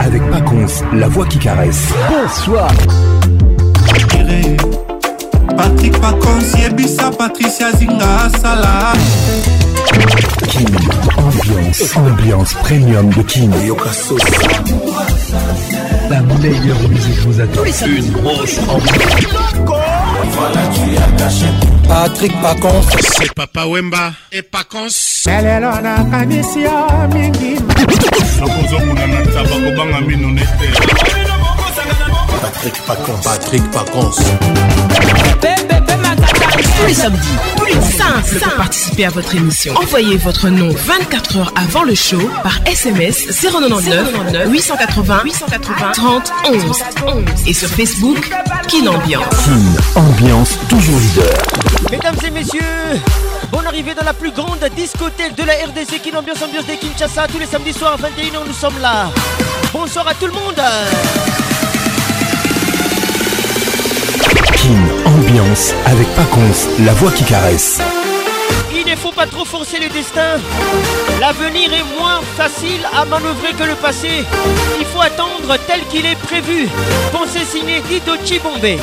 avec Pacons, la voix qui caresse. Bonsoir. Patrick Pacons, Yebisa, Patricia Zinga, Salah. Kim, ambiance, ambiance premium de Kim. La meilleure musique vous attend. Une grosse ambiance. voilà tu as caché Patrick Pacons c'est Papa Wemba et Pacons lelo nakanisi yo mingi nakozokuna na ntaba kobanga mino nete Patrick Pacons. Patrick Pacons. Tous les samedis, plus simple pour participer à votre émission. Envoyez votre nom 24 heures avant le show par SMS 099 880 880 30 11 et sur Facebook Kin Ambiance. Ambiance toujours leader. Mesdames et messieurs, est arrivée dans la plus grande discothèque de la RDC Kin Ambiance Ambiance de Kinshasa tous les samedis soirs à 21h nous sommes là. Bonsoir à tout le monde. avec Paconce, la voix qui caresse. Il ne faut pas trop forcer le destin. L'avenir est moins facile à manœuvrer que le passé. Il faut attendre tel qu'il est prévu. Pensez signer Dido Bombay.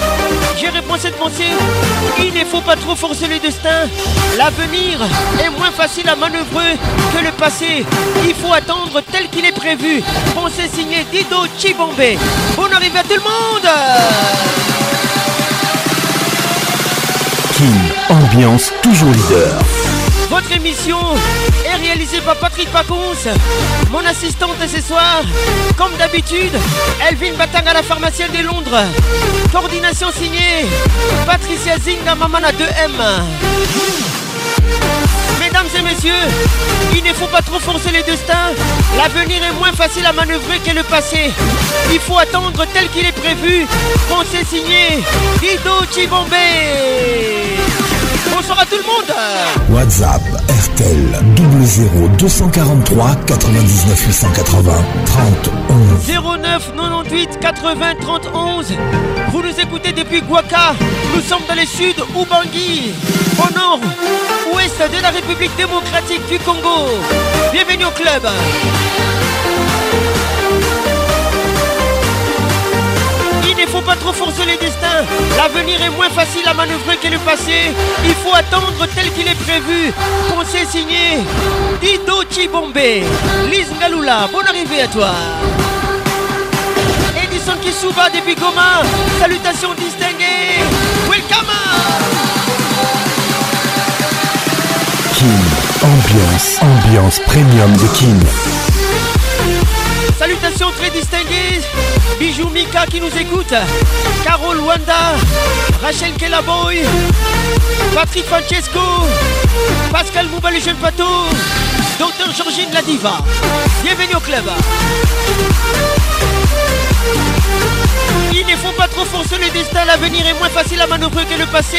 J'ai répondu cette pensée. Il ne faut pas trop forcer le destin. L'avenir est moins facile à manœuvrer que le passé. Il faut attendre tel qu'il est prévu. Pensez signer Dido Bombay. Bonne arrivée à tout le monde! ambiance toujours leader. Votre émission est réalisée par Patrick Pacons, mon assistante ce soir. Comme d'habitude, Elvin Batang à la pharmacienne de Londres. Coordination signée, Patricia Zinga, Mamana 2M. Mesdames et messieurs, il ne faut pas trop forcer les destins. L'avenir est moins facile à manœuvrer que le passé. Il faut attendre tel qu'il est prévu. Pensez signer signé Hido Chibombe. Bonsoir à tout le monde. WhatsApp Minitel 00 243 99 880 31 09 98 80 31 Vous nous écoutez depuis Guaca Nous sommes dans le sud Ubangui Au nord ouest de la République démocratique du Congo Bienvenue au club faut pas trop forcer les destins. L'avenir est moins facile à manœuvrer que le passé. Il faut attendre tel qu'il est prévu. s'est signé Dido Chibombe. Lise Ngalula, bonne arrivée à toi. Edison Kisuba depuis Goma. Salutations distinguées. Welcome. King, ambiance, ambiance premium de King. Salutations très distinguées. Bijou Mika qui nous écoute. Carole Wanda. Rachel Kellaboy. Patrick Francesco. Pascal Mouba le jeune Pato. Docteur Georgine la diva. Bienvenue au club. Il ne faut pas trop forcer le destin, l'avenir est moins facile à manœuvrer que le passé.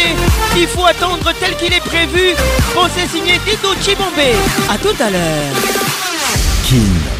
Il faut attendre tel qu'il est prévu. On s'est signé Tito Chibombe. A tout à l'heure.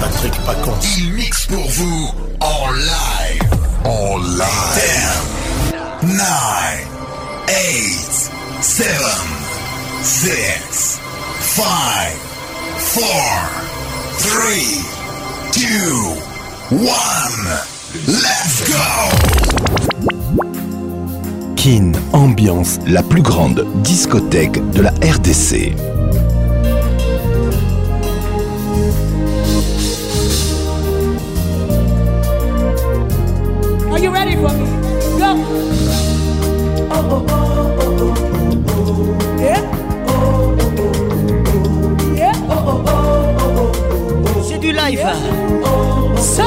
Patrick Pacons. Il mixe pour vous en live. En live. 10, 9, 8, 7, 6, 5, 4, 3, 2, 1. Let's go! Kin Ambiance, la plus grande discothèque de la RDC. C'est du live. J'ai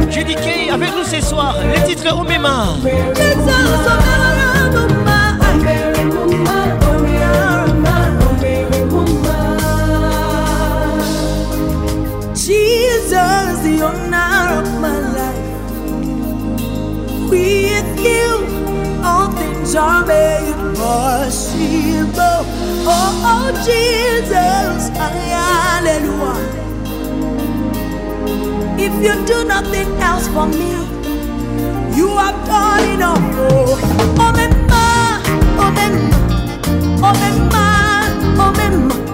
Je dis avec nous ce soir, les titres are made possible. Oh, oh Jesus, hallelujah. If you do nothing else for me, you have done enough. Oh, oh, mama, oh, mama, oh, mama, oh, mama.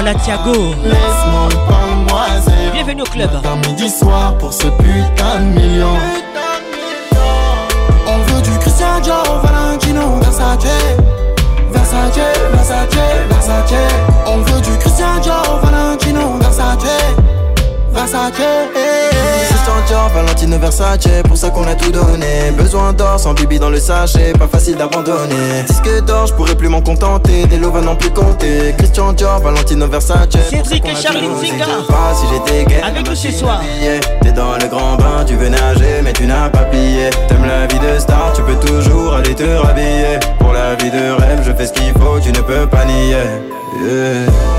voilà Thiago le sachet, pas facile d'abandonner. Disque d'or, je pourrais plus m'en contenter. Des lots non plus compter. Christian Dior, Valentino Versace. Cédric et Charline Zika. Si j'étais gay, avec nous chez T'es dans le grand bain, tu veux nager, mais tu n'as pas plié. T'aimes la vie de star, tu peux toujours aller te rhabiller. Pour la vie de rêve, je fais ce qu'il faut, tu ne peux pas nier.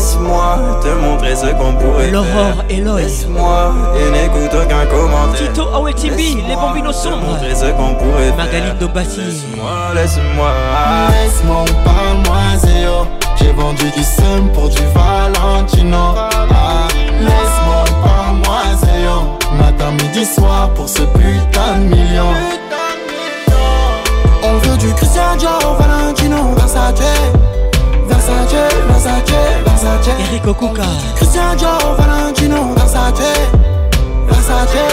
Laisse-moi te montrer ce qu'on pourrait L'aurore et l'œil Laisse-moi et n'écoute aucun commentaire Tito, et Tibi, les bambinos sombres Laisse-moi montrer ce qu'on pourrait Magali Dobassi Laisse-moi, laisse-moi Laisse-moi ou parle-moi Zéo J'ai vendu du seum pour du Valentino Laisse-moi ou parle-moi Zéo Matin, midi, soir pour ce putain de million On veut du Christian Cristiano Valentino Versace Versace, Versace, Versace. Eric Okuka Christian Dior, Valentino, Versace, Versace.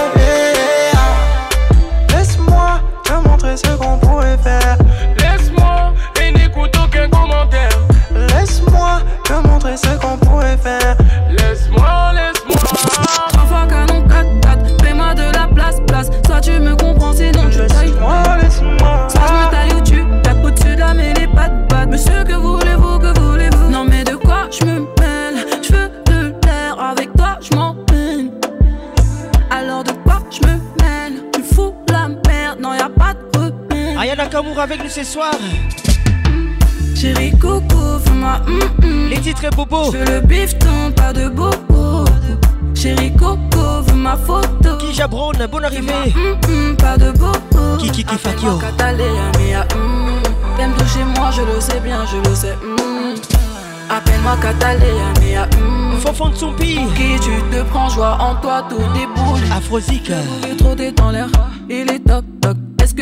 Laisse-moi te montrer ce qu'on peut. ce soir. Chérie Coco, fais-moi hum, hum. Les titres et eh, bobo. Je le bifton, pas de bobo. Chérie Coco, veux ma photo. Qui jabronne, bon arrivé hum, pas de bobo. Qui qui qui fakio. T'aimes ah, toucher moi, je le sais bien, je le sais. Appelle-moi Cataléa, Mea. Ah, hum Fofon de son Qui tu te prends, joie en toi, tout déboule. Afrosique. est trop détend l'air, il est top toc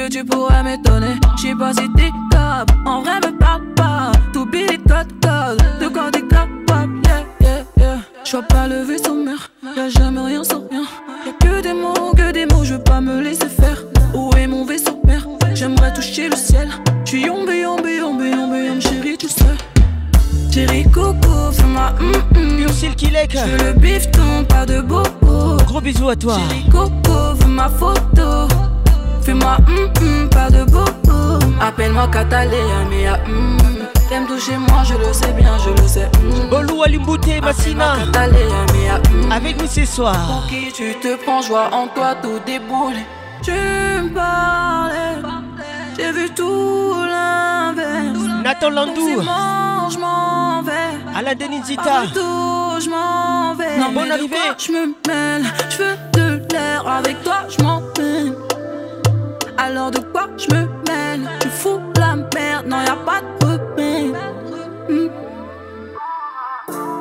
tu pourrais m'étonner J'sais pas si t'es capable, en vrai me parle pas. T'oublies les codes codes, de quand t'es capable, yeah, yeah, yeah. J'vois pas le vaisseau mère, y'a jamais rien sans rien. Y'a que des mots, que des mots, je veux pas me laisser faire. Où est mon vaisseau mère J'aimerais toucher le ciel. J'suis yombé, yombé, yombé, yombé, yom, chérie, tu sais. Chérie coco, fais-moi hum mm, mm. qui Je le bifton, pas de beau Gros bisous à toi Chérie coco, fais ma photo Fais-moi pas de boum. Appelle-moi Catalina, mais à T'aimes toucher moi, je le sais bien, je le sais. Mm. Bolou Alimbouté, Massina. Mm. Avec nous ce soir. Pour qui tu te prends, joie en toi, tout déboule. Tu me parlais, j'ai vu tout l'inverse. Nathan Landou. je m'en vais. la Denizita. vais. Non, bon arrivée. Je me mêle, je veux de l'air. Avec toi, je m'en alors de quoi je me mêle Tu fous la merde, non y'a pas de problème hmm.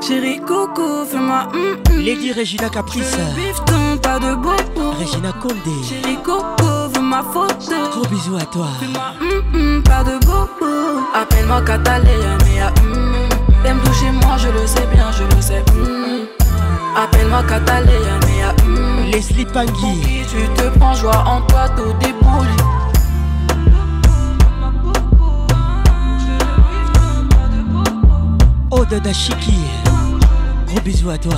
Chérie Coco, fais-moi mm, Lady Regina Caprice ton pas de beau Regina Condé Chérie Coco, veux ma faute Gros bisous à toi Fais-moi hmm, pas de beau Appelle-moi Catalina, mais à T'aimes toucher moi, je le sais bien, je le sais Appelle-moi Catalina, mais à Leslie Pangui. Tu te prends joie en toi, tout déboule. Ode Dashiki. Gros bisous à toi.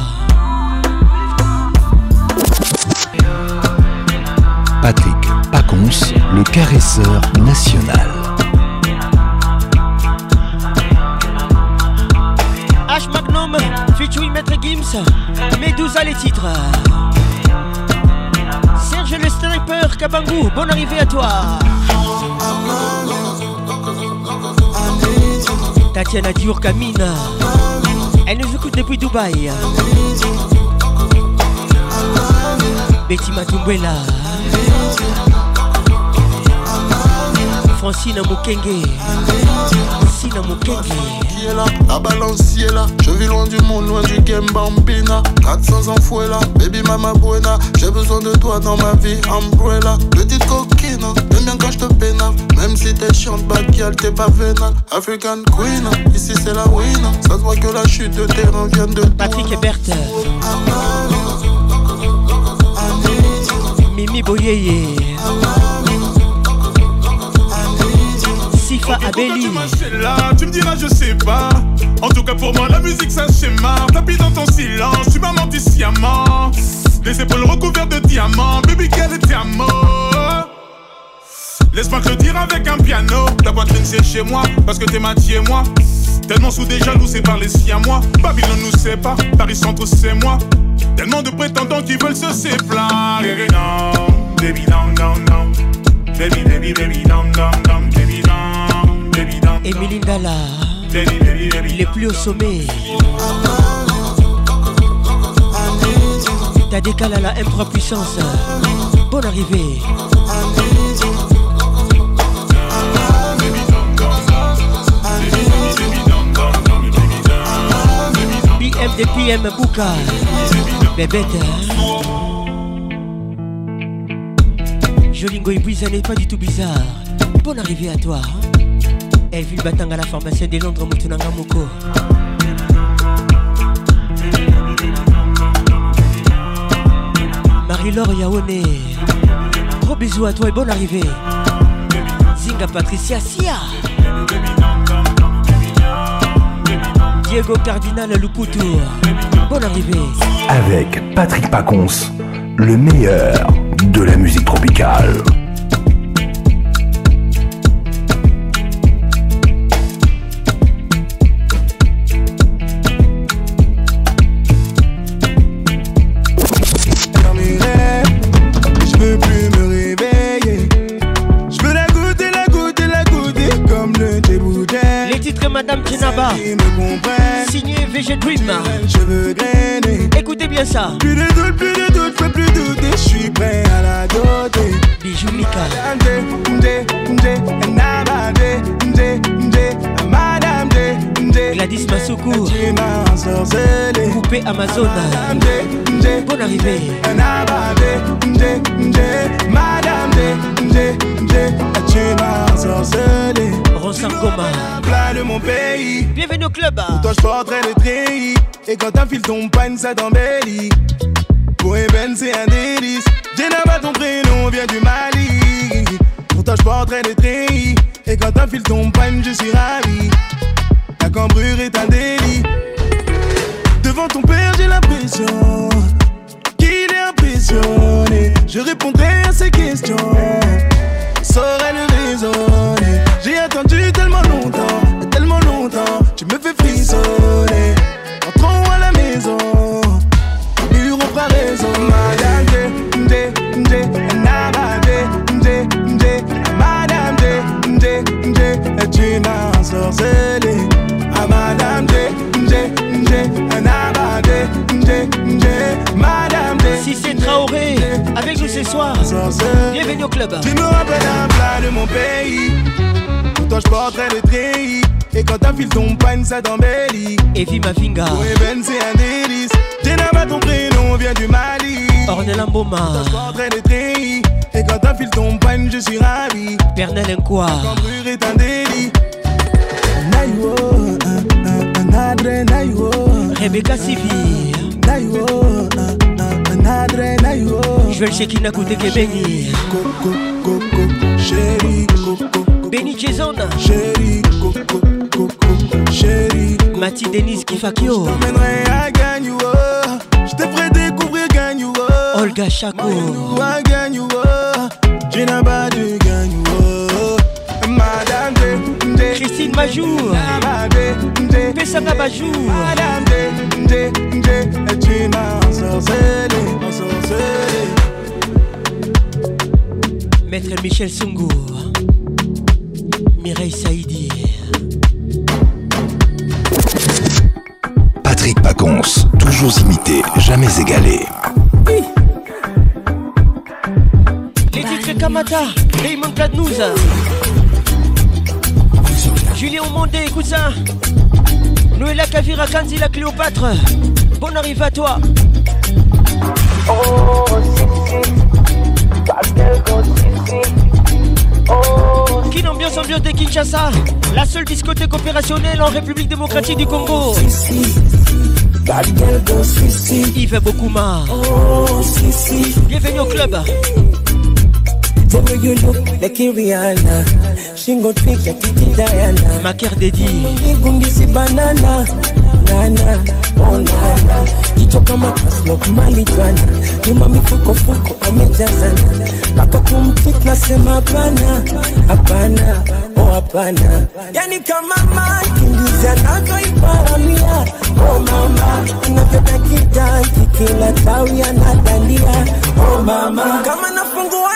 Patrick Pacons, le caresseur national. H Magnum, featuring Maître Gims, Médouza les titres. Serge le sniper, Kabangou, bonne arrivée à toi. Tatiana Dior Camina. Elle nous écoute depuis Dubaï. Betty Matumbuela. Francine Mukenge. Francine Mukenge. La est là, je vis loin du monde, loin du game bambina 400 ans là, baby mama buena J'ai besoin de toi dans ma vie, umbrella Petite coquine, même quand je te Même si t'es chiante, bad t'es pas vénal African Queen, hein. ici c'est la win. Hein. Ça se voit que la chute de terrain vient de. Patrick Hébert. Mimi Boyeye. Sifa Abeli. Tu me diras, je sais pas. En tout cas pour moi la musique c'est un schéma Tapis dans ton silence, tu m'as menti sciemment Les épaules recouvertes de diamants Baby quel est Laisse-moi te le dire avec un piano. Ta poitrine c'est chez moi, parce que t'es ma et moi. Tellement sous des jaloux, c'est par les à moi. Babylone nous sépare, Paris centre c'est moi. Tellement de prétendants qui veulent se Baby eh, Non, baby, non, non, non. Baby, baby, baby, non, non, non. Baby, non, baby, non. Émilie Dalla, il est plus au sommet. T'as décalé à la M3 puissance. Bonne arrivée. Depuis M. Bouka Les bêtes Jolingo et Brisa n'est pas du tout bizarre Bonne arrivée à toi Elville Batanga la pharmacienne de Londres Moutunanga Moko Marie-Laure Yaone Gros bisous à toi et bonne arrivée Zinga Patricia Sia Diego Cardinal Lukutu. Bonne arrivée. Avec Patrick Pacons, le meilleur de la musique tropicale. Madame Kinaba Signé VG Je Écoutez bien ça. Plus de doute, plus de doute, plus Je suis prêt à la doter. Bijou Mika. Gladys Masuku. Coupé Amazon. Bonne arrivée. Madame j'ai ma sorcelée. Rosa plein de mon pays. Bienvenue au club. Pour toi, je porterai le treillis. Et quand filé ton panne, ça t'embellit. Pour Eben, c'est un délice. pas ton prénom vient du Mali. Pour toi, je porterai le treillis. Et quand filé ton panne, je suis ravi. Ta cambrure est un délit. Devant ton père, j'ai l'impression qu'il est impressionné. Je répondrai à ses questions le J'ai attendu tellement longtemps, tellement longtemps. ce soir. Bienvenue au club. Tu me rappelles un plat de mon pays. Toi, je porterai le treillis. Et quand ta file ton panne, ça t'embellit. Et vie ma finga. Oui ben, c'est un délice. pas ton prénom vient du Mali. Ornel Mboma. Toi, je porterai le treillis. Et quand ta file ton panne, je suis ravi. Pernel quoi Cambrure est un délit. Naïwo, un, un, un adré, Rebecca Sivi. Naïwo, Adré Nayo Je vais le checker n'a côté que béni Coco Coco Chéri Coco Benny Jason Chéri Coco Coco Chéri Mati Denise Kifakio Je t'emmènerai à Gagnou Je te ferai découvrir Gagnou Olga Chaco À Gagnou Je n'ai pas de Gagnou Madame Christine Majou Madame jour maître michel sungu mireille saidi patrick pacons toujours imité jamais égalé les kamata Raymond Platnouza Julien Mondé écoute ça la Kavira Kanzi la Cléopâtre Bonne arrivée à toi Oh Kin ambiance ambiance de Kinshasa La seule discothèque opérationnelle en République démocratique du Congo fait Yves si Bienvenue au club Whenever you look like Rihanna, she go tweak Titi Diana. Ma cœur dédié. Gumbisi banana, nana, oh nana. kama kaslo malijana, nyuma mifuko fuko amejazana. Paka kumtik nasema hapana, hapana, oh hapana. Yani kama makimbizi anazoiparamia, oh mama, inavyotaka kitanki kila tawi anadalia, oh mama, kama nafungua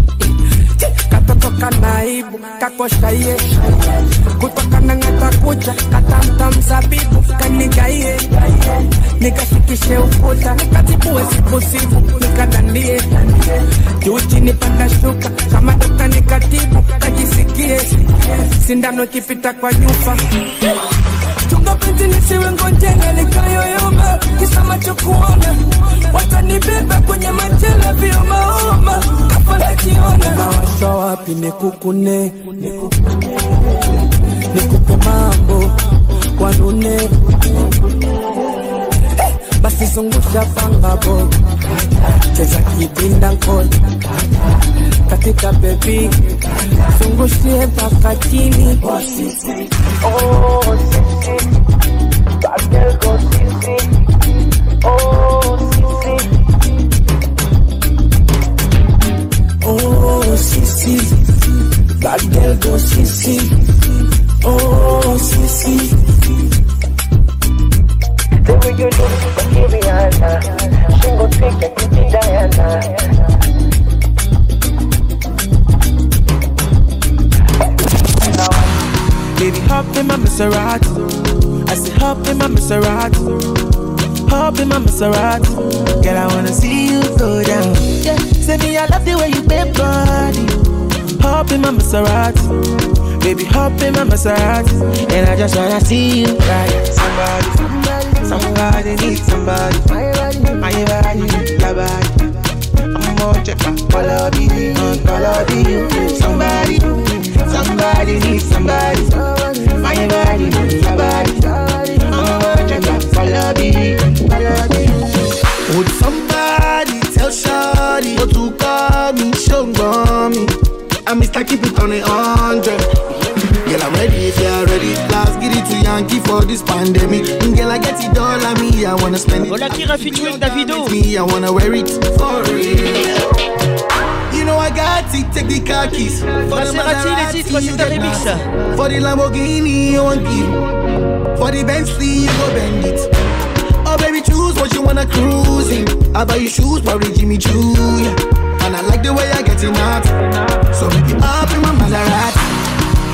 katoto kanaibu kakoshaiye kutoka nangatakucha katamta mzabibu kanigaiye nikashikishe ukuta katibue sikusibu nikadandie juu chini panda shuka kama duka nikatibu kajisikie sindano kipita kwa nyufa chunga penzi kisama chokuona watanibeba kwenye machela vyomaoma Unawashwa wapi nikukune, nikupe mambo wanune, basi zungusha pangabo, cheza kibinda nkoni katika bebi, zungushie mpaka chini. oh, sissy. Bad girl go sissy. Oh sissy. The way you look, Rihanna. Single ticket and pretty Diana. Baby, hop in my Maserati. I said, hop in my Maserati. Hop in my Maserati. Girl, I wanna see you go down. Yeah, say me, I love the way you bend body hop in my Maserati. Baby, hop in my Maserati. And I just wanna see you right. Somebody, somebody needs somebody. My body, my body, your body. I'm on check my color be, color be. Somebody, somebody needs somebody. My body, your body. I'm on check my color be, Would somebody tell Shawty go to call me, show me? I'm Mr. Keep it on a hundred. Girl, I'm ready if you're ready. Last, get it to Yankee for this pandemic. Girl, I get it all on me. I wanna spend it. Me, I wanna wear it for real. You know I got it. Take the car keys. For Maserati, les titres, c'est For the Lamborghini, you want it. For the Bentley, you go bend it. Oh baby, choose what you wanna cruise in. I buy you shoes, probably Jimmy Choo, yeah. And I like the way I get it out. So baby, up in my Maserati.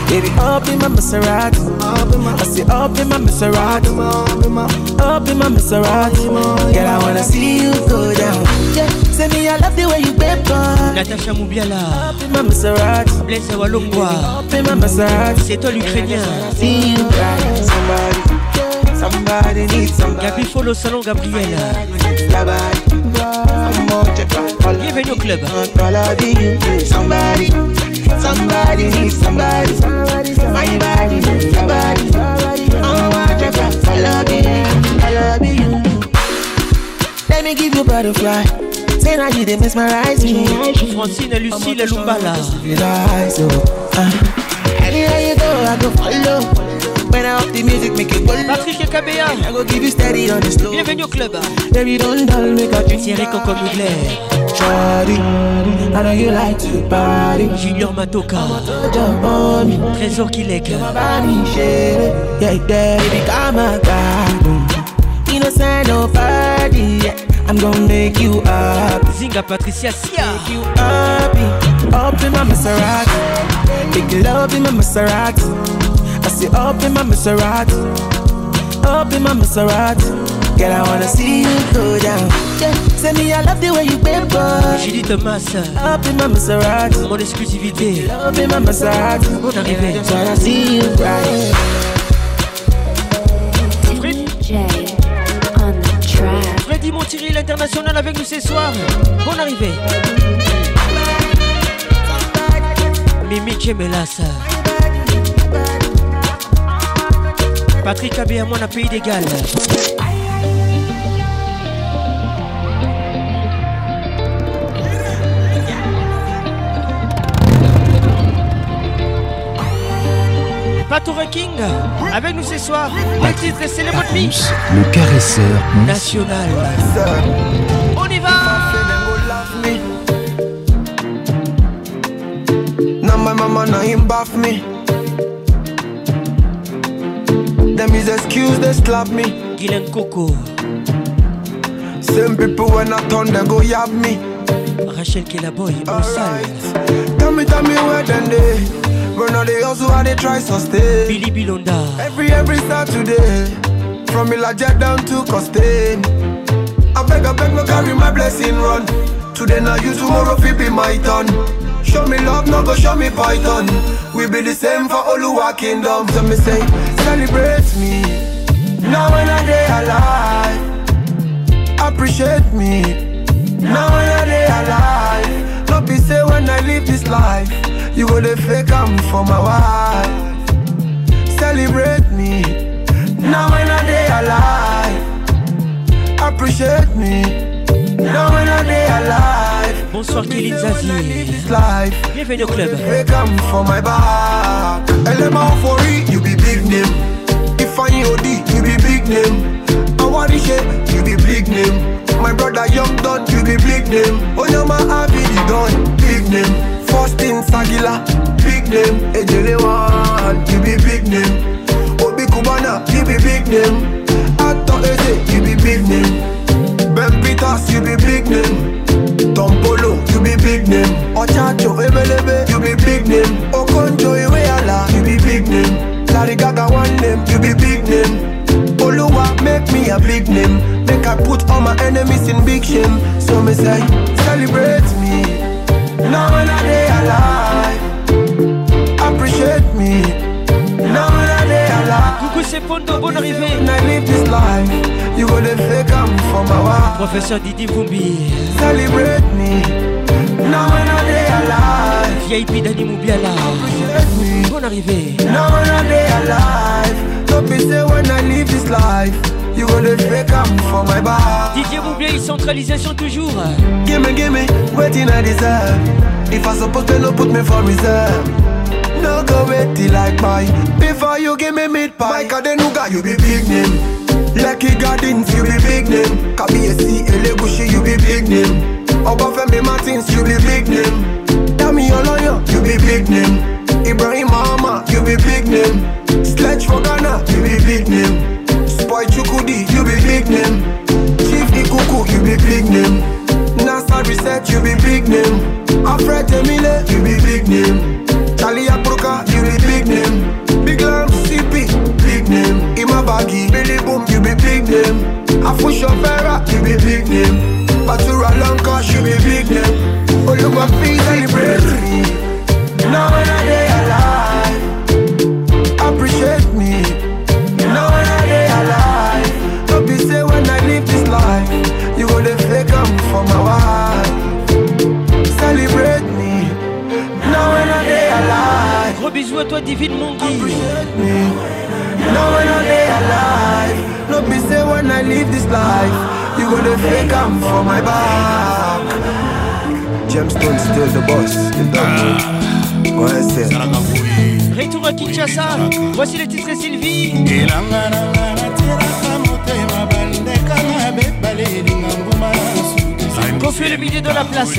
Baby, up in my Maserati. I say up in my Maserati. Up in my, up Maserati. Girl, I wanna see you go down. Yeah. Say me, I love the way you paper. Natasha Mubiala Up in my Maserati. Blaise Walongwa. Up in my Maserati. C'est toi l'Ukrainien. See you somebody. Somebody needs somebody. Gabi Follow Salon Gabriel. Bienvenue au club. Somebody, somebody somebody, somebody. somebody, somebody. somebody. somebody. I love you, I love you. Let me give you butterfly. Say now you dey mesmerize me. Francine Lucille Lumbala. Everywhere you go, I go follow. the music, make it Patrick I go give on the slow Bienvenue au club Baby don't make I know you like to party Junior Matoka Jump qui my body Yeah, baby, Innocent, nobody, I'm gonna make you happy. Zinga Patricia Sia. Make you happy. Up in my Maserati. love in my Maserati. I up in my up I wanna see you go down. Yeah. me, I love the way you Julie Thomas, up in Mon exclusivité, up in my Mon arrivée, wanna see you l'international avec nous ce soir. Bonne arrivée. Mimi Patrick Abé à mon pays d'égal. Patrick King avec nous ce soir. Le titre c'est le Le caresseur national. On y va. Now mama, now me. Them is excuse, they slap me. Gillen Coco. Same people when I turn, they go yab me. Rachel Kelaboy, on Tell me, tell me where them they. But now they also had they try sustain. Billy Bilonda. Every, every Saturday. From Ilajet down to Costain. I beg, I beg, no carry my blessing run. Today now you, tomorrow, fi be my turn. Show me love, no go show me poison. We be the same for all our Kingdom. So me say, celebrate me. Now when I day alive, appreciate me. Now when I day alive, don't be say when I live this life, you go the fake I'm for my wife. Celebrate me. Now when I day alive, appreciate me. Now when I day alive. Bonsoir Kelly Zazie. Bienvenue au club. They come for my back. Element for it, you be big name. If I OD, you be big name. Awarishe, you be big name. My brother Young Don, you be big name. Onyama Abi, you done big name. First in Sagila, big name. Ejele one, you be big name. Obi Kubana, you be big name. Ato Eze, you be big name. Fast, you be big name. Tompolo, you be big name. Ochacho, Ebelebe, you be big name. Okonjo, Iweala, you be big name. Larry Gaga, one name, you be big name. Oluwa, make me a big name. Make I put all my enemies in big shame. So me say, celebrate me. Now when I day alive. c'est Fondo, bonne arrivée. Professeur Didi Vumbi. Celebrate me. Now another day alive. VIP Dani Moubiala. Bonne arrivée. Now another day alive. Don't be say when I live this life. You gonna fake up for my bar. DJ Boublé, centralisation toujours. Gimme, gimme, waiting I deserve. If I supposed to put me for reserve. No go wait like mine Before you give me meat pie Mike the Nuga, you be big name Lucky Gardens, you be big name Kabi CLA Gucci, you be big name Obafemi Martins, you be big name Dami Oloyo, you be big name Ibrahim Mama, you be big name Sledge for Ghana, you be big name Spoy Chukudi, you be big name Chief Ikuku, you be big name NASA Reset, you be big name Alfred Emile, you be big name you be big name. I push your fire, you be big name. run long cause you be big name. Oh, look my feet celebrate me. Now when I day alive, appreciate me. Now when I day alive, don't be say when I live this life, you the fake up for my wife. Celebrate me. No when I day alive. Gros bisous à toi, Divine Monkey. Appreciate me. no be say when I leave this life You gonna fake I'm for my back Gemstone still the boss, il donne Ouais c'est Retour à Kinshasa, voici les titres et Sylvie Confie le milieu de la place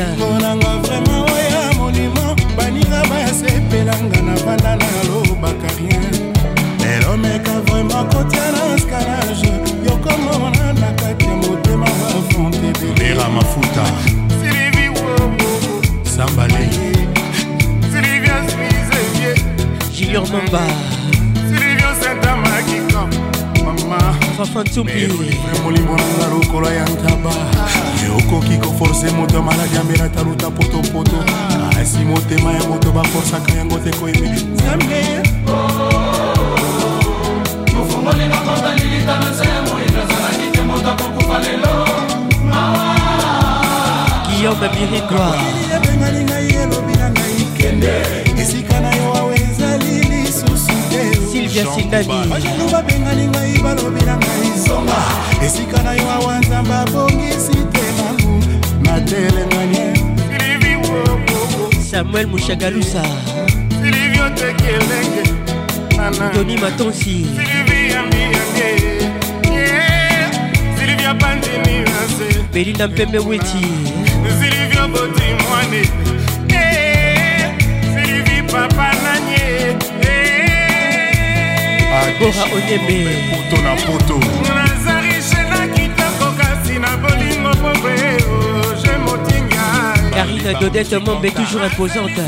baninga bayasepelanga na banda na lobaka rien komeka vraimen kotiana eskalage yokomona na kati ya motema bafronte delera mafuta sambale junior mamba molingo nanga lokolo ya ntaba okoki koforce moto ya maladi ambela taluta potopoto kasi motema ya moto baforsaka yango te koyebe nzambe mokoli nakonda lilita na nse moyindo azalaki te moto akokufa lelo guillaume ah. mirigroirepengani ngai elobi na ngai kende esika na yo awe ezali lisusu te silvia sindani bajanu babengani ngai balobi na ngai zonga esika na yo awa nzambe abongisi te mamu matelengani samuel mushagalusa tony matonsi belinda mpembe weti silivia botimwane eh, silivi papa nanie bora eh. onyembe poto na poto nazariche na kitoko kasi na bolingo pombe oh, je motinga karine dodete mombe toujours imposante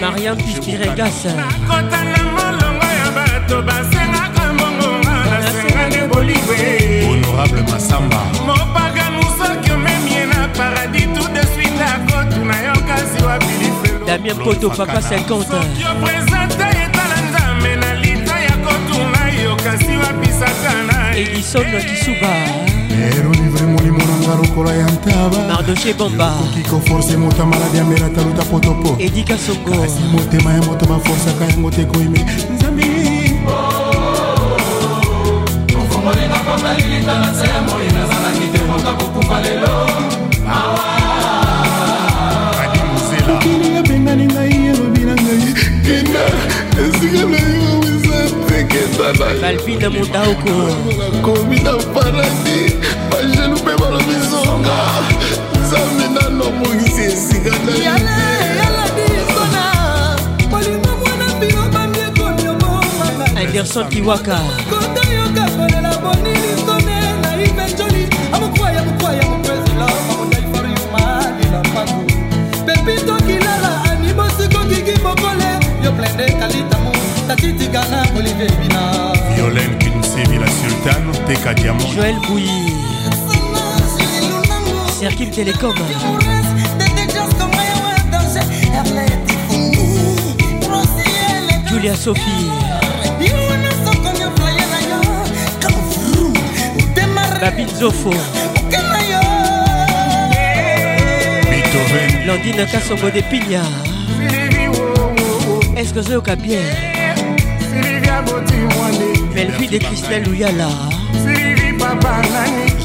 mariam pistiregasa nakotana molongo ya bato bas bolingo honorable masamba mopaka mosaki omemie na paradis tout de suite akotu na yo kasi wabilifelo damien poto papa 50soki opresenta etala nzambe na lita ya kotuna yo kasi wapisaka na edison eh, kisuba ero livre molimo nanga lokola ya ntaba mardoche bombaokoki koforce moto maladi amela taluta potopo edika songo kasi motema ya moto baforsaka yango te koyime ata banza ya moi nazanangi te moto akokumba lelo ebengani ngai elobi na ngai kenda esika na yo eza tekendanabalvina modaoko komi na paradi bajelu mpe balobisonga nzambe nano abongisi esika nayealabisona kolinga mwana bino bamiekomiomomaa anderson kiwaka Violaine Gana, la sultane teka diamant Joël bouyi le Télécom, julia sophie babinzofo landine est de que bien Belle vie de Christelle Louyala.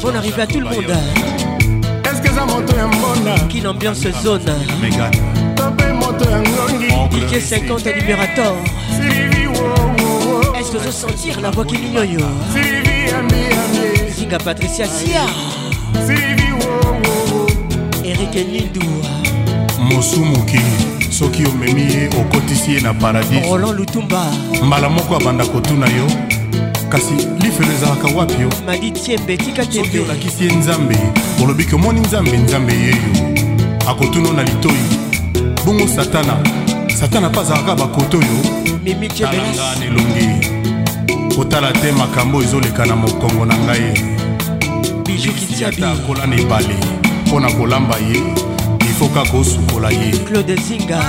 Bonne arrivée à tout le monde. Quelle ambiance zone. Piquet 50 Libérator. Est-ce que je sentir la voix qui l'ignore Zinga Patricia Sia. Eric Nindou. Mossou Mouki. soki omemi ye okotisi ye na paradis roland lutumba mbala moko abanda kotuna yo kasi lifelo ezalaka wapi yo soki olakisi ye nzambe olobi komoni nzambe nzambe yeyo akotuna na litoi bongo satana satana mpe azalaka bakoto oyo talanga na elongi kotala te makambo ezoleka na mokongo na ngai ata akola na ebale mpo na kolamba ye ifoka kosukola ye claude zinga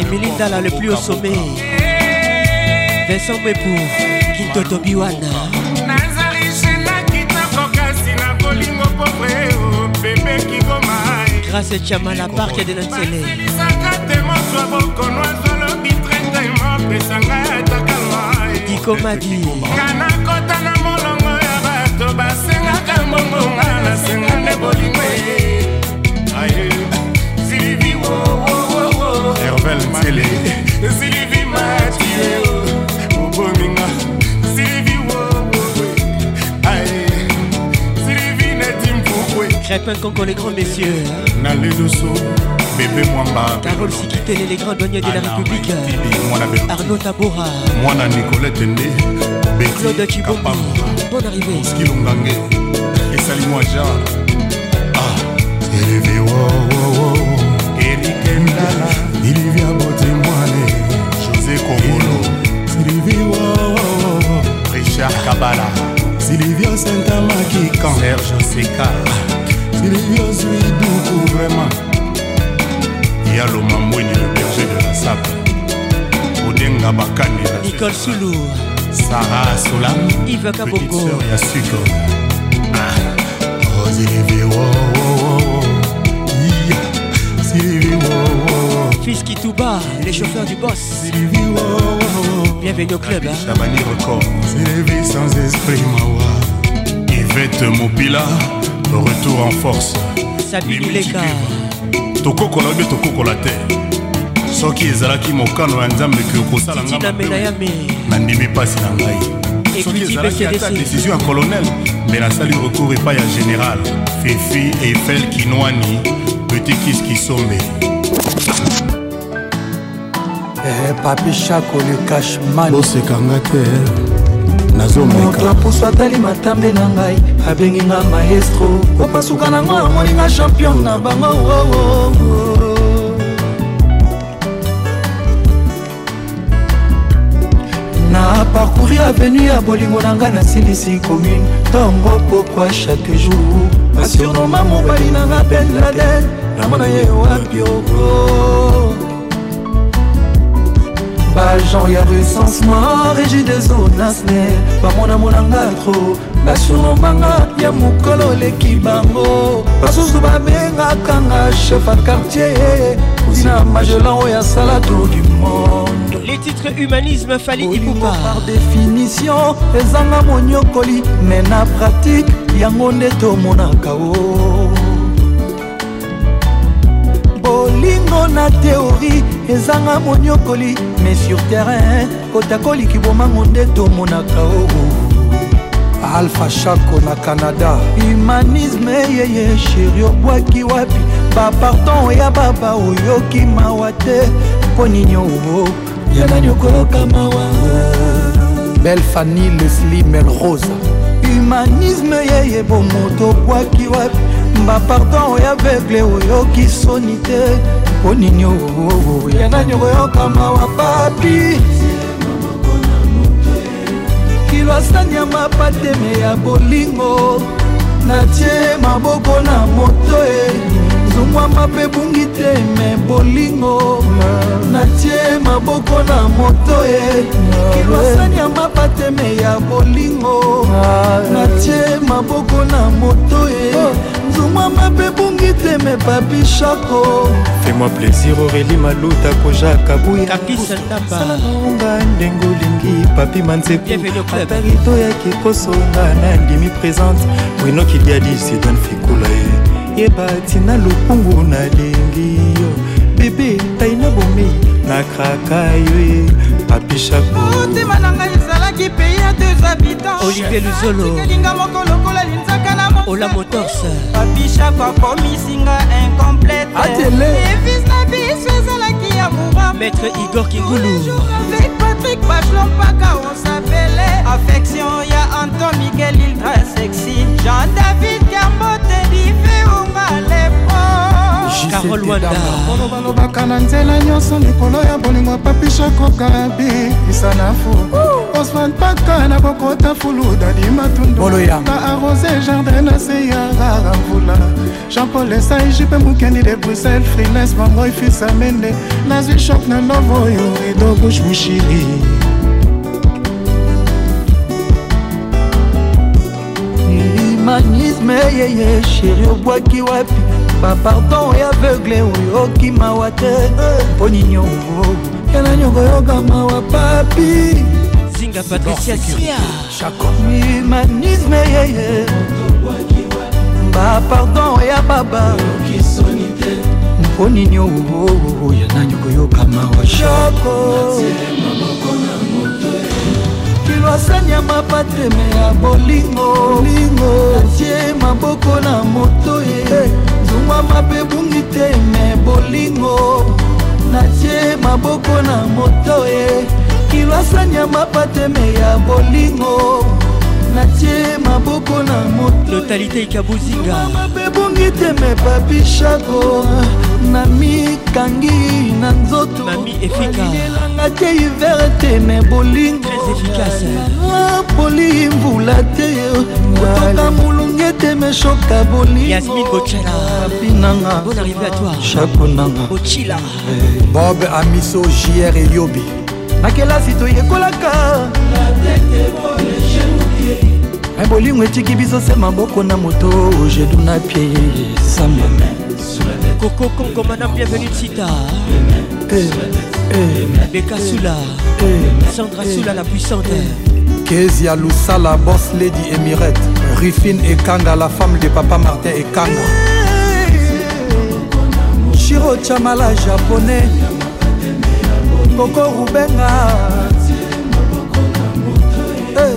Émilie Dala le plus au sommet eh, Vincent Bepou Kinto Tobiwana grâce et chama la parke de nansele dikomadi kanakota na molongo ya bato basengaka mbongonga nasenga nde bolingo ye silvi hervel nsele Crépin Congo, les grands messieurs. Nalé Dosso, bébé Mwamba. Carole Sikitele, les grands douaniers de la République. Arnaud Tabora. Moana Nicolette Ndé. Claude Chibombo. Bonne arrivée. Skilongange. Et Salimou Ajar. Ah, élevé, wow, wow, wow. Eric Ndala. Ilivia Botemwane. José Kobolo. Sylvie, wow, wow, wow. Richard Kabala. Silvio Santamaki Serge Seca ah. il yozwi duku vraiment yaloma mweni le berger de la sape odenga bakani nicole soulour sara solam ive kaboko ya sucre ah. ozelevewo oh, oh, oh, oh. oh. oh Fiski Touba, les chauffeurs du boss. Bienvenue au club. Chabani hein. Record. S'élever sans esprit, Mawa. Yvette Mobila, retour en force sabini Je tokokola oyo qui tokokola te soki ezalaki mokano ya nzambe ke okosala mpasi na ngai soki ezalaki décision ya colonel la nasali recours pas ya général fell efel kinwani petit kis kisombe eh, papi chako le cashman Bosse, nazomoto apusu atali matambe na ngai abengi nga maestro opasuka nango amoninga champion na bango na parcouri avenu ya bolingo na ngai nasilisi commune ntongo pokwa chaque jour basuroma mobali na nga ben laden namona ye wapi oko bajan ya resens pas mon amour bamona monanga tro nationo manga ya le qui bango basusu babengaka nga chef a quartier ozina magelan oyo asala tour du monde les titres humanisme fali ibuba par définition ezanga monyokoli mais na pratique mon nde mon o bolingo na teori ezanga moniokoli mais sur terrain kotakoliki bomango nde tomonaka oo alpha shako na canada humanisme yeye sheri obwaki wapi bapardon ya baba oyoki mawa te mpo nini oo ya nani okoloka mawa belle fani lesli melrosa humanisme yeye bomoto obwaki wapi bapardon oyo avegle oyoki soni te mpo nini ya nani okoyokama wa papi kilwasani ya mapateme ya bolingo natie maboko na moto e zongwama mpe bungi te me bolingo natie maboko na moto e kilwasani ya mapateme ya bolingo natie maboko na moto e zumwa mabe bungi teme papi shako fais-moi plaisir aurélie maluta kojaka buyasalanaonga ndenge olingi papi manzepuata rido yaki kosonga na ndimi présente mwinokiliadi sidan fikula ye eh. yeba tina lokungu nalingi yo bebe tai na bomi nakraka yo ye eh. papi shako motema na ngai ezalaki pei ya deux habitants olivier luzolo ola motors babishak akomisinga incompleteevis na biso ezalaki ya moura maître igor kingulu avec patrik bachelon mpaka osapele affection ya anton miguel iltra sexy jean david kambote difeunga lepro carol wandakolo balobaka na nzela nyonso likolo ya bolingo papishakokabi isa na fu osman paka nakokota fuluda arose jardin na se ya rara jean-paul de bruxelles frines fisa mende nazwi shok na oyo rido bush mushiri humanisme yeye sheri obwaki wapi bapardon ya aveugle nyongo mawa papi Kabanga Patricia Sia humanisme yeye bapardon ya baba mpo nini oya nani koyokama wa shoko kilwasani ya mapatreme ya bolingo atie maboko na moto ye zungwa mabe bungi te me bolingo natie maboko na moto ye kilwasanya mapateme ya bolingo natie maboko na mototalité ekabozinga mabe bongi teme babishako na mikangi na nzoto elelanga te hiver teme bolingo poli mvula te kotoka molunge teme shoka bolingoabinanga chakonanga eh. bob amiso jr eyobi na kelasi toyekolaka me bolingo etiki biso se maboko na moto jedu na pie samba koko kongo madame bienvenu sita eh, eh, beka eh, sula sandra sula la puissante kezi ya lusala bos lady emirate rifine ekanga la femme de papa martin ekanga shiro chamala japonais koko rubenga eh.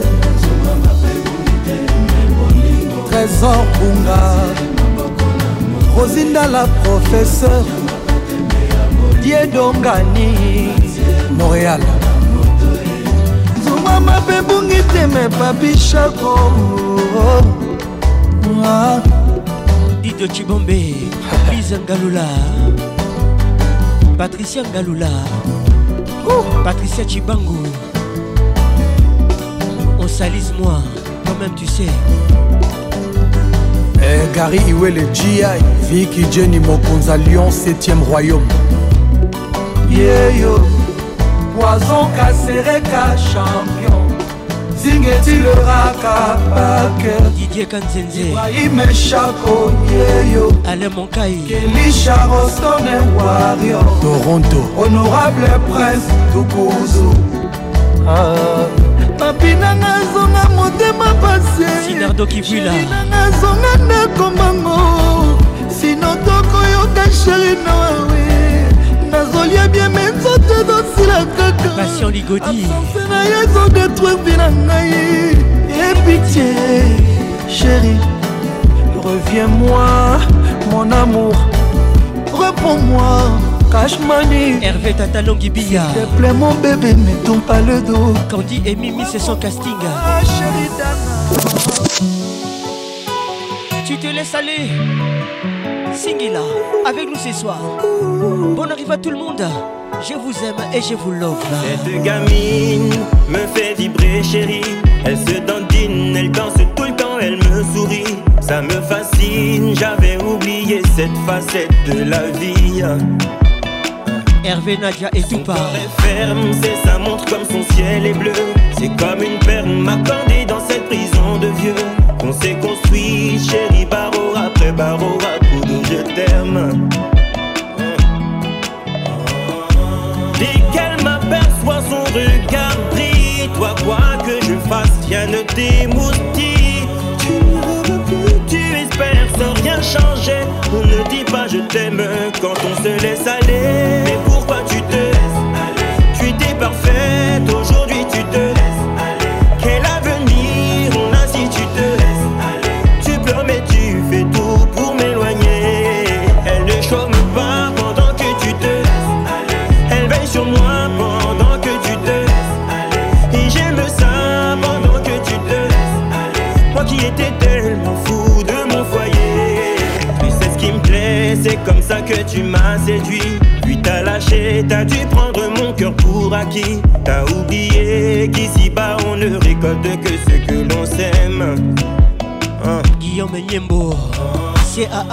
trésor bunga rosindala professeur diedongani montréal zuma mabe bungi teme papishako ah. didio cibombe lisa ngalula patricia ngalula Patricia Chibango On salise moi Toi-même tu sais eh, Gary Iwele GI Vicky Jenny Mokonza Lyon 7ème royaume Yeyo Poison Kassereka champion Zingeti le raka Packer didier kanzenzebrahime shako yeyo ale monkai kelisha rostone wario toronto honorable prince tukuzu mapinanga ah. azonga motema pasisinardokivilanga azonga ndakombango sino tokoyoka sherinoawe nazolia bieme nzoto ezosila kakapasien ligodi na ye ezodetruire vi na ngai epitie chérie, reviens-moi, mon amour, réponds-moi, cache money. Hervé Tatalongi Bia. S'il te plaît, mon bébé, ne tourne pas le dos. Candy et Mimi, c'est son casting. Ah, chérie Dana. Tu te laisses aller. Singila, avec nous ce soir. Bon arrive à tout le monde. Je vous aime et je vous love. Cette gamine me fait vibrer, chérie. Elle se dandine, elle danse elle me sourit, ça me fascine. J'avais oublié cette facette de la vie. Hervé, Nadia et tout part. ferme, c'est sa montre comme son ciel est bleu. C'est comme une perle m'accordée dans cette prison de vieux. Qu'on s'est construit, chérie, barreau après barreau, à coup je t'aime. Dès qu'elle m'aperçoit son regard brille, toi quoi que je fasse, rien ne t'émoustille disperse, rien changer. On ne dit pas je t'aime quand on se laisse aller. tu m'as séduit, puis t'as lâché, t'as dû prendre mon cœur pour acquis. T'as oublié qu'ici-bas on ne récolte que ce que l'on sème. Guillaume hein. Guillaume Yembo, CAA.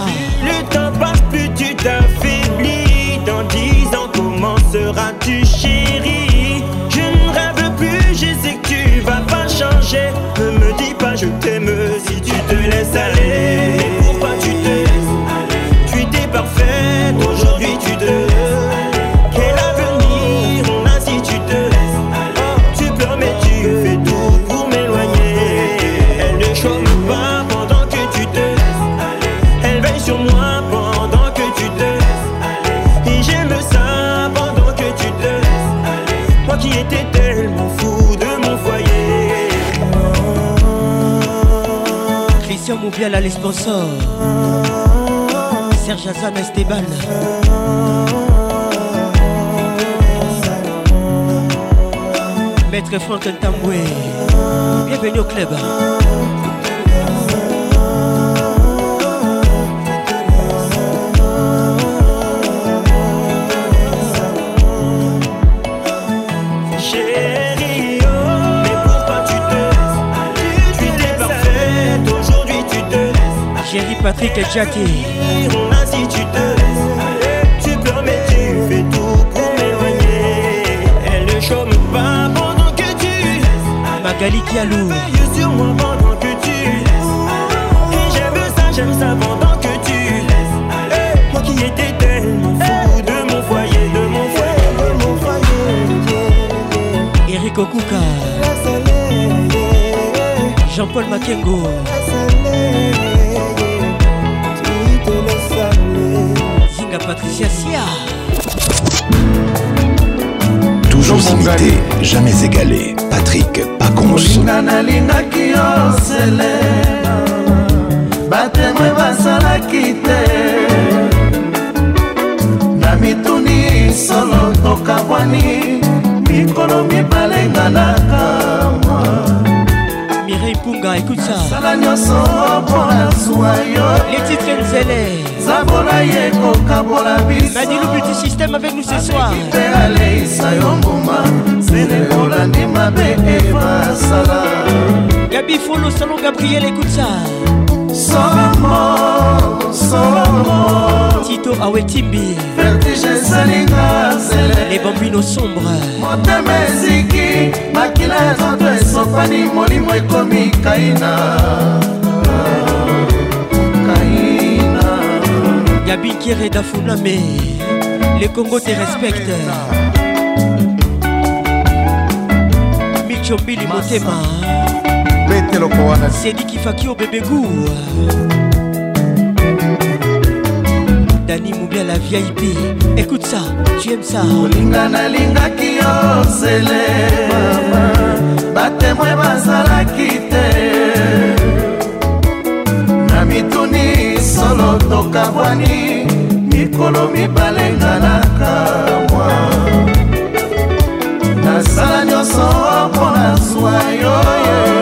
Le temps passe, plus tu t'affaiblis. Dans dix ans, comment seras-tu chéri Je ne rêve plus, je sais que tu vas pas changer. Ne me dis pas je t'aime si tu te laisses aller. bien à l'esponsor Serge Azan Esteban Maître Franck Ntamboué Bienvenue au club Patrick Jackie. Si tu te laisses, tu permets, tu fais tout pour m'éloigner. Elle ne chôme pas pendant que tu laisses. Magali Kialou. Veille sur moi pendant que tu laisses. Et j'aime ça, j'aime ça pendant que tu laisses. Moi qui étais tellement fou de mon foyer, de mon foyer, de mon foyer. Eric Okuka. Jean-Paul Makengo. Siasia. Toujours imité, jamais égalé. Patrick Pacons. nalingaki yo sele batemwe basalaki te na mituni solo tokabwani mikolo mibale nganaka mwa Mama, écoute ça. Les titres Nzele. Nadilou Beauty System avec nous ce soir. Gabi Folo, Salon Gabriel, écoute ça. solomo solomo tito awetimbi vertige esalinga zele lebambino sombre motema eziki makila ya nzoto esopani molimo ekomi kaina kaina yabinkire dafuname le congo te respecte michombili motema eloko wana sedikifaki obebegu dani mobia la vieille pi écoute ça tu aimes ça kolinga nalingaki yo zele batemoin bazalaki te na mituni solo tokabwani mikolo mibale nganaka mwa nasala nyonso mpona zwa yo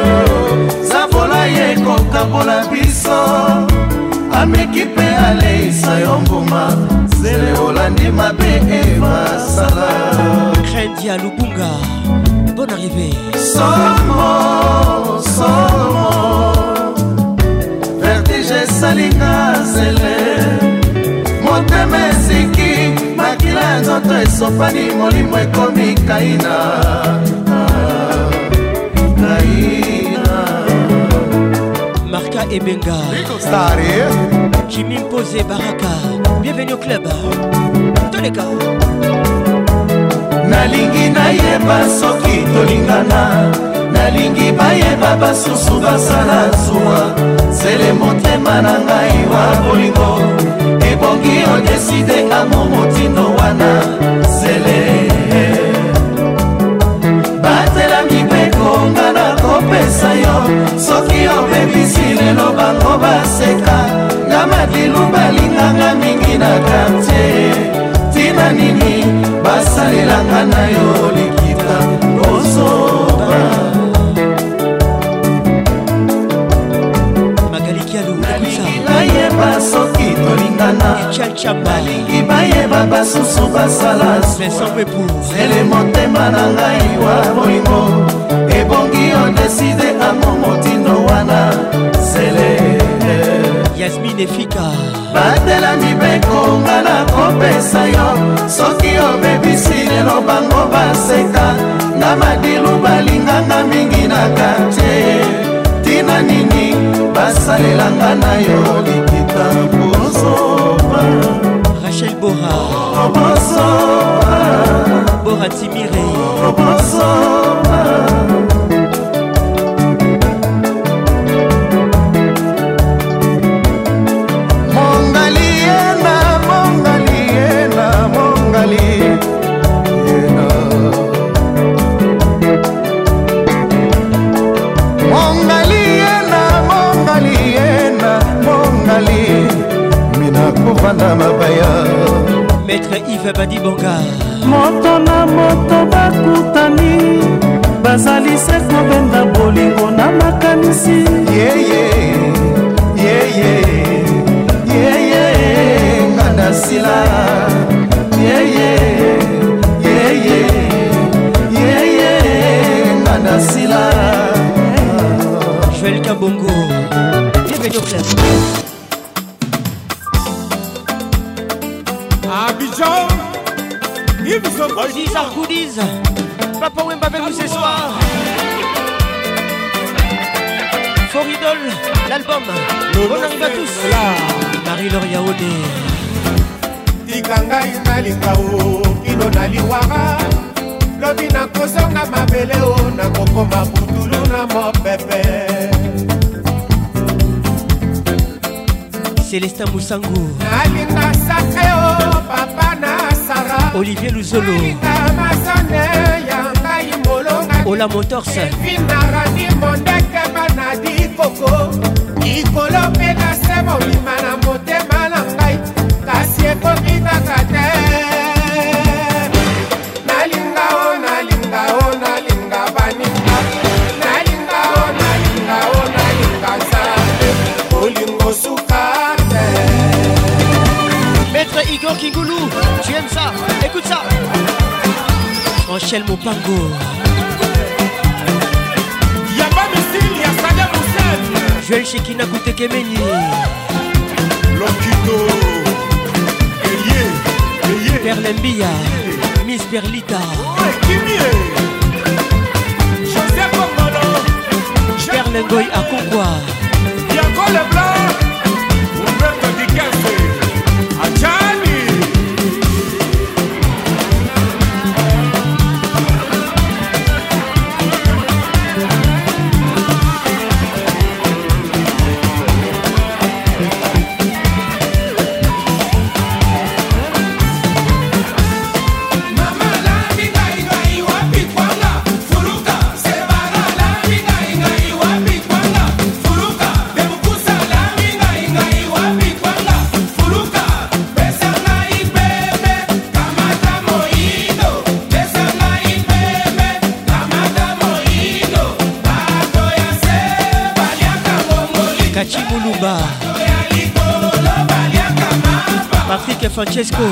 atambola biso ameki mpe aleisa yo mbuma zele olandi mabe e masala kredi ya lubunga bon arrivé somo somo vertige esalinga zele motema esiki makila ya nzoto esopani molimo ekomi kaina Mika Ebenga Stare eh? Jimmy Posé Baraka Bienvenue au club Toleka nalingi nayeba soki tolingana nalingi bayeba basusu basala zuwa zele motema na ngai wa bolingo ebongi odeside nga mo motindo wana zele batelami mpekonga soki obebisi lelo bango baseka na madilu balinganga mingi na kartie ntina nini basalelanga na yo likita osoba nayeba soki tolingana nalingi bayeba basusu basala zele motema na ngai wa bolingo ebongi odeside yango motindo wana sele yasmin efika batela mibeko nga na kopesa yo soki obebisi lelo bango baseka na madilu balinganga mingi na kartie tina nini basalelanga na yo likita bozoba rachel bora oh, bozoba bora timire oh, bozoba na mabaya maître ive badibonga moto na moto bakutani bazali se kobenda bolingo na makanisi yeye yeye yeye nga nasila yeye yeye yeye nga nasila joel kabongo bienvenue au club Ozzy Sarkoudis, Papa Wemba avec vous ce soir. For Idol, l'album. Bon arrive à tous. Marie-Lauria Ode. tika ngai nalinga o kino naliwaka lobi nakosonga mabele o koko putulu na mopepe célestin mosango nalinga saka olivier luzolo ola motorse evindarani mondeke banadi koko likolo mpe na se molima na motema na ngai kasi ekomi kaka Rochelle Mopango Yaba Missil ya Sada Moussel Joël Chekina Koutekemeni Lokito Elie Elie Perlembia Miss Perlita Kimie Joseph Omano Perlengoy Akonkwa Yango Leblanc Francesco.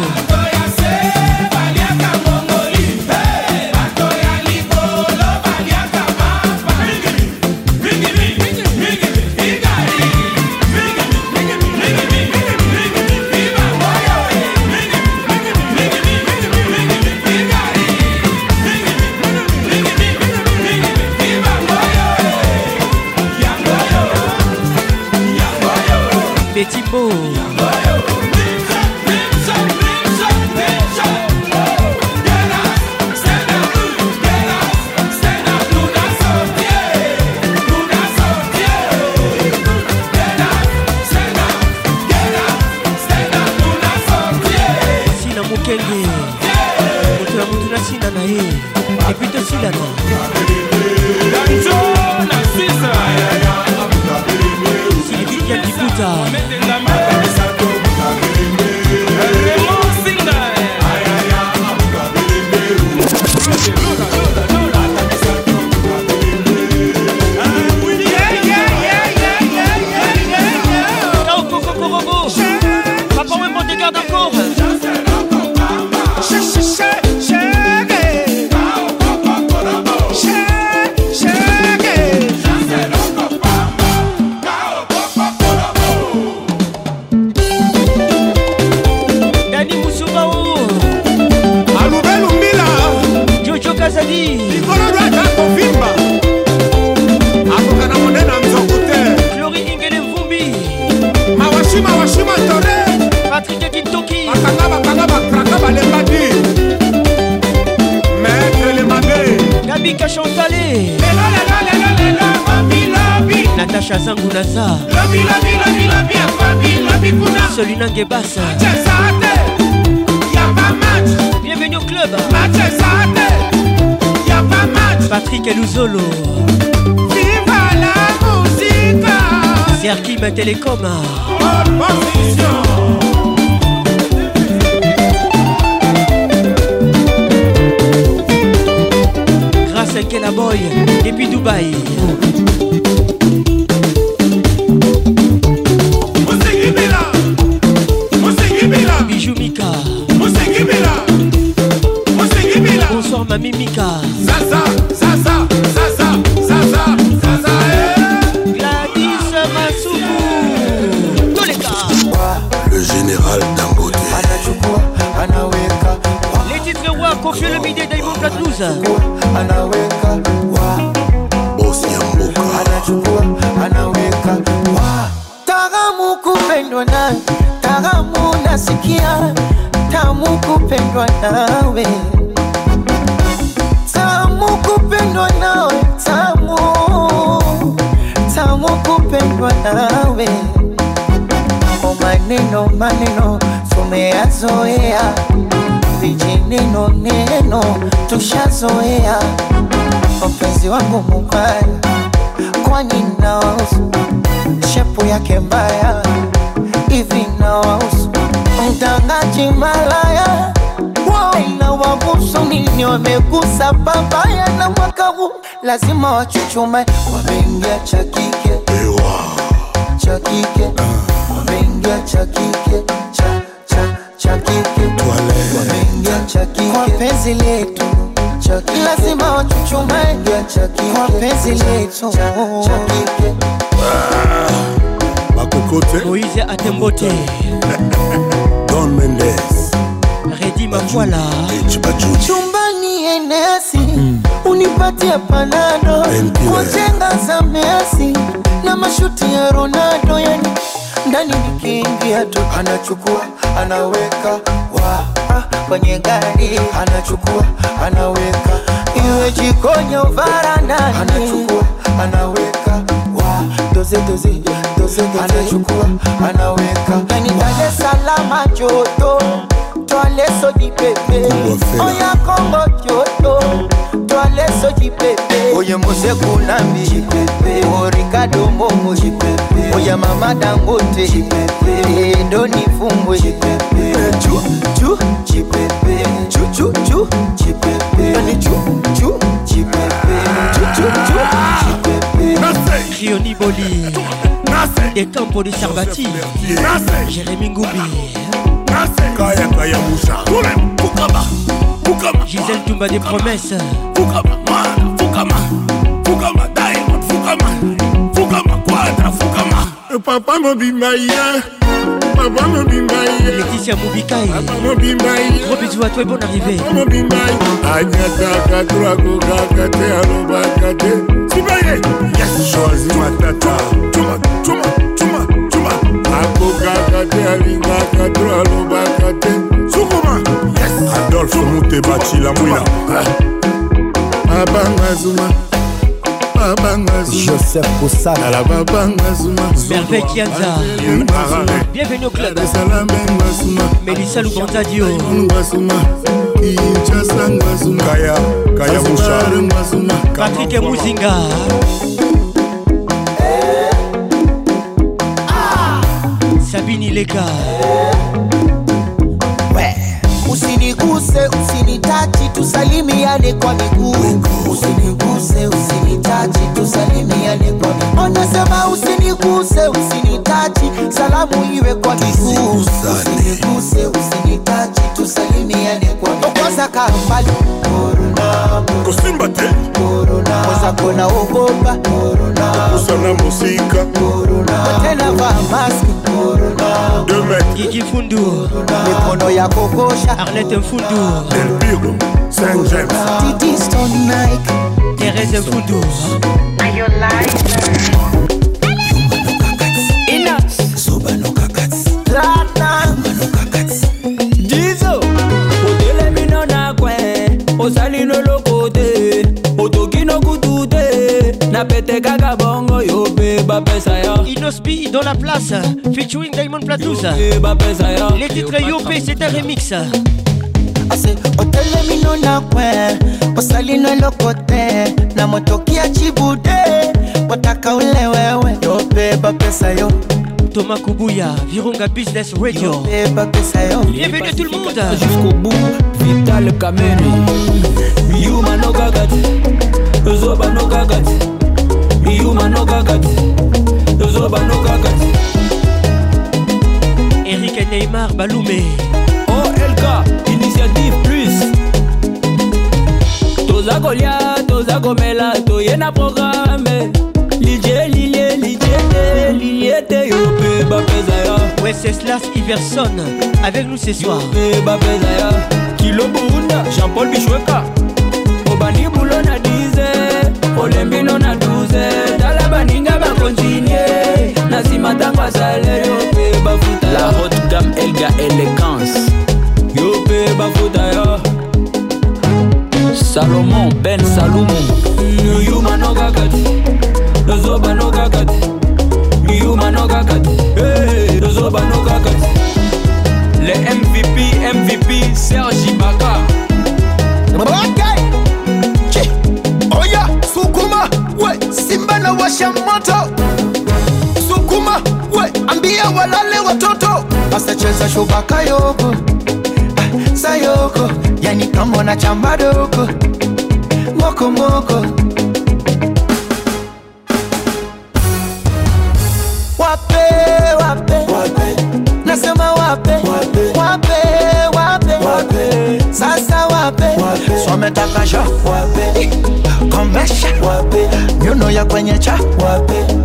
ngumu kali, kwani nawahusu? Shepu yake mbaya hivi nawahusu? Mtangaji malaya inawagusu nini? Wamegusa papaya na mwaka huu lazima wachuchume, wameingia cha kike cha kike, wameingia cha kike cha cha cha kike, wameingia cha kike kwa penzi letu chaki, lazima wachuchumae kwa penzi letu ah, Makokote Moise Atembote Don Mendes Redi Mafwala Chumbani enesi mm. Unipatie panado Wajenga za mesi Na mashuti ya Ronaldo Yani ndani nikiingia tu Anachukua, anaweka wow kwenye gari, anachukua anaweka, iwe jikoni au varandani, anachukua anaweka doze doze doze doze, anachukua anaweka ndani Dar salama Salaam joto twale soji pepe oya Kongo joto twale soji pepe oye mose kunambi oye Ricardo Momo jipepe Chipepe Oya mama dangote Chipepe Ndo ni fungwe Chipepe Chu, chu Chipepe Chu, chu, chu Chipepe Yoni chu, chu Chipepe Chu, chu, chu Chipepe Kioni Boli Des campos de Sarbati Jérémy Ngoubi Kaya Kaya Moussa Koukaba Koukaba Gisèle Toumba des promesses Koukaba Koukaba Koukaba Diamond Koukaba Koukaba Quadra Koukaba Eh, papa mobimba ye papa mobimba ye leticia mobikai e. papa mobimba ye gros bisou à toi et bonne arrivée papa mobimba ye anyataka to akokaka te alobaka te sibaye yes choisi matata tuma tuma tuma tuma akokaka te alingaka to alobaka te sukuma yes adolphe muteba cilamwina ah. abanga zuma Joseph Kosala Merveille Kianza Bienvenue au club Melissa Luganda Dio Kaya Kaya Moucha Patrick Mouzinga ah. Sabine Leka usiniguse, usinitachi, tusalimiane kwa miguuanasema Usiniguse, usinitachi, usiniguse, usinitachi, salamu iwe kwa miguu. Usiniguse, usinitachi, tusalimiane ezaka mbali kosimba te kozakona okoba kosana mosika kotelava maske gigi fundu mikono ya kokosha arlete fundu elbigo saint james titistonike terese fundu ayolai inox Crosby dans la place, featuring Diamond Platous. Les titres Yopé, c'est un remix. otele mino na kwe osali no elokote na motoki ya chibude wataka wewe yobeba pesa yo Thomas Kubuya, Virunga Business Radio. de tout le monde. Jusqu'au bout, Vital Kameni. Yuma no gagat. Zoba biso banokaka erika neymar balume olk initiative plus toza kolia toza komela toye na programe lilie lilie lilie lilie te yo mpe bapeza ya weseslas iverson avec nous ce soir mpe bapeza ya kilo burunda jean-paul bishweka obandi bulo na 10 olembino na 12 tala baninga na nsima ntango asala yo mpe bafuta la haute gamme elga élégance yo pe bafuta yo salomon ben salumu yuma nokaka te nozoba nokaka te miyuma nokaka te nozoba nokaka te le mvp mvp serge ibaka okay. oya sukuma we simba na washa moto pia walale watoto wasacheza shubaka yoko ah, sayoko yani kambo na chambadoko mokomoko wape wape, wape. nasema wape wape, wape sasa wape, wape eh, wape nyuno ya kwenye cha wape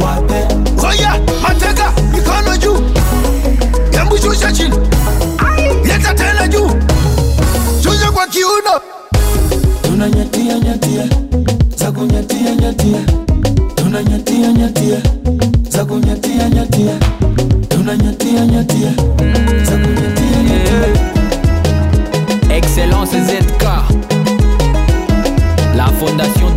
wape oya mateka mikono juu yambushusha chini leta tena juu shusha kwa kiuno tuna nyatia nyatia za kunyatia nyatia tuna nyatia nyatia za kunyatia nyatia tuna nyatia nyatia za kunyatia nyatia Excellence ZK La fondation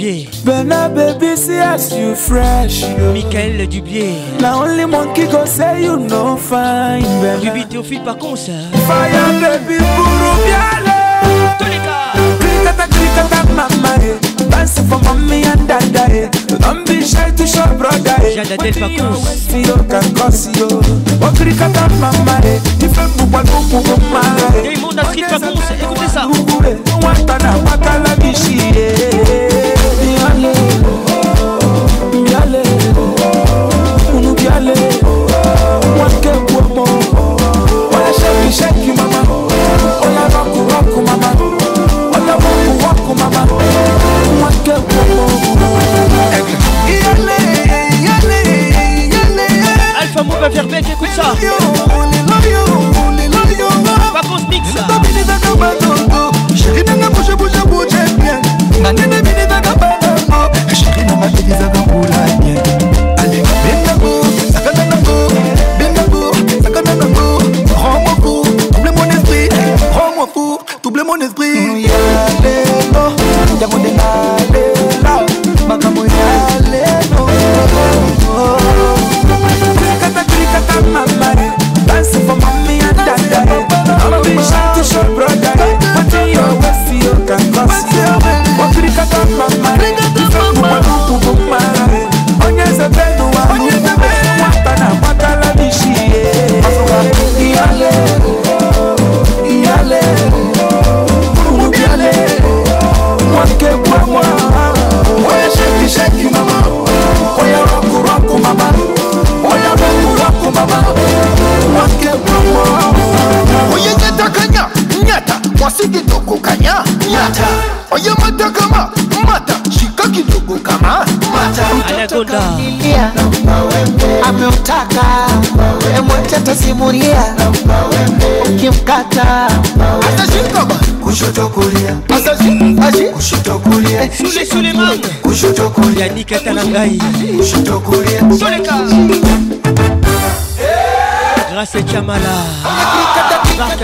Ben Bernard baby, see as you fresh. Yo. Michael Dubier. La only monkey go say you no fine. t'es au fil par con ça. Fire baby, bourou biale. Tolika. Clitata, clitata, mama. Eh. Dance for mommy and dada. Eh. Don't be shy to show brother. Eh. Jadadel par contre. Fio kakosi yo. Okrikata mama. Eh. Ife bubwa kuku mama. Eh. Des mondes mon par con. Écoutez ça. Ouatana, pas Eh. Verbeck, écoute ça. ce Mix. atasimulia ukimkata atashikaba kushoto kulia kushoto kulia eh, shule Suleiman kushoto kulia nikata na ngai kushoto kulia soleka grâce et Chamala Marc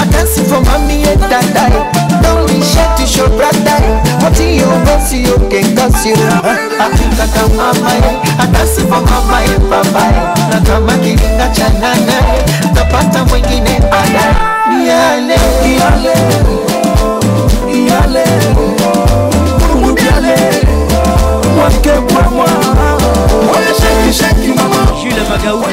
I dance for mommy and daddy Don't be shy to show brother What you want, see you can cause you Kaka mama I dance for mama and baba Na kama kilinga cha nana Tapata mwingine baadaye Yale, yale Yale Mungu yale Wake kwa mwana Jules Magauka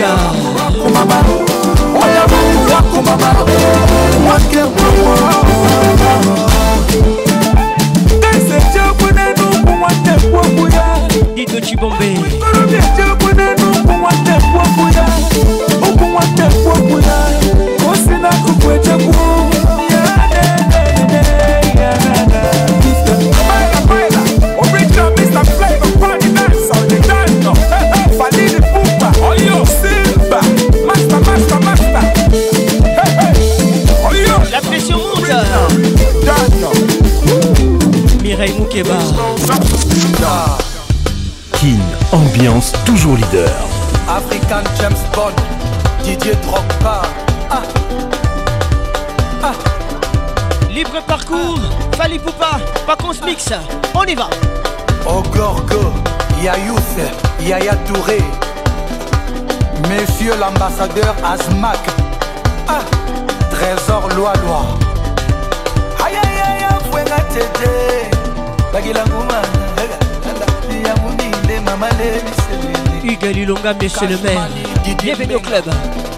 Dito Chibombe okumwate kwakuya osina kukwete kuo Mireille Moukeba. King, ambiance toujours leader. African James Bond, Didier Drogba. Ah. Ah. Libre parcours, ah. Fali Poupa, se mixe on y va. Ogorgo, Yayouf, Yaya Touré. Messieurs l'ambassadeur Azmak. Ah. Trésor Loi-Loi ah, Bienvenue au club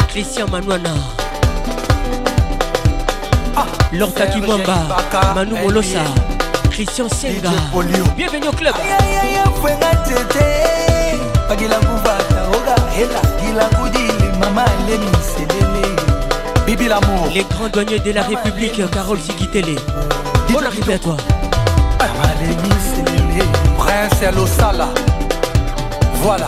Christian Manuana Lorca Manu Molosa Christian Bienvenue au club Les grands douaniers de la République Carole Zikitele. Bon arrivée à toi. Prince à l'Osala. Voilà.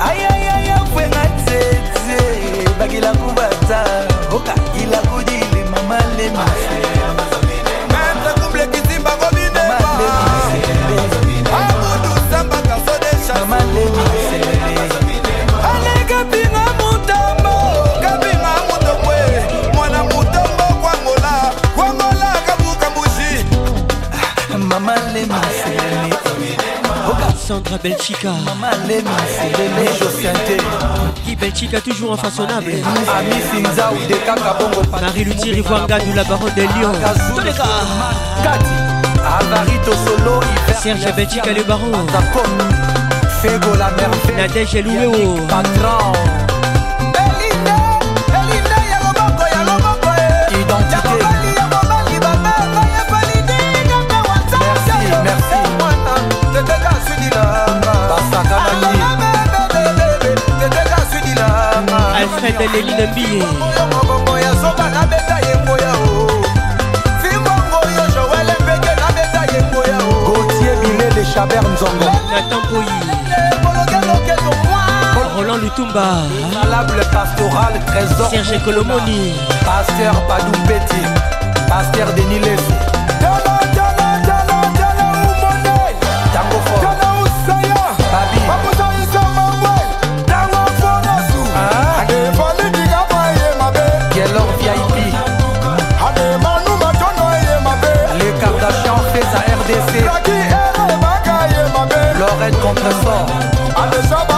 Aïe aïe aïe, Fouenga Tsetse. Bagila Koubata. Oka, il a goûté les mamans, les masses. Lema Seleme Sandra Belchica Guy Belchica toujours infaçonnable Marie Luthier Rivoanga de la baronne des Lions Serge Belchica le baron Nadège Elouéo Patron fred leli na biye bongo ya zoba nabeta yengo yao fimbongo yo joel mpeke nabeta yengo yao gotier bilele chaber nzongo natampoyi Roland Lutumba Valable pastoral trésor Serge Colomoni Pasteur Padou Petit Pasteur Denis Lefou Mohamed Contresort.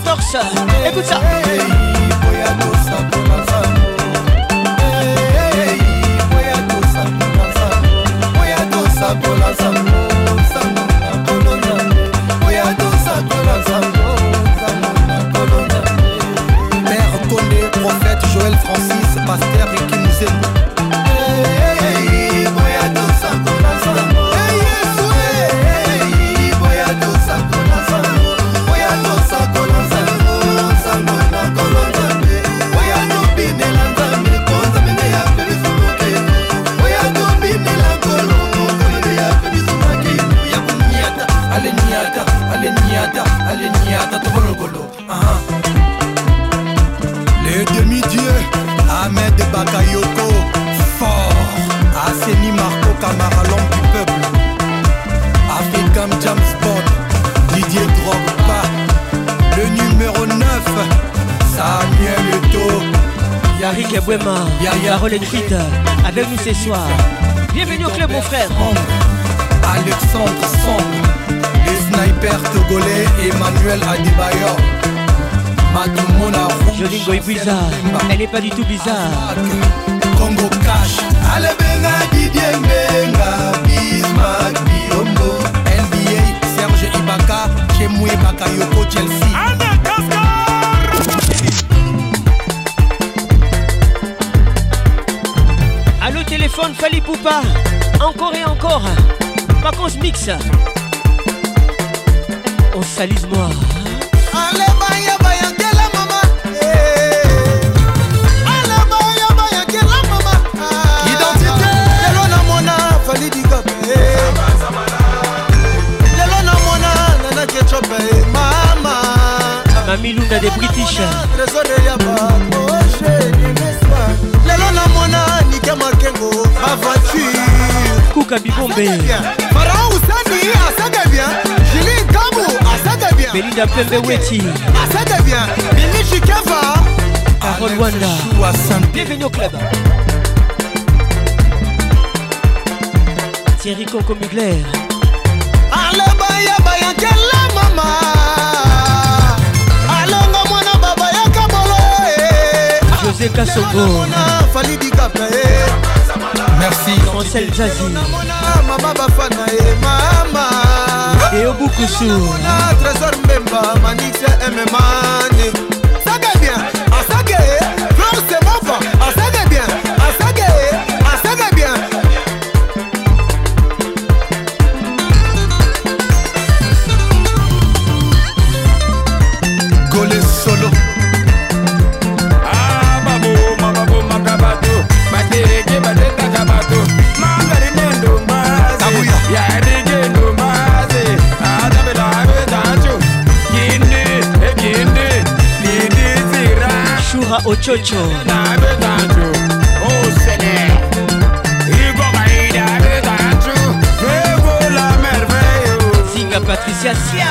torche Écoute ça Hey, hey, hey, Parole Carole et avec nous ce soir. Bienvenue au club, mon frère. Alexandre Song, les snipers togolais, Emmanuel Adibayor. Jolie Goy bizarre, elle n'est pas du tout bizarre. Congo Cash, benga Didier Benga, Bismarck, Biombo, NBA, Serge Ibaka, Chemoué Bakayoko, Chelsea. pas. Encore et encore. Vacances mix. On salise moi. Mami Lunda des British. Luka Bibombe Pharaon Usani asaga bien Jili Kamu asaga bien Belinda Pembe Weti asaga bien Mimi Chikava Carole Wanda Bienvenue au club Thierry Coco Mugler Alabaya Bayankela Mama Alonga mwana baba ya kabolo eh. José Kasongo Falidi Kapla eh merci francel jazi mama bafana ye mama eyobukusu trésor mbemba manixe mmane sage bien asage grosse mofa asage chocho Singa Patricia Sia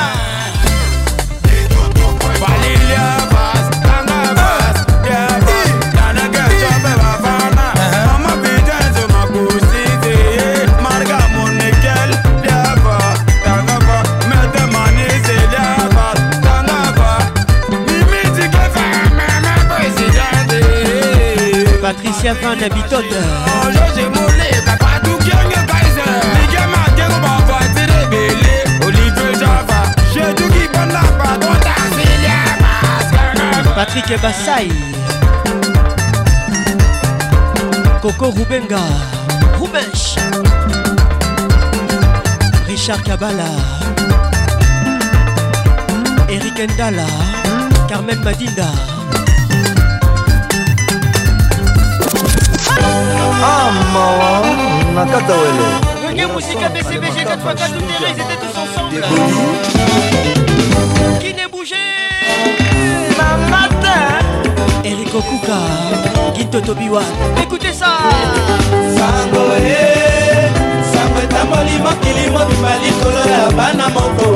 Patrick Bassai Coco Rubenga Rubench Richard Kabala Eric Ndala Carmen Madinda na nakata wele Reggae musique ABCBG 4 x 4 terrain, les étaient tous ensemble te Eric Okuka Guito Tobiwa Écoutez ça Sango eh Sango etamboli mokili mobimba likolo ya bana moko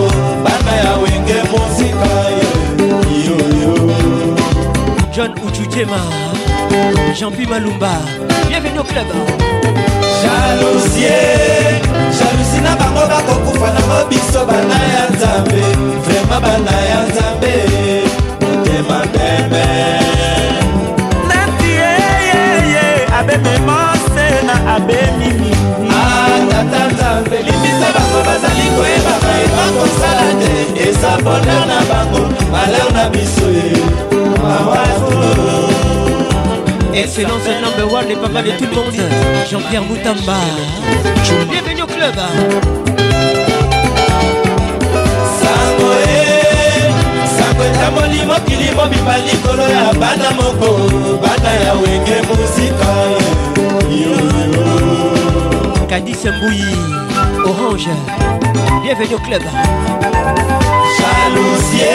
Bana ya wenge mosika eh. yo yo John Uchuchema Jean-Pi Malumba Bienvenue au club jalousie jalousi na bango bakokufa nango biso bana ya nzambe vraimen bana ya nzambe neti eyeye eh, eh, eh, abemi mose na abemi mingi ah, limbisa bango bazali koyeba mayeba kosala te eza bonheur na bango malheur na biso ye mawatu Excellence number one, les papas de tout le monde. Jean-Pierre Moutamba. Bienvenue au club. yamboli mokili mobimba likolo ya bana moko bana ya wenge muzika kadise mbuyi orange bienvenu club jalousie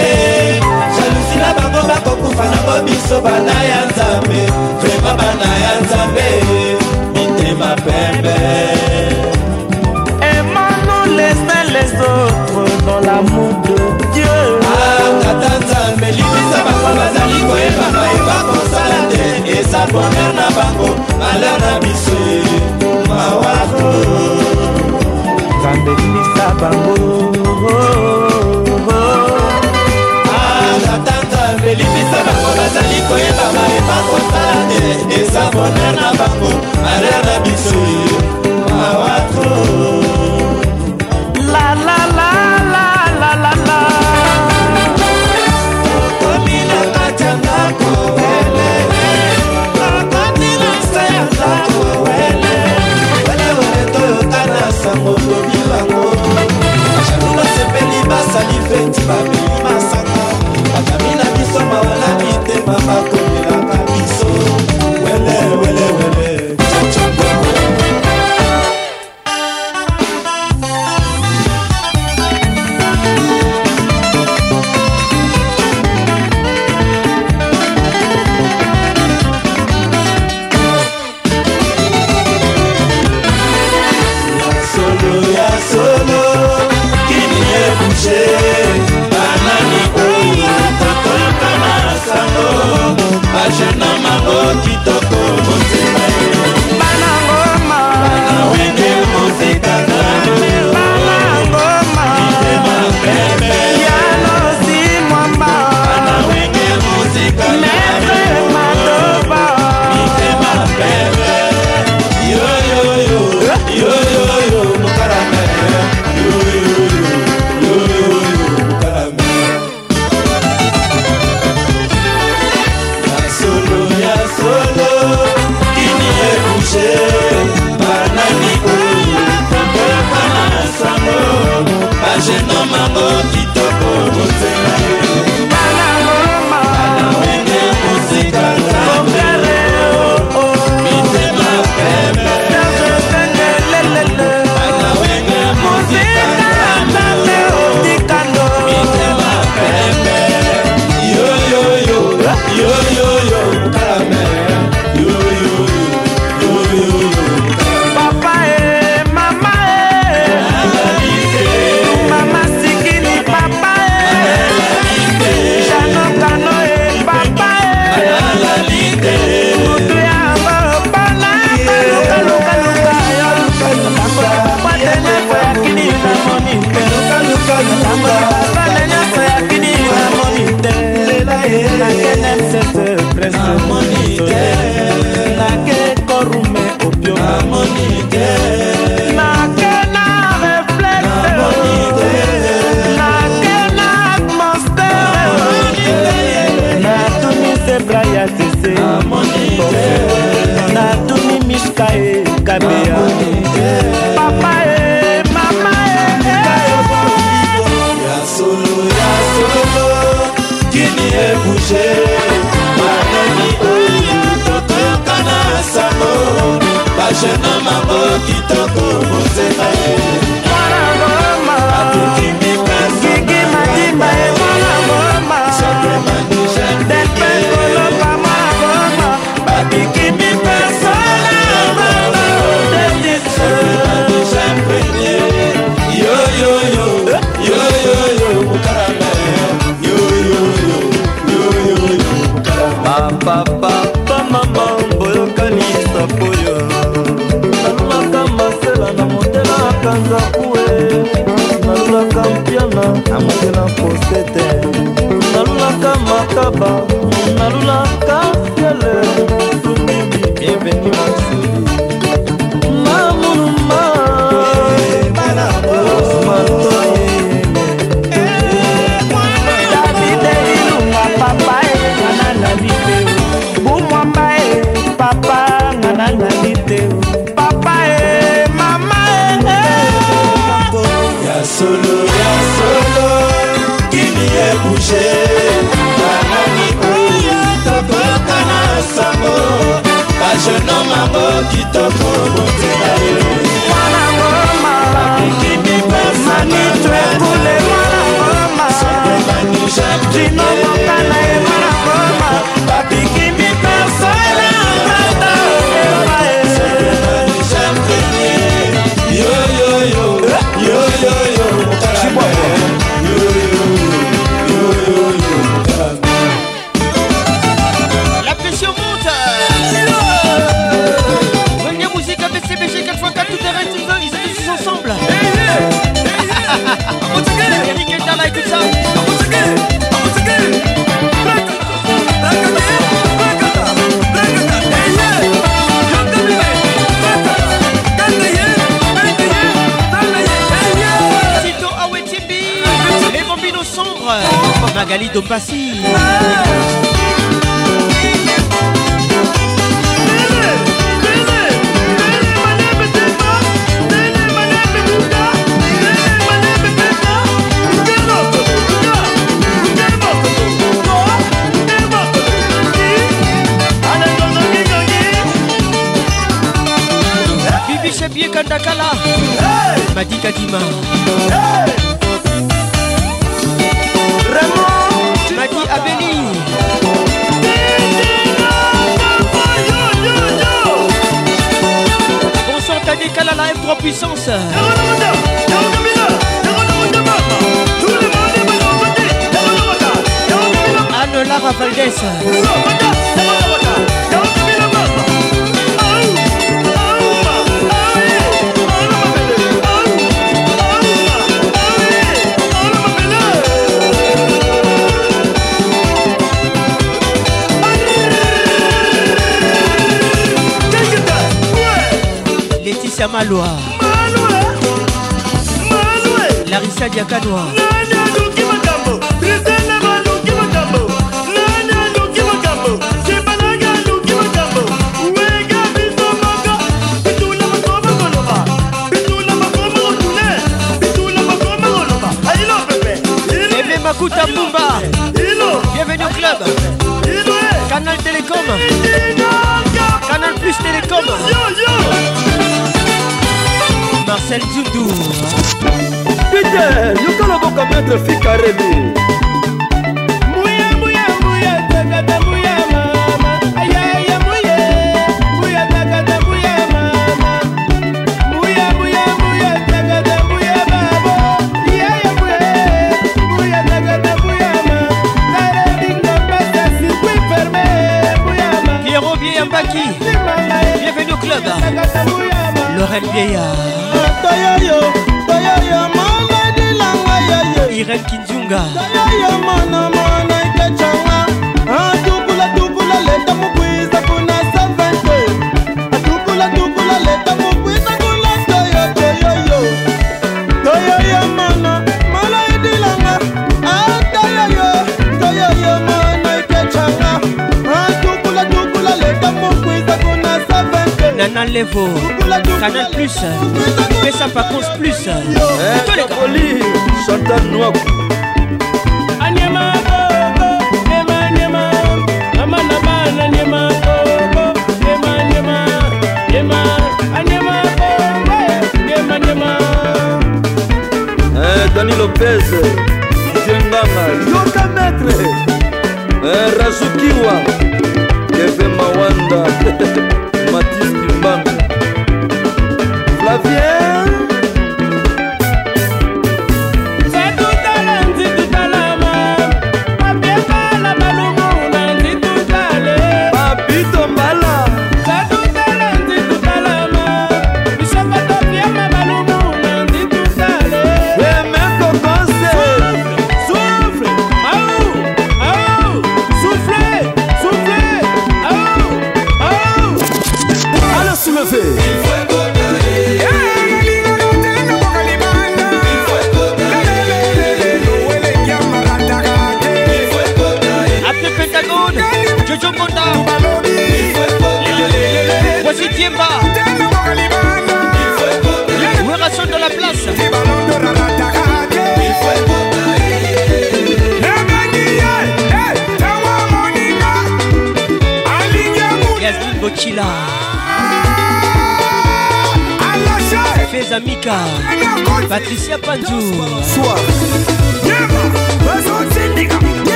jalousi na bango bakokufa nango biso bana ya nzambe vrema bana ya nzambe mitema pembe emanolesna les autres dans l'amour de dieu ngata nzambe libisa bango bazali koyeba mayeba kosala te eza boner na bango maler na biso mawako nzambe libisa bango ngata nzambe libisa bango bazali koyeba mayeba kosala te eza boner na bango maler na biso mawako basepeli basali feti babeli masanga bakami na biso mawala mitema bakomela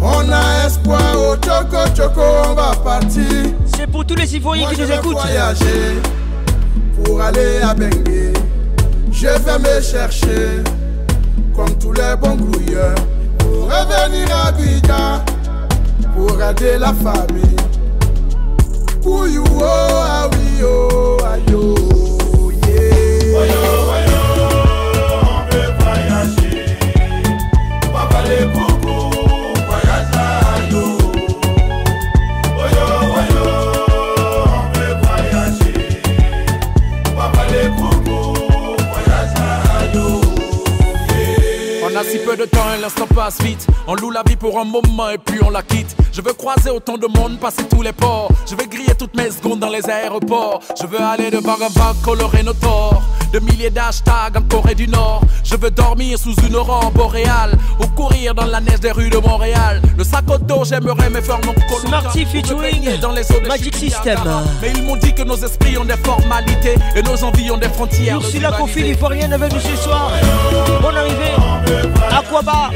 On a espoir au on va partir. C'est pour tous les Ivoiriens qui nous écoutent. voyager pour aller à Bengue. Je vais me chercher comme tous les bons grouilleurs pour revenir à Bidja pour aider la famille. oh, ah oui. ayọ̀ ayọ̀ yeah. de temps et l'instant passe vite. On loue la vie pour un moment et puis on la quitte. Je veux croiser autant de monde, passer tous les ports. Je veux griller toutes mes secondes dans les aéroports. Je veux aller de bar en bar, colorer nos torts. De milliers d'hashtags en Corée du Nord. Je veux dormir sous une aurore boréale ou courir dans la neige des rues de Montréal. Le sac au dos, j'aimerais me faire mon colo. Smarty featuring dans les Magic System. Mais ils m'ont dit que nos esprits ont des formalités et nos envies ont des frontières. suis la ivoirienne avec nous ce soir. Bonne arrivée kwaba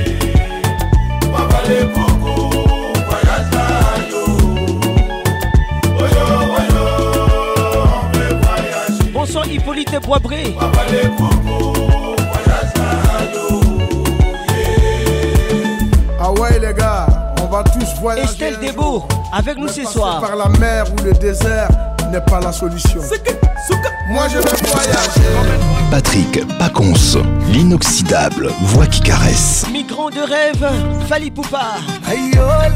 Bonsoir Hippolyte Boisbré Ah ouais les gars, on va tous voyager Estelle Debo avec nous ce soir Par la mer ou le désert n'est pas la solution Moi je vais voyager Patrick Pacons, l'inoxydable voix qui caresse. Migrant de rêve, Fali Poupa. Oh,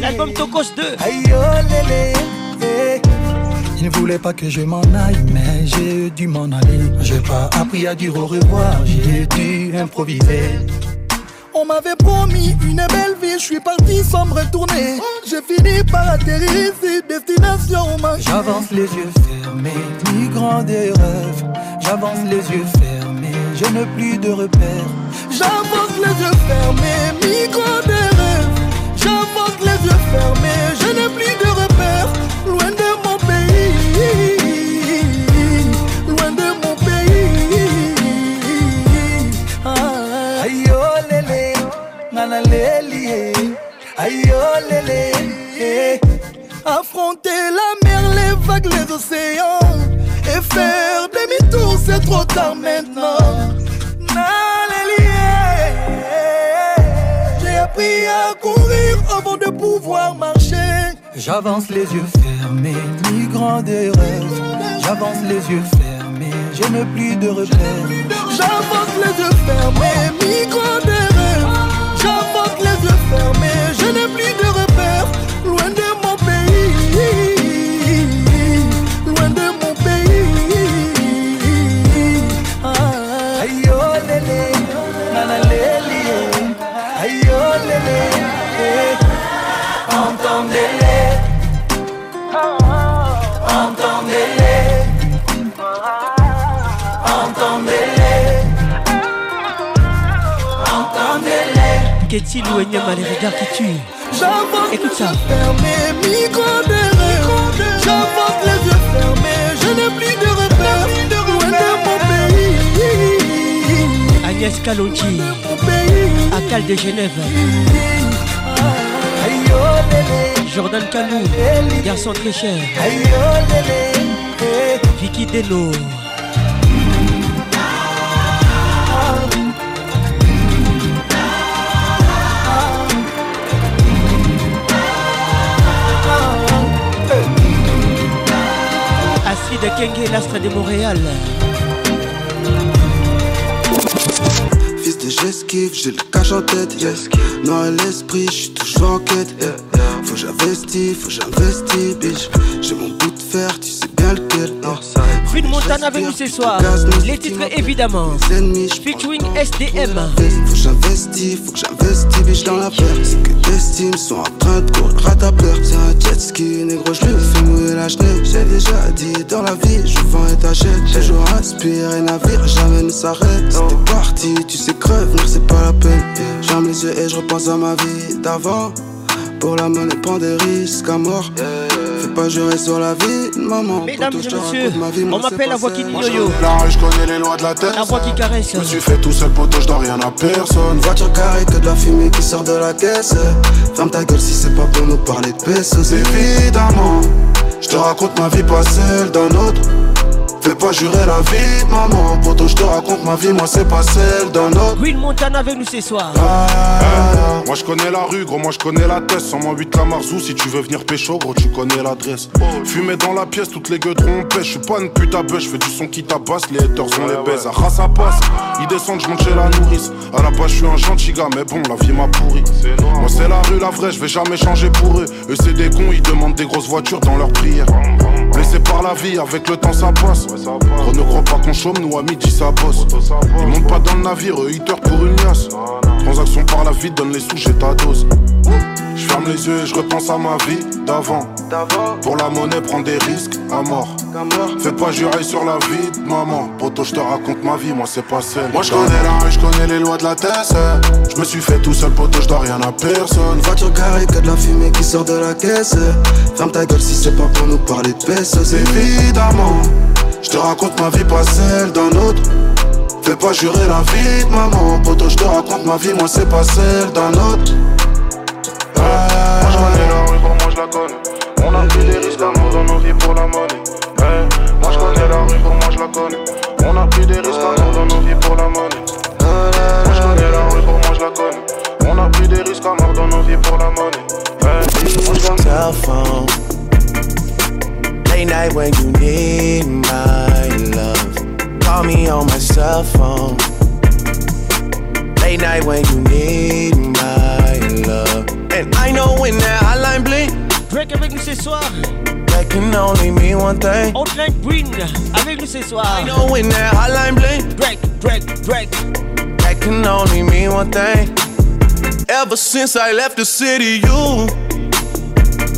L'album Tokos 2. Eh. Il ne voulait pas que je m'en aille, mais j'ai dû m'en aller. J'ai pas appris à dire au revoir, j'ai dû improviser. On m'avait promis une belle vie, je suis parti sans me retourner. J'ai fini par atterrir ici, destination J'avance les yeux fermés, migrant des rêves. J'avance les yeux fermés, je n'ai plus de repères. J'avance les yeux fermés, migrant des rêves. J'avance les yeux fermés. Affronter la mer, les vagues, les océans. Et faire demi-tour, c'est trop tard maintenant. J'ai appris à courir avant de pouvoir marcher. J'avance les yeux fermés, migrant des rêves. J'avance les yeux fermés, je n'ai plus de repères. J'avance les yeux fermés, migrant des rêves. J'invoque les yeux fermés, je n'ai plus de repères, loin de mon pays. Kensi Louenyama, les regards qui tuent. Écoute ça. Fermé, micro de J'avance les yeux fermés, je n'ai plus de repères. Loin de mon pays. Agnès Kalonji, à Cal de Genève. Oh, Jordan Kalou, garçon très cher. Oh, Vicky Delo. de Kenge, l'astre de Montréal. Fils de j'esquive, j'ai le cash en tête. Yes. Noir l'esprit, j'suis toujours en quête. Faut j'investis, faut j'investis, bitch. J'ai mon bout de fer, tu sais une montagne avec nous ce soir. Les titres évidemment. Featuring SDM. Faut que j'investis, faut que j'investis, biche dans la perte. C'est que tes teams sont en train de courir à ta peur. C'est un jet ski, négro, je lui fais mouiller la genève J'ai déjà dit dans la vie, je vends et t'achètes. respire la navire, jamais ne s'arrête. T'es parti, tu sais crève, non c'est pas la peine. J'aime les yeux et je repense à ma vie d'avant. Pour la monnaie, prends des risques à mort. Fais pas jurer sur la vie, maman. Mesdames et messieurs, ma vie, on m'appelle la voix qui dit yo La je connais les lois de la tête. voix qui caresse. Je me suis fait tout seul, poteau, je rien à personne. Voiture carrée, que de la fumée qui sort de la caisse. Ferme ta gueule si c'est pas pour nous parler de paix. Évidemment, je te raconte ma vie, pas celle d'un autre. Fais pas jurer la vie, maman. Poto, je te raconte ma vie, moi c'est pas celle d'un autre. Will Montana avec nous ce soir. Ah. Hein? moi je connais la rue, gros, moi je connais la tête. la marzou si tu veux venir pécho, gros, tu connais l'adresse. Fumé dans la pièce, toutes les gueux trompées. pêche. Je pas une pute à je fais du son qui tabasse. Les haters, ont les baise. Ah, ça passe. Ils descendent, je monte chez la nourrice. À la base, je suis un gentil gars, mais bon, la vie m'a pourri. moi c'est la rue, la vraie, je vais jamais changer pour eux. Eux, c'est des cons, ils demandent des grosses voitures dans leurs prières. Blessé par la vie, avec le temps ça passe. On ne croit pas qu'on chôme, nous à midi ça bosse. Ils montent pas dans le navire, 8 heures pour une liasse. Transaction par la vie, donne les sous, j'ai ta dose. Je ferme les yeux et je repense à ma vie d'avant. Pour la monnaie, prends des risques à mort. Fais pas jurer sur la vie de maman. Poto, je te raconte ma vie, moi c'est pas celle. Moi je connais la rue, je connais les lois de la tête. Je me suis fait tout seul, poto, je dois rien à personne. Voiture carrée, que de la fumée qui sort de la caisse. Ferme ta gueule si c'est pas pour nous parler de C'est Évidemment. Je te raconte ma vie, pas celle d'un autre. Fais pas jurer la vie de maman, poto. Je te raconte ma vie, moi c'est pas celle d'un autre. Moi je connais la rue, pour je la connais. On a pris des risques d'amour dans nos vies pour la monnaie. Moi je connais la rue, pour je la connais. On a pris des risques d'amour dans nos vies pour la monnaie. Eh, moi je connais la rue, moi je la connais. On a pris des risques à mort dans nos vies pour la monnaie. Ouais. night when you need my love, call me on my cell phone. Late night when you need my love, and I know when that hotline blink. Break avec nous ce soir. That can only mean one thing. Hotline Green avec nous ce soir. I know when that hotline blink. Break, break, break. That can only mean one thing. Ever since I left the city, you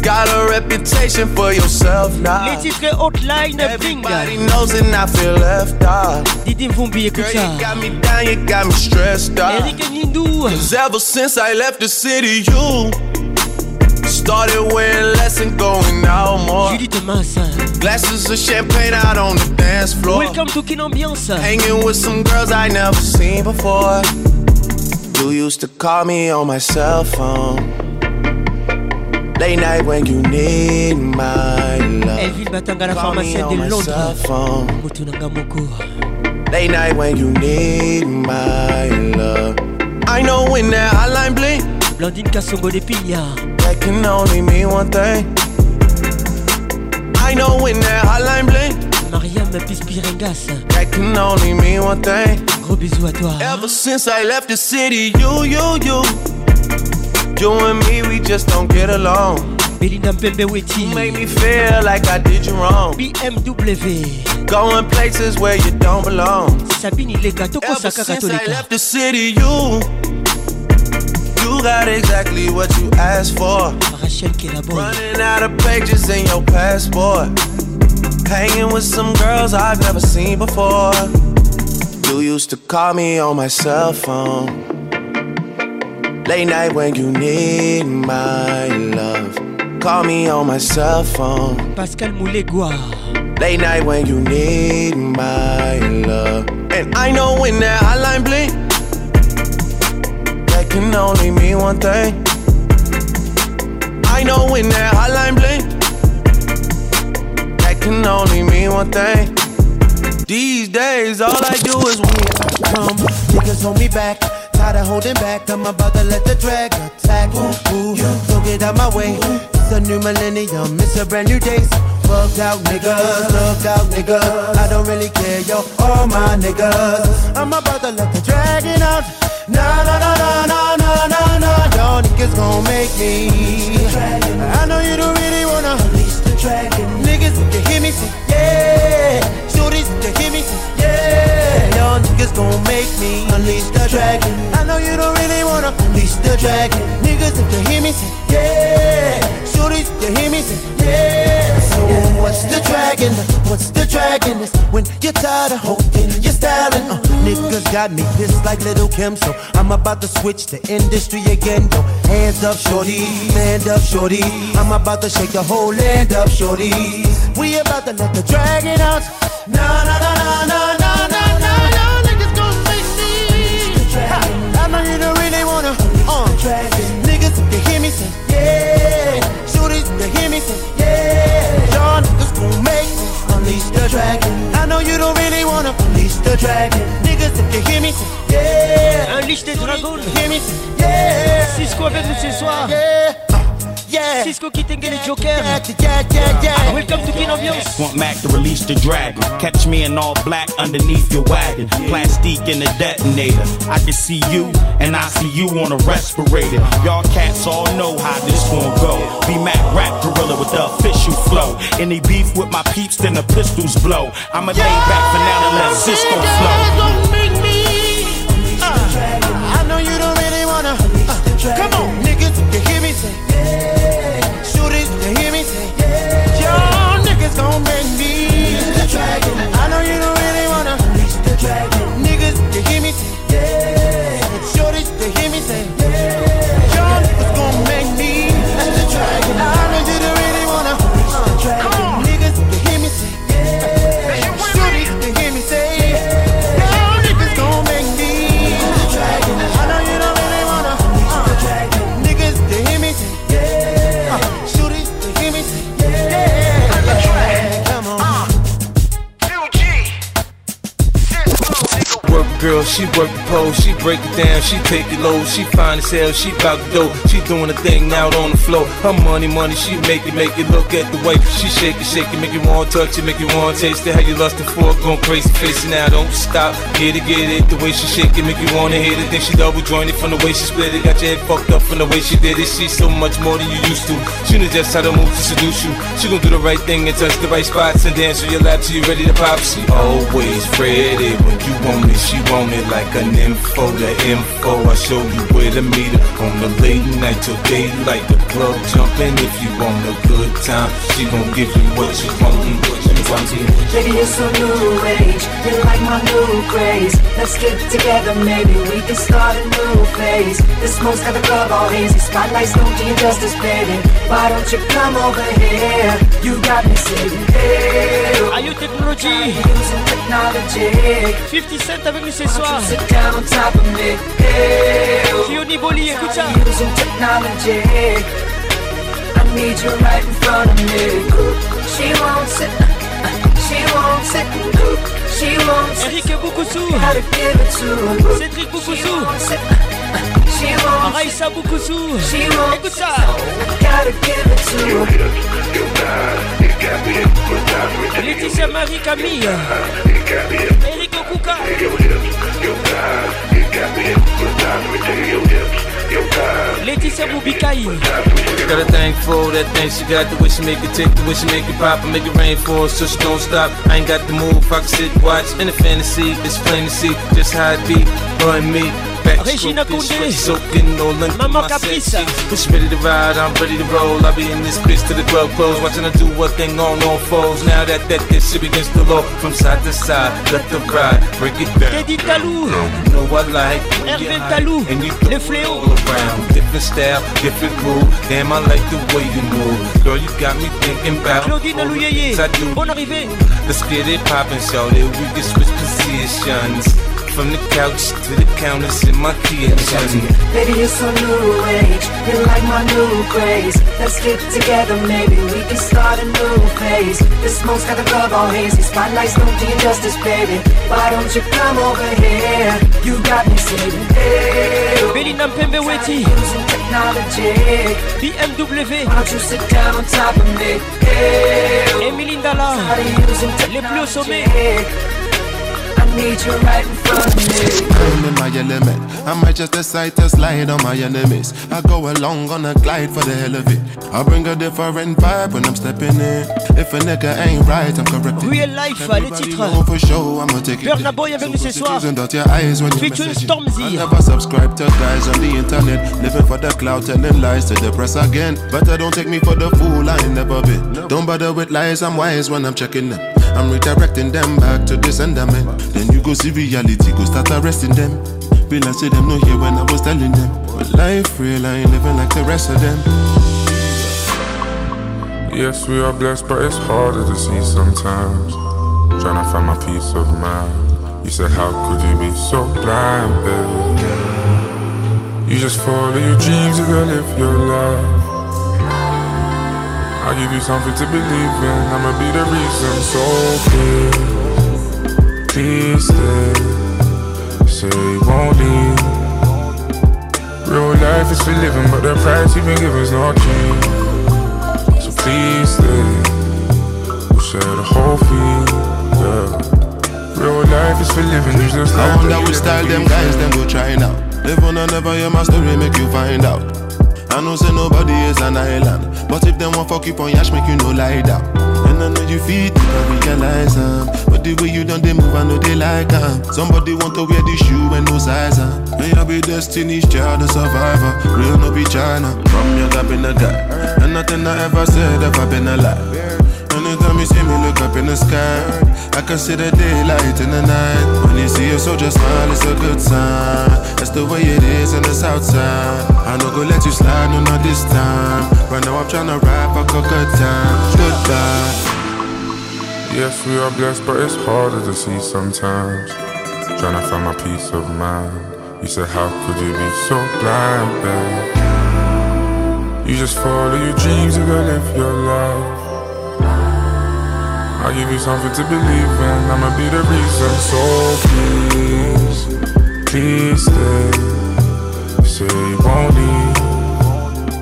got a reputation for yourself now. Les titres hotline bling. Everybody knows and I feel left out. Didim Vumbi, écoute Girl, you got me down, you got me stressed out. Cause ever since I left the city, you started wearing less and going out more. Glasses of champagne out on the dance floor. Welcome to Kin Ambiance. Hanging with some girls I never seen before. You used to call me on my cell phone Late night when you need my love. Elville eh, Batanga, la pharmacienne de Londres. Day night when you need my love. I know when that hotline bling, Blondine Kassongo de Pilla That can only mean one thing. I know when that hotline blink. Mariam Pispiringas. That can only mean one thing. Gros bisous à toi. Ever since I left the city, you, you, you. You and me, we just don't get along. You make me feel like I did you wrong. BMW. Going places where you don't belong. Sabini Lega, Toko Saka Since I left the city, you. You got exactly what you asked for. Rachel Running out of pages in your passport. Hanging with some girls I've never seen before. You used to call me on my cell phone Late night when you need my love. Call me on my cell phone. Pascal Moulegua. Late night when you need my love. And I know when that hotline blink, that can only mean one thing. I know when that hotline blink, that can only mean one thing. These days, all I do is win. Come, niggas hold me back tired of holding back. I'm about to let the drag attack. Ooh, not get out my way. It's a new millennium, it's a brand new day. So out niggas, Look out niggas. I don't really care, yo, all my niggas. I'm about to let the dragon out. Nah, nah, nah, nah, nah, nah, nah, nah. Y'all niggas gon' make me. I know you don't really wanna. release the dragon. Niggas, if you hear me, say yeah do this, you hear me? Yeah, y'all niggas gon' make me unleash the dragon. I know you don't really wanna unleash the dragon. Niggas, if you hear me, yeah. Shoot it, you hear me, yeah. Yeah. What's the dragon? What's the dragon? It's when you're tired of holding you're styling. Uh, niggas got me pissed like Little Kim, so I'm about to switch the industry again. Yo, hands up, shorty, stand up, shorty. I'm about to shake the whole land up, shorty. We about to let the dragon out. nah, nah, nah, nah, nah, nah, nah. no, no. Niggas gon' face me. Ha, I'm out here to really wanna. Uh, niggas, you hear me say, yeah. Shorty, you hear me say, yeah all niggas gon' make me unleash the dragon. I know you don't really wanna unleash the dragon. Niggas, if you hear me, yeah. Unleash the dragon. Hear me, yeah. Cisco avec nous ce soir. Yeah yeah. Cisco qui t'est le joker. Yeah, yeah, yeah, ah, Welcome to Kin Ambiance. Want Mac to release the dragon. Catch me in all black underneath your wagon. Plastique in the detonator. I can see you and I see you on a respirator. Y'all cats all know how this gon' go. Be Mac rap gorilla with the official flow. Any beef with my peeps, then the pistols blow. I'ma yeah. lay back for now and let Cisco flow. Come on, niggas, you hear me say. it's gon' to me. I know you don't. She work the pole, she break it down, she take it low, she fine as hell, she bout the dough, she doing a thing out on the floor. Her money, money, she make it, make it look at the way she shake it, shake it, make you want to touch it, make you want to taste it. How you lustin' for it, going crazy, facing now, don't stop. Get it, get it, the way she shake it, make you wanna hit it. Then she double jointed from the way she split it, got your head fucked up from the way she did it. She so much more than you used to. She knows just how to move to seduce you. She gon' do the right thing and touch the right spots and dance on your lap till you ready to pop. She always ready when you want it, she want it it like an info the info. I show you where to meet her on the late night till daylight. The club jumping if you want a good time. She gon' give you what you want. What you want. Baby, it's a new age. You like my new craze. Let's get together, maybe we can start a new phase. The smoke's got the club all hazy. Spotlights, don't do you Justice, baby. Why don't you come over here? You got me saying, hey Are you technology? Using technology. 50 Cent avec nous ce soir. Escucha. Oh. I need you right in front of me. She won't sit. She won't sit. She won't sit. Eric Boukoussou. Cédric Boukoussou. Raïssa Boukoussou. Écoute ça. Laetitia Marie Camille. hookah. Take your hips, your thighs, you got me hypnotized. Let me take your hips, your thighs. Laetitia Bubikai. Gotta thank for that thing she got the she make it tick, the she make it pop, I make it rain for us so she don't stop. I ain't got the move, I can sit watch in a fantasy, it's plain to see just how it be, her me. Regina Kunde, Mama Caprisa. It's ready to ride, I'm ready to roll. I'll be in this bitch till the club close, watching her do what thing on all foes. Now that that this shit begins to low from side to side, let them ride, break it down. Teddy Talou, you know I like Hervé Talou, and you Le Fléau. Around. Different style, different groove. Damn, I like the way you move. Girl, you got me thinking about Claudine Alouyeye. Bonne arrivée. Let's get it poppin', so that We can switch positions. From the couch to the counters in my Kia Baby, you're so new age. You're like my new craze. Let's get together, maybe we can start a new phase. The smoke's got the club all hazy. Spotlights don't do you justice, baby. Why don't you come over here? You got me saving. Hey, pimping with you. Using technology. BMW. Why don't you sit down on top of me? Hey, Emily Dalla. Les plus I'm in my element. I might just decide to slide on my enemies. I go along on a glide for the hell of it. I bring a different vibe when I'm stepping in. If a nigga ain't right, I'm corrected. Real life, uh, les titres. For show, I'm take it. Burna Boy est venu ce soir. Featuring Stormzy. I never subscribe to guys on the internet. Living for the cloud, telling lies to the press again. Better don't take me for the fool, I ain't never been. Don't bother with lies, I'm wise when I'm checking them. I'm redirecting them back to the sender Then you go see reality, go start arresting them. Be say them no hear when I was telling them. But life real, I ain't living like the rest of them. Yes, we are blessed, but it's harder to see sometimes. Trying to find my peace of mind. You said, How could you be so blind, babe? You just follow your dreams, you gotta live your life. I give you something to believe in. I'ma be the reason. So please, please stay. Say you won't leave. Real life is for living, but the price you've been given's not cheap. So please stay. We'll share the whole fee. Yeah. Real life is for living, you just I wonder which style them guys we go try now. Live on another, never, yeah, my story make you find out. I know say nobody is an island. But if them want fuck you on yash, make you no lie down. And I know you feel it, I realize um, But the way you done, they move, I know they like um. Somebody want to wear the shoe and no size um. May I be destiny's child, a survivor. Real no be China. From your I've been a guy. And nothing I ever said ever been a lie. Anytime you see me look up in the sky, I the daylight in the night. When you see a soldier smile, it's a good sign. That's the way it is, the it's outside. I going go let you slide, no, not this time. Right now I'm tryna rap, I cook a time. Goodbye. Yes, we are blessed, but it's harder to see sometimes. Tryna find my peace of mind. You said, How could you be so blind, babe? You just follow your dreams and go live your life. I'll give you something to believe in. I'ma be the reason. So please, please stay. Say you won't leave.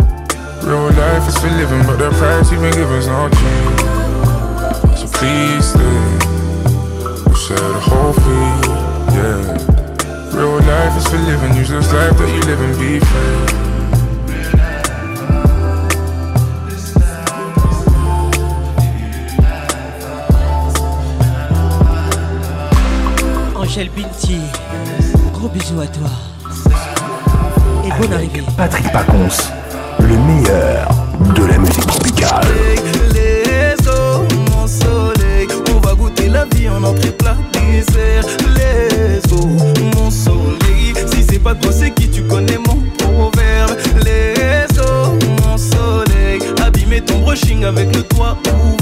Real life is for living, but the price you've been given's no cheap. So please stay. we share the whole fee, yeah. Real life is for living. Use this life that you live and be free. Michel Binti. Gros bisous à toi. Et bonne arrivée. Patrick Pacons, le meilleur de la musique tropicale. Les eaux, mon soleil, on va goûter la vie en entrée plat désert. Les eaux, mon soleil, si c'est pas toi, c'est qui tu connais mon proverbe. Les eaux, mon soleil, abîmer ton brushing avec le toit ouvert.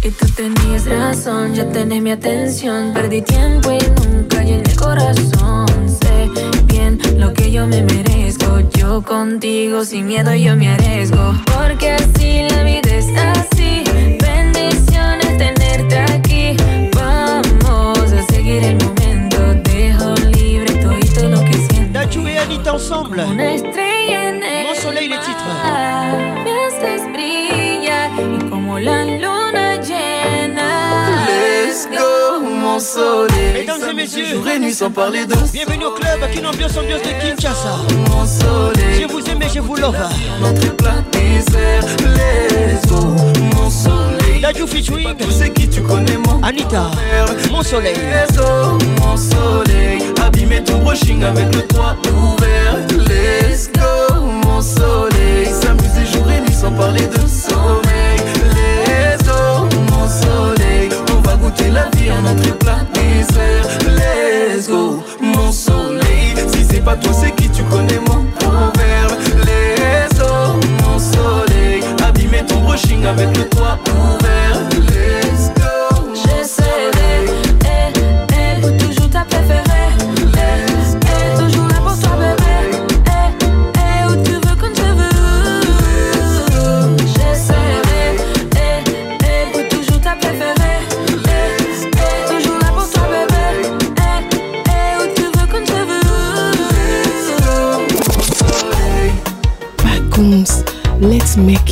Que tú tenías razón, ya tenés mi atención. Perdí tiempo y nunca llené el corazón. Sé bien lo que yo me merezco. Yo contigo sin miedo yo me arriesgo. Porque así la vida es así. Bendiciones tenerte aquí. Vamos a seguir el momento. Dejo libre todo y todo lo que siento. La tan Una estrella en el Let's Mesdames et messieurs, jour et nuit sans parler de Bienvenue au club, qui une ambiance, ambiance de Kinshasa. Mon soleil, je vous aime et je vous love. Notre les os mon soleil. Dajou featuring, sais qui tu connais mon Anita, mon soleil. Les mon soleil, abîmer ton brushing avec le toit ouvert. Let's go, mon soleil, s'amuser jour et nuit sans parler de sommeil. goûter la vie à notre désert Let's go, mon soleil. Si c'est pas toi, c'est qui tu connais mon proverbe Let's go, mon soleil. Abîmer ton brushing avec le toit ouvert.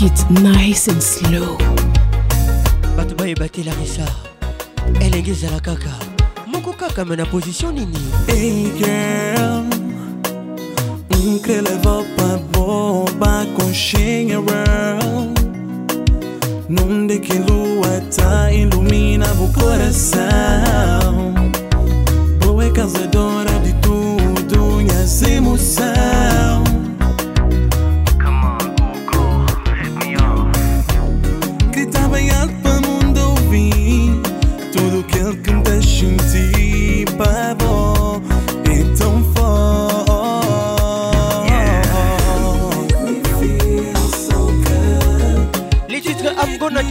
Take it nice and slow. bato bayebatelangisa elenge ezala kaka moko kaka me na position nini hey girl, nkeleva pabo bakoshingewer nonde que lua tá ilumina o coração boa causadora de tudo minhas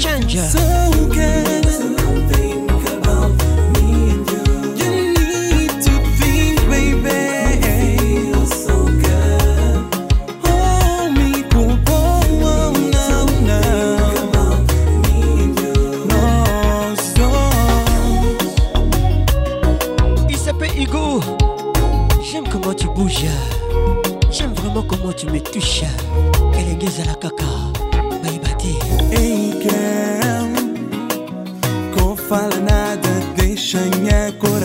So good You need to think about me and you You need to think baby You so good Oh me, oh oh, oh oh, oh oh You need to think about No, no Il s'appelle Igo J'aime comment tu bouges J'aime vraiment comment tu me touches Elle est niaise à la caca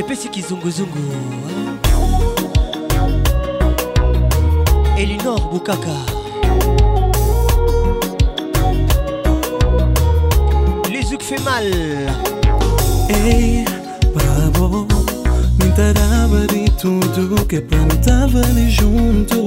qui epesi kizunguzungu eh? elinor bukaka lesuk fait mal hey, eh, bravo que tuduke les junto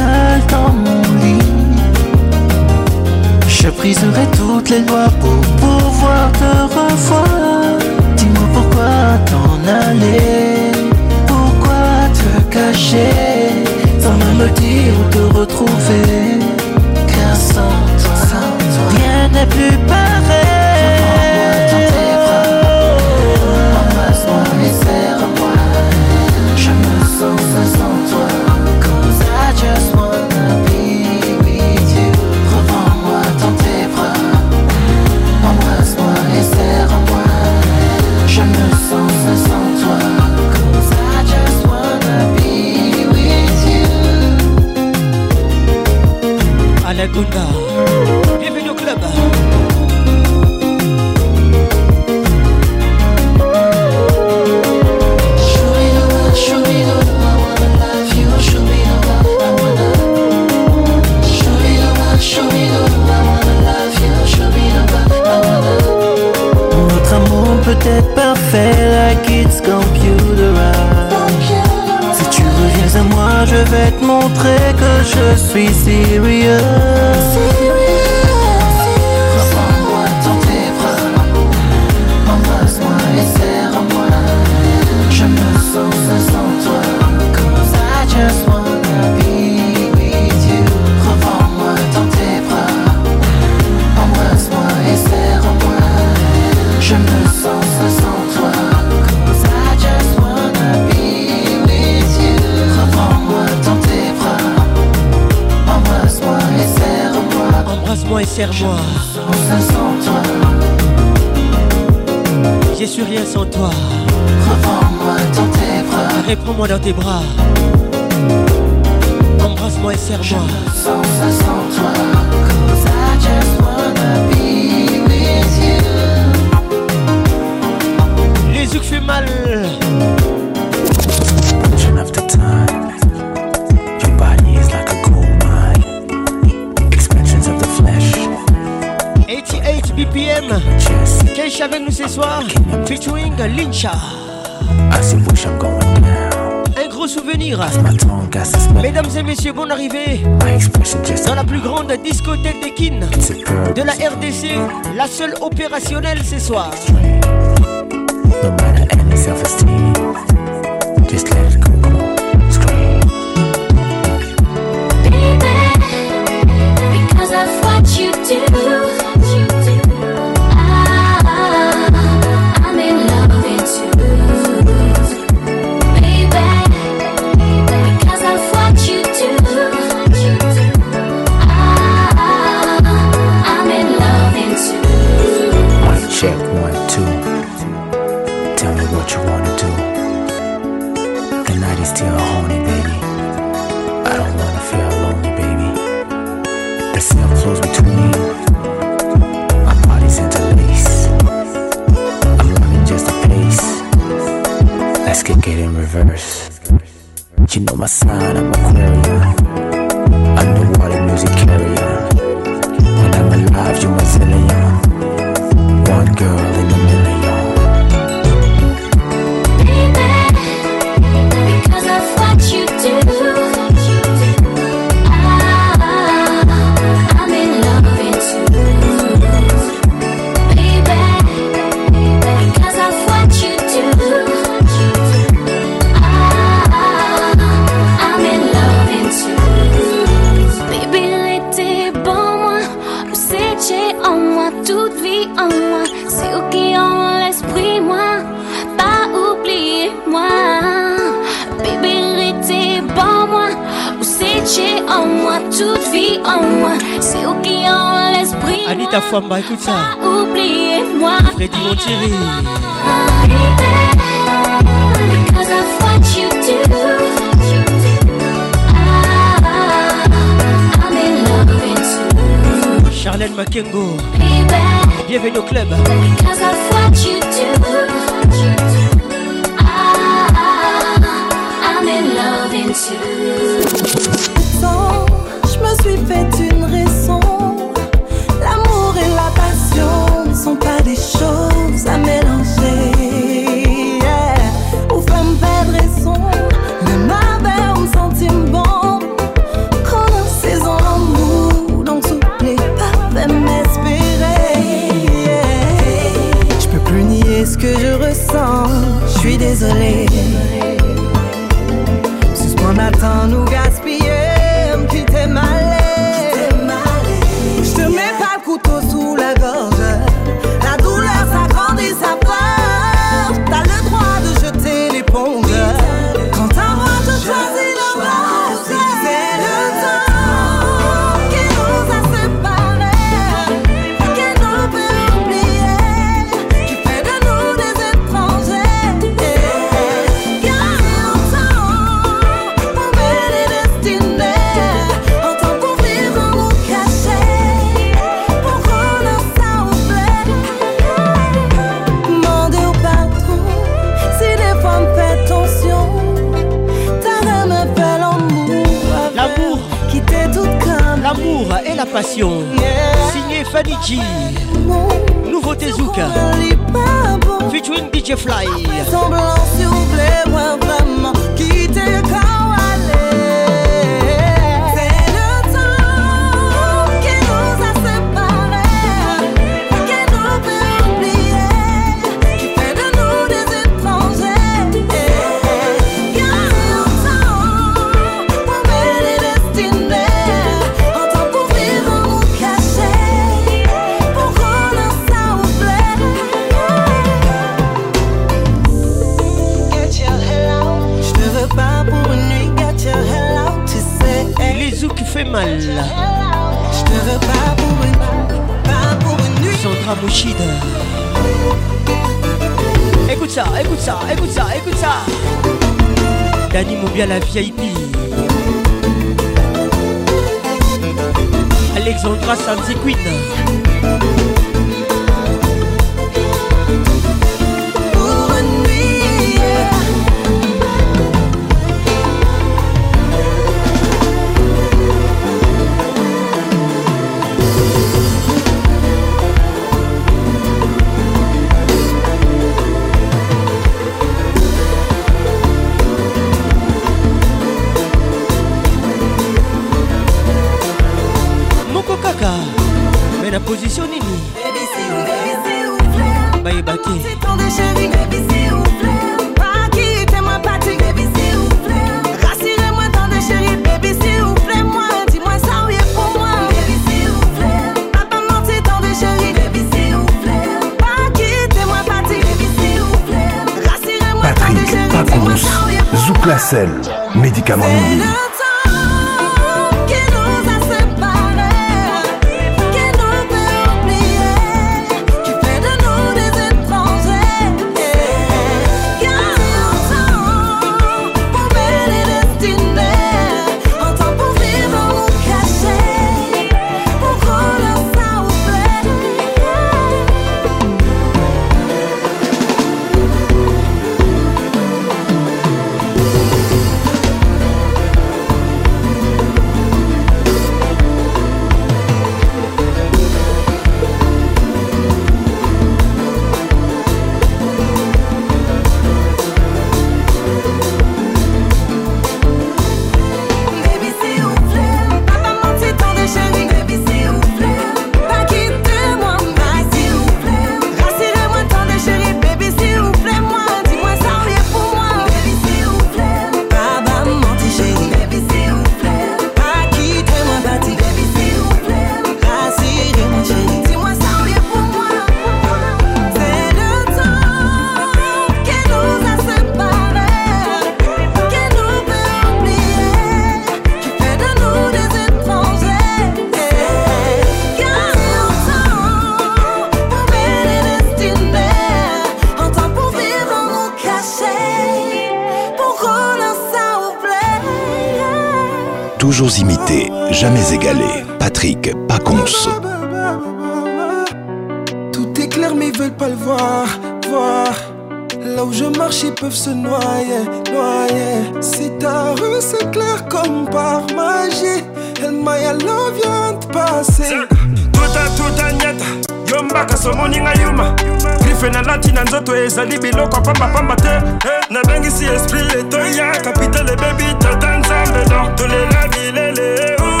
alati na nzoto ezali biloko pambapamba te eh, nabengisi esprit etoya kapitale bebi tata nzambe don tolela bilele oh,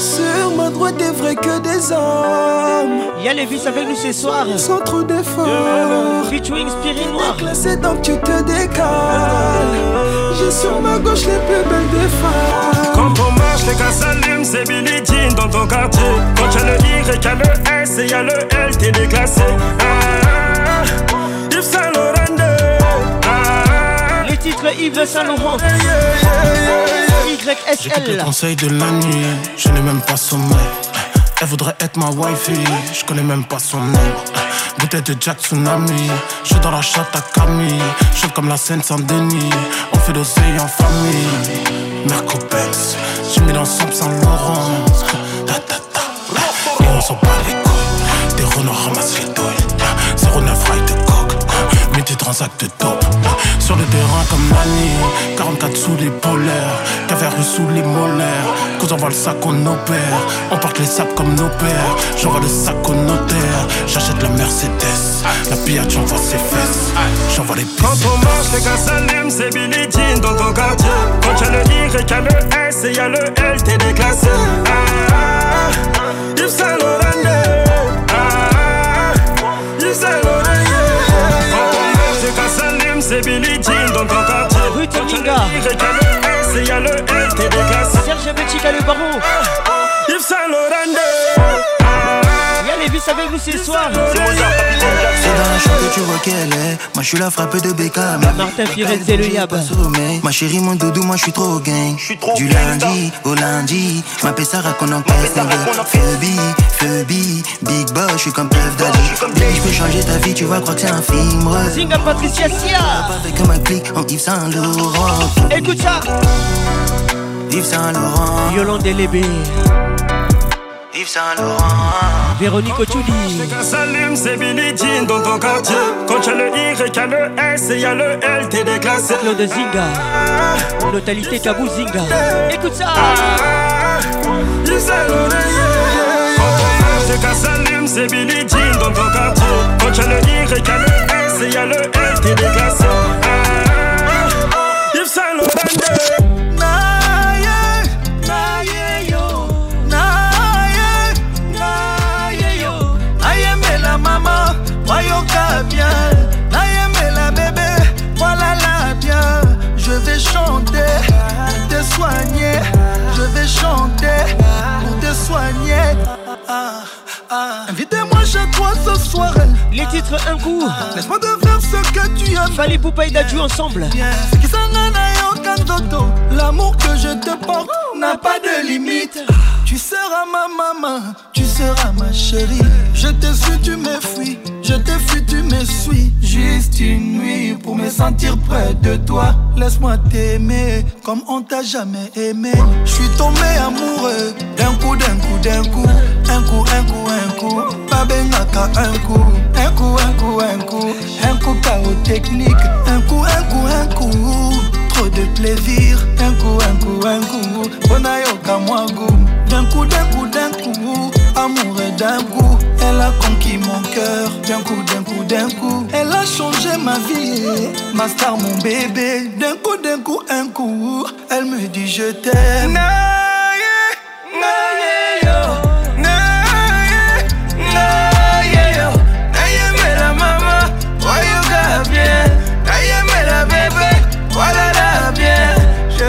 Sur ma droite est vrai que des a les Lévis avec nous ce soir Sans trop d'efforts Featuring Spirit Noir classé donc tu te décales J'ai sur ma gauche les plus belles des femmes je les gars s'allument, c'est Billy Jean dans ton quartier. Quand y'a le Y, tu y'a le S et y'a le L, t'es déclassé. Ah, Yves Saint Laurent. Ah, les titres Yves Saint Laurent. YSL. J'ai le conseil de la nuit, je n'ai même pas sommeil. Elle voudrait être ma wifey, je connais même pas son nom. Bouteille de Jack Tsunami, je suis dans la chatte à Camille. Je comme la Seine-Saint-Denis on fait l'océan en famille. Merco je mets l'ensemble sans Laurent. Et on s'en bat les couilles. Des renards ramassent les douilles. 09 rail de coke. Mets tes transacts de dope. Sur le terrain comme Nani 44 sous les polaires Caverne sous les molaires Qu'on envoie le sac nos pères On porte les sables comme nos pères J'envoie le sac au notaire J'achète la Mercedes La pillage j'envoie ses fesses J'envoie les pistes Quand on marche les gars Salem C'est Billy Jean dans ton quartier Quand y'a le I et y'a le S Et y'a le L t'es déclassé ah, ah, Yves Saint Laurent ah, Yves Saint Laurent Quand on marche les gars c'est Billy Jean, donc ah, Rue le L, t'es le ah, ah, Yves Saint Laurent. Davis avec nous ce soir. C'est dans la chambre que tu vois qu'elle est. Moi, je suis la frappe de Beckham. Martin Firet, c'est le Yab. Ma chérie, mon doudou, moi, je suis trop gang. Du lundi au lundi, ma Sarah qu'on encaisse. Phoebe, Phoebe, Big Boss, je suis comme Puff Daddy. Je peux changer ta vie, tu vas croire que c'est un film. Singa Patricia Sia. Avec ma clique en Yves Saint Laurent. Écoute ça. Yves Saint Laurent. Yolande Lébé. Yves Saint-Laurent. Véronique Ochouli. s'allume, c'est Billy Jean dans ton quartier. Quand tu as le I, y a le S et y a le L, t'es déclassé. Claude Zinga. Localité Kabou Zinga. Écoute ça. Yves Saint-Laurent, yeah. s'allume, c'est Billy Jean dans ton quartier. Quand tu as le I, y a le S et y a le L, t'es déclassé. Ah, Yves Saint-Laurent, Je vais chanter pour te soigner. Ah, ah, ah. Invitez-moi chez toi ce soir. Les titres un coup. Laisse-moi faire ce que tu aimes. Fallait Poupaï d'adieu ensemble. L'amour que je te porte n'a pas de limite. Tu seras ma maman, tu seras ma chérie. Je te suis, tu me fuis. Je te fuis, tu me suis Juste une nuit pour me sentir près de toi Laisse-moi t'aimer comme on t'a jamais aimé Je suis tombé amoureux D'un coup, d'un coup, d'un coup Un coup, un coup, un coup qu'à un coup Un coup, un coup, un coup Un coup, chaos technique Un coup, un coup, un coup de plaisir d'un coup un coup un coup a yoka moi goût d'un coup d'un coup d'un coup amoureux d'un coup elle a conquis mon cœur d'un coup d'un coup d'un coup elle a changé ma vie ma star mon bébé d'un coup d'un coup un coup elle me dit je t'aime Voilà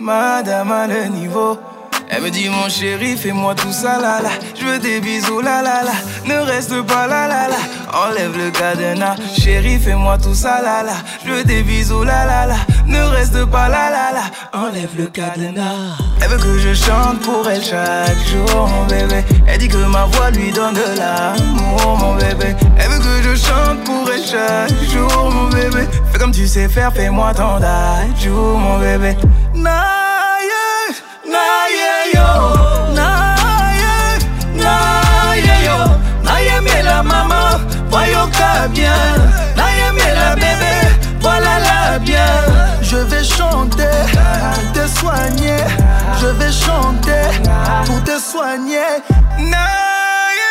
madame a le niveau. Elle me dit mon chéri, fais-moi tout ça là là. Je veux des bisous la la là. Ne reste pas là la là. Enlève le cadenas, chéri, fais-moi tout ça là là. Je veux des bisous la la là. Ne reste pas là la là. Enlève le cadenas. Elle veut que je chante pour elle chaque jour, mon bébé. Elle dit que ma voix lui donne de l'amour, mon bébé. Elle veut que je chante pour elle chaque jour, mon bébé. Fais comme tu sais faire, fais-moi ton jour, mon bébé. Naye, naye yo Naye la maman voyons bien mais la bébé voilà la bien je vais chanter te soigner je vais chanter pour te soigner Naye,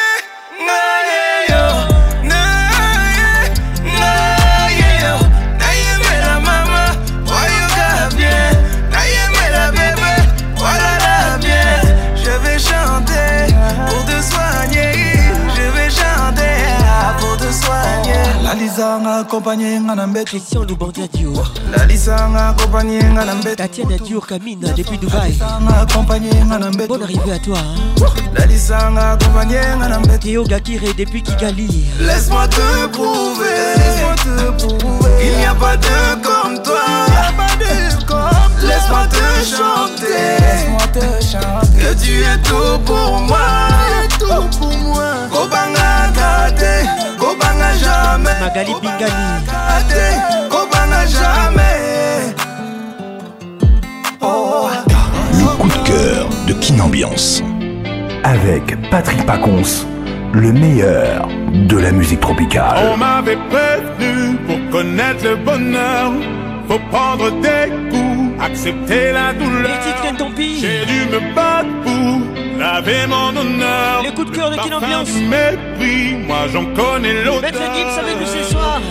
lalisa nga accompagné nga na mbeto christian lubanga diour lalisa nga accompagné nga na mbeto tatiana diour kamina depuis dubaï nga accompagné nga na mbeto arriver à toi hein. lalisa nga accompagné nga na mbeto keo gakire depuis kigali laisse-moi te prouver laisse-moi te prouver il n'y a pas de comme toi il n'y a pas de comme laisse-moi te chanter laisse-moi te chanter que tu es tout pour moi tu es tout pour moi kobanga kate jamais magali jamais oh. le coup de cœur de Kinambiance avec Patrick Pacons le meilleur de la musique tropicale. On m'avait prévenu pour connaître le bonheur, faut prendre des coups accepter la douleur. J'ai dû me battre pour laver mon honneur. Les coups de cœur de quelle ambiance mépris, moi j'en connais l'autre. Maître Gibbs avec nous ce soir.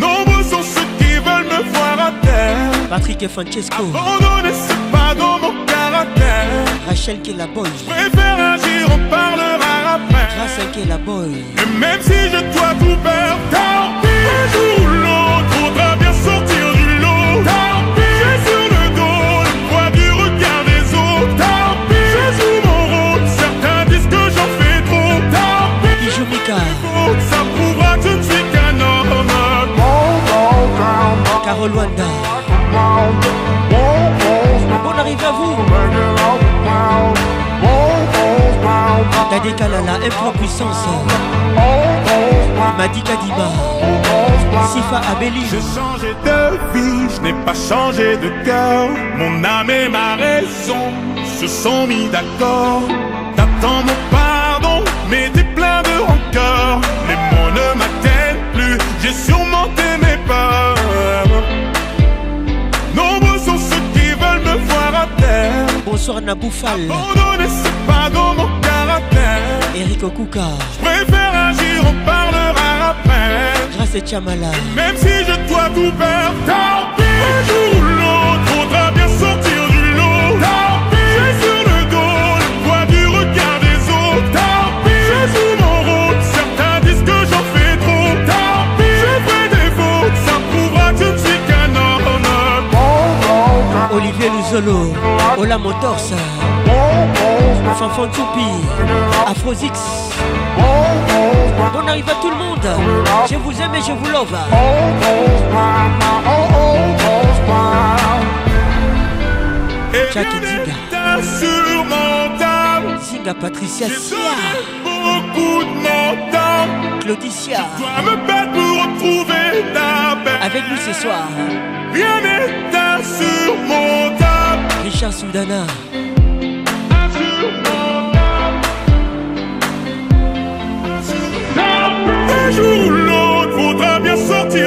Nombreux sont ceux qui veulent me voir à terre. Patrick et Francesco. Abandonner, c'est pas dans mon caractère. Rachel qui est la boy. Je préfère agir, on parlera après. Grâce à qui est la boy. Et même si je dois tout perdre, Carole Wanda. bon arrive à vous. Dadé Kalala, 3 puissance. Kadiba. Sifa Abeli. Je changeais de vie, je n'ai pas changé de cœur. Mon âme et ma raison se sont mis d'accord. T'attends mon pardon, mais t'es plein de les mots ne m'atteignent plus, j'ai surmonté mes peurs. Nombreux sont ceux qui veulent me voir à terre. Bonsoir Naboufal. ne c'est pas dans mon caractère. Eric Okuka. Je préfère agir, on parlera après. Grâce à Tchamala. Même si je dois tout perdre, tant pis. Solo, Ola Motors, Fanfan Toupi, Afrozix. Bon arrive à tout le monde, je vous aime et je vous love. Jack Zinga, Zinga Patricia Sia, beaucoup de Claudicia, dois me battre pour retrouver ta paix. Avec nous ce soir. Rien n'est insurmontable. Richard Soudana. Un jour ou l'autre, faudra bien sortir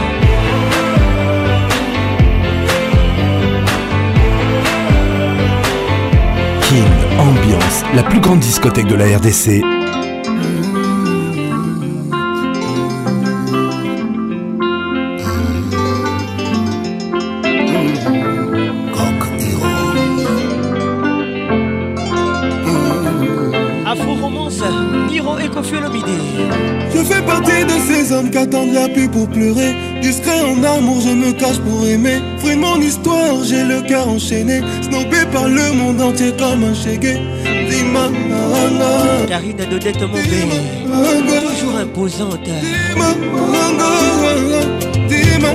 la plus grande discothèque de la RDC. Je fais partie de ces hommes attendent la pluie pour pleurer. Discret en amour, je me cache pour aimer. Fruit de mon histoire, j'ai le cœur enchaîné. Snobé par le monde entier comme un chégué. Karina Dodette Mombé Toujours imposante Dima,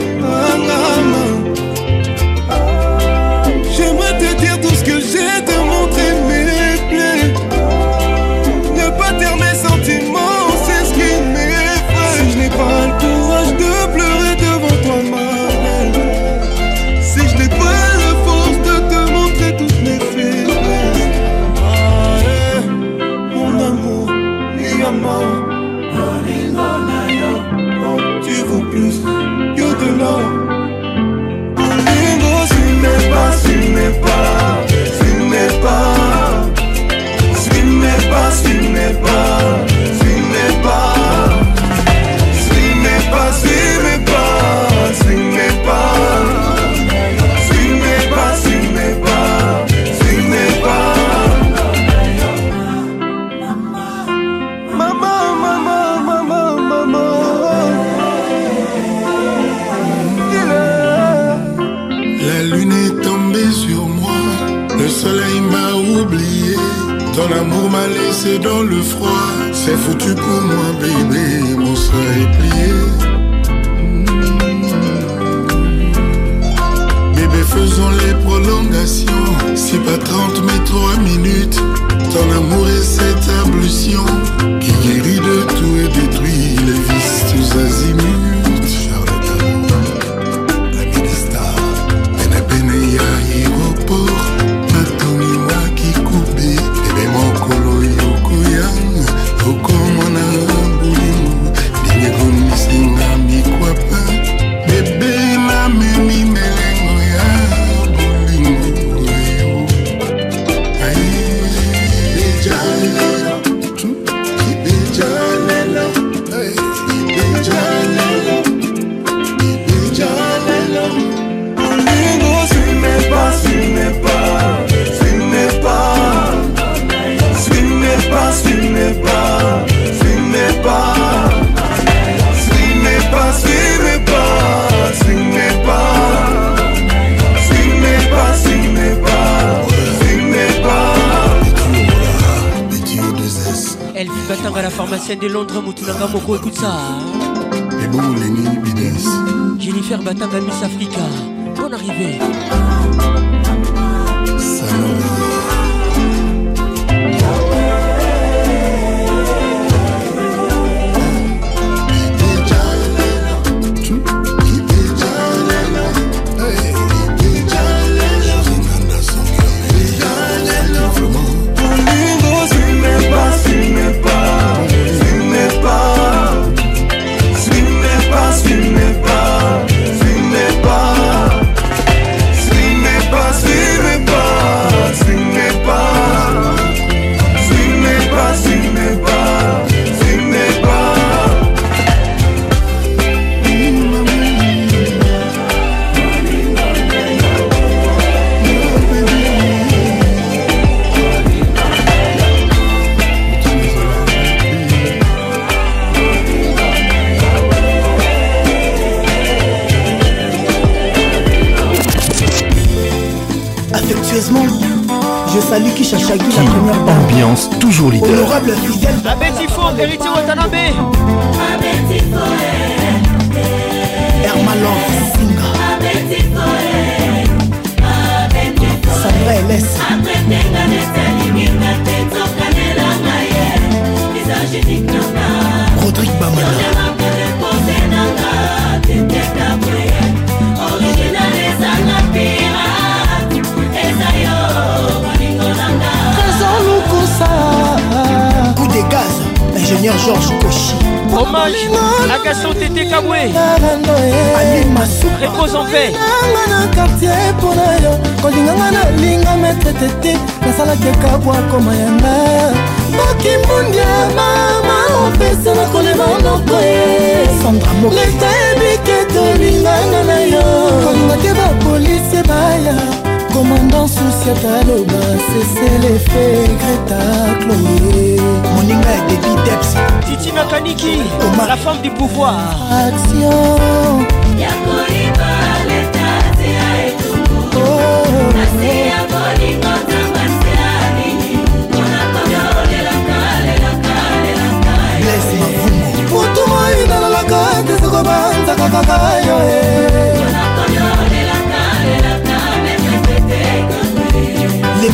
Fous-tu pour moi, bébé, mon seul est plié. Bébé, faisons les prolongations. C'est pas 30 mais 3 minutes. Ton amour est cette ablution. Londres Moutunanga Moko écoute ça Et bon, Lenny Bides. Jennifer Batanga Miss Africa Bonne arrivée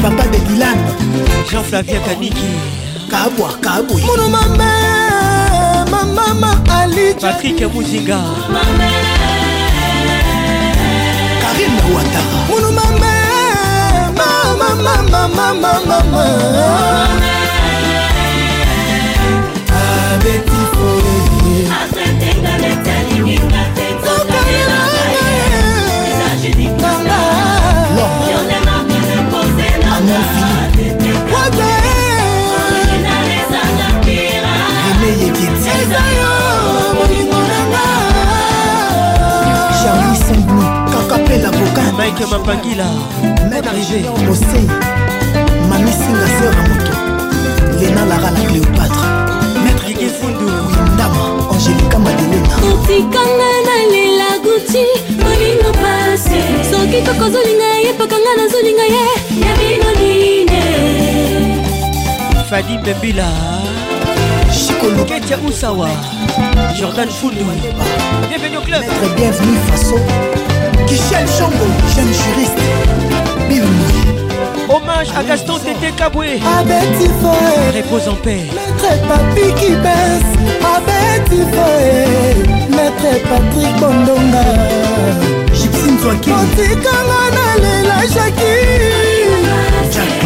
papa de Dylan Jean Flavia Kaniki Kabwa Kabwa Mono mama mama ma Ali Patrick Muzinga Karim Ouattara Mono mama mama mama mama mama Abeti Folie kit eza yo molingo nanga jarli semblo kakapela boka mike mapangila maître mosei mamisinga seur ya moto lena lara la cléopatre maître igefundu windama angélika madelena otikanga na lela guti molingo pase soki koko ozolinga yepakanga nazolinga ye ya bino nine fadi mbembila Ketia Usawa, Jordan Foundou Bienvenue au club Maître bienvenue façon Michel Chambo Jeune juriste Bilouni Hommage à Gaston Tété Kaboué Abetifoe Repose en paix Maître Papi qui baisse Tifoé Maître Patrick Bondonga Gypsine Joaquin Otikanga na lela Jackie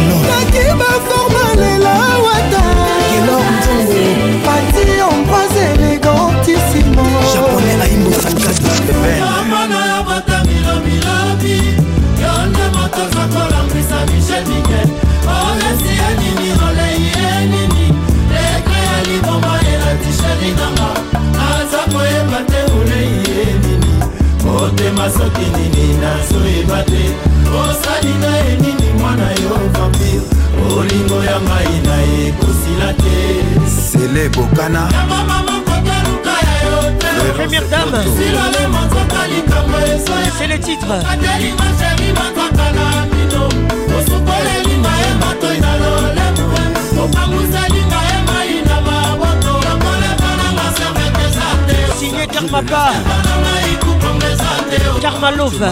Lowe Bafort na lela Wata taylor nzongo pati ompase elegantisimo japonais aimbo fankado amana ya bata milobilobi yonde moto zakolambisa michel mikel olesi ya nini olei ye nini lekre ya liboma elatishelinanga aza koyeba te olei ye nini motema soki nini nazoyeba te osali na ye nini mwana yo vampire bolingo ya ngai na ye kosila te sele bokana Première dame, e c'est le titre. E e Signé Karmapa Karmalova.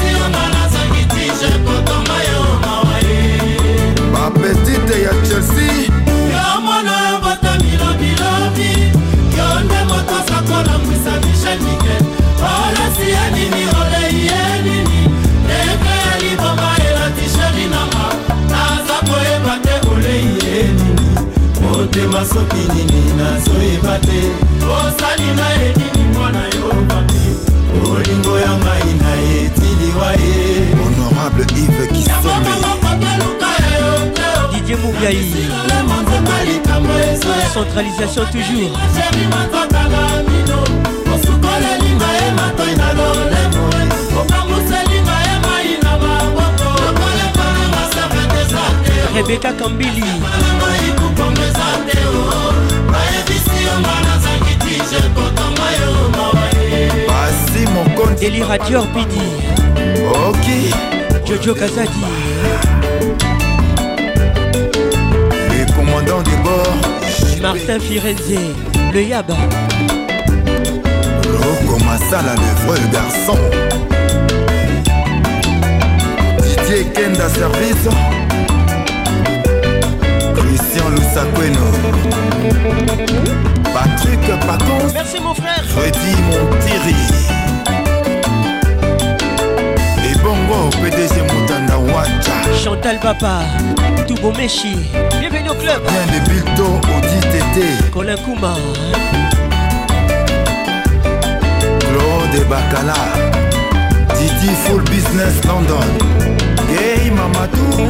oloba soki nini nazoyeba te osali na ye nini mwana yo papi olingo ya ngai na etiliwa ye honorable ive kisomedidier mubiai centralisation toujours osukolelinga ye matoi na lolemo okanguselinga ye mai na maboko lokolepananga sapetesate rebeka kambili mon Elira Dior Bidi Ok Jojo Kazadi Les commandants du bord Martin Firenze Le Yaba Rocco Massala le garçon Didier Kenda Service Christian Lusakweno Patrick Pacon Merci mon frère Freddy Montiri Et Bongo PDG Moutanda Wacha Chantal Papa Toubo Meshi Bienvenue au club Bien de Bilto Audi TT Colin Kouma Claude Bacala Didi Full Business London Gay Mamadou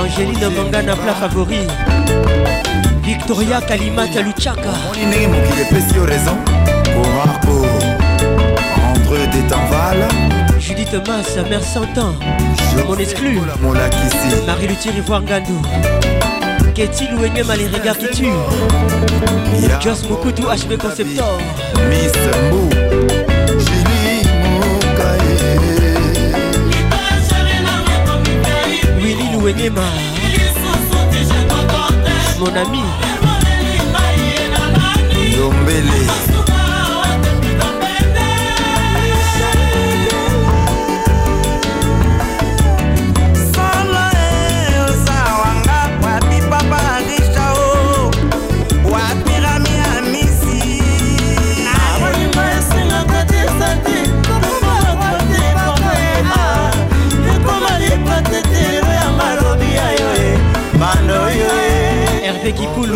Angéline Manga na plat favori Victoria Kalima Luchaka moninenge mokili epesi yo raison korako entre detanval Judith sa mère Santan, mon exclu, Marie-Luthier Ivoire Gandou, Ketty à les regards qui tuent Joss Moukoutou HB Conceptor, Miss Mou. Wenema Mon ami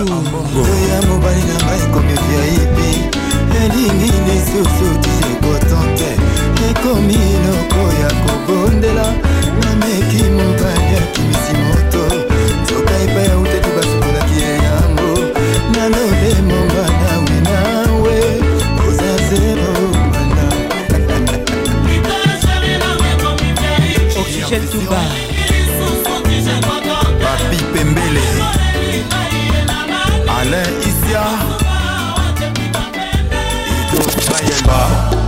luya mobali na ngai ekomi viaipi elingi lisusu ti ekotan te ekomi eloko ya kobondela nameki mobali akimisi moto nzoka epai autaki basukolaki ye yango nalole mongana we nawe oza zero mana oxygène touba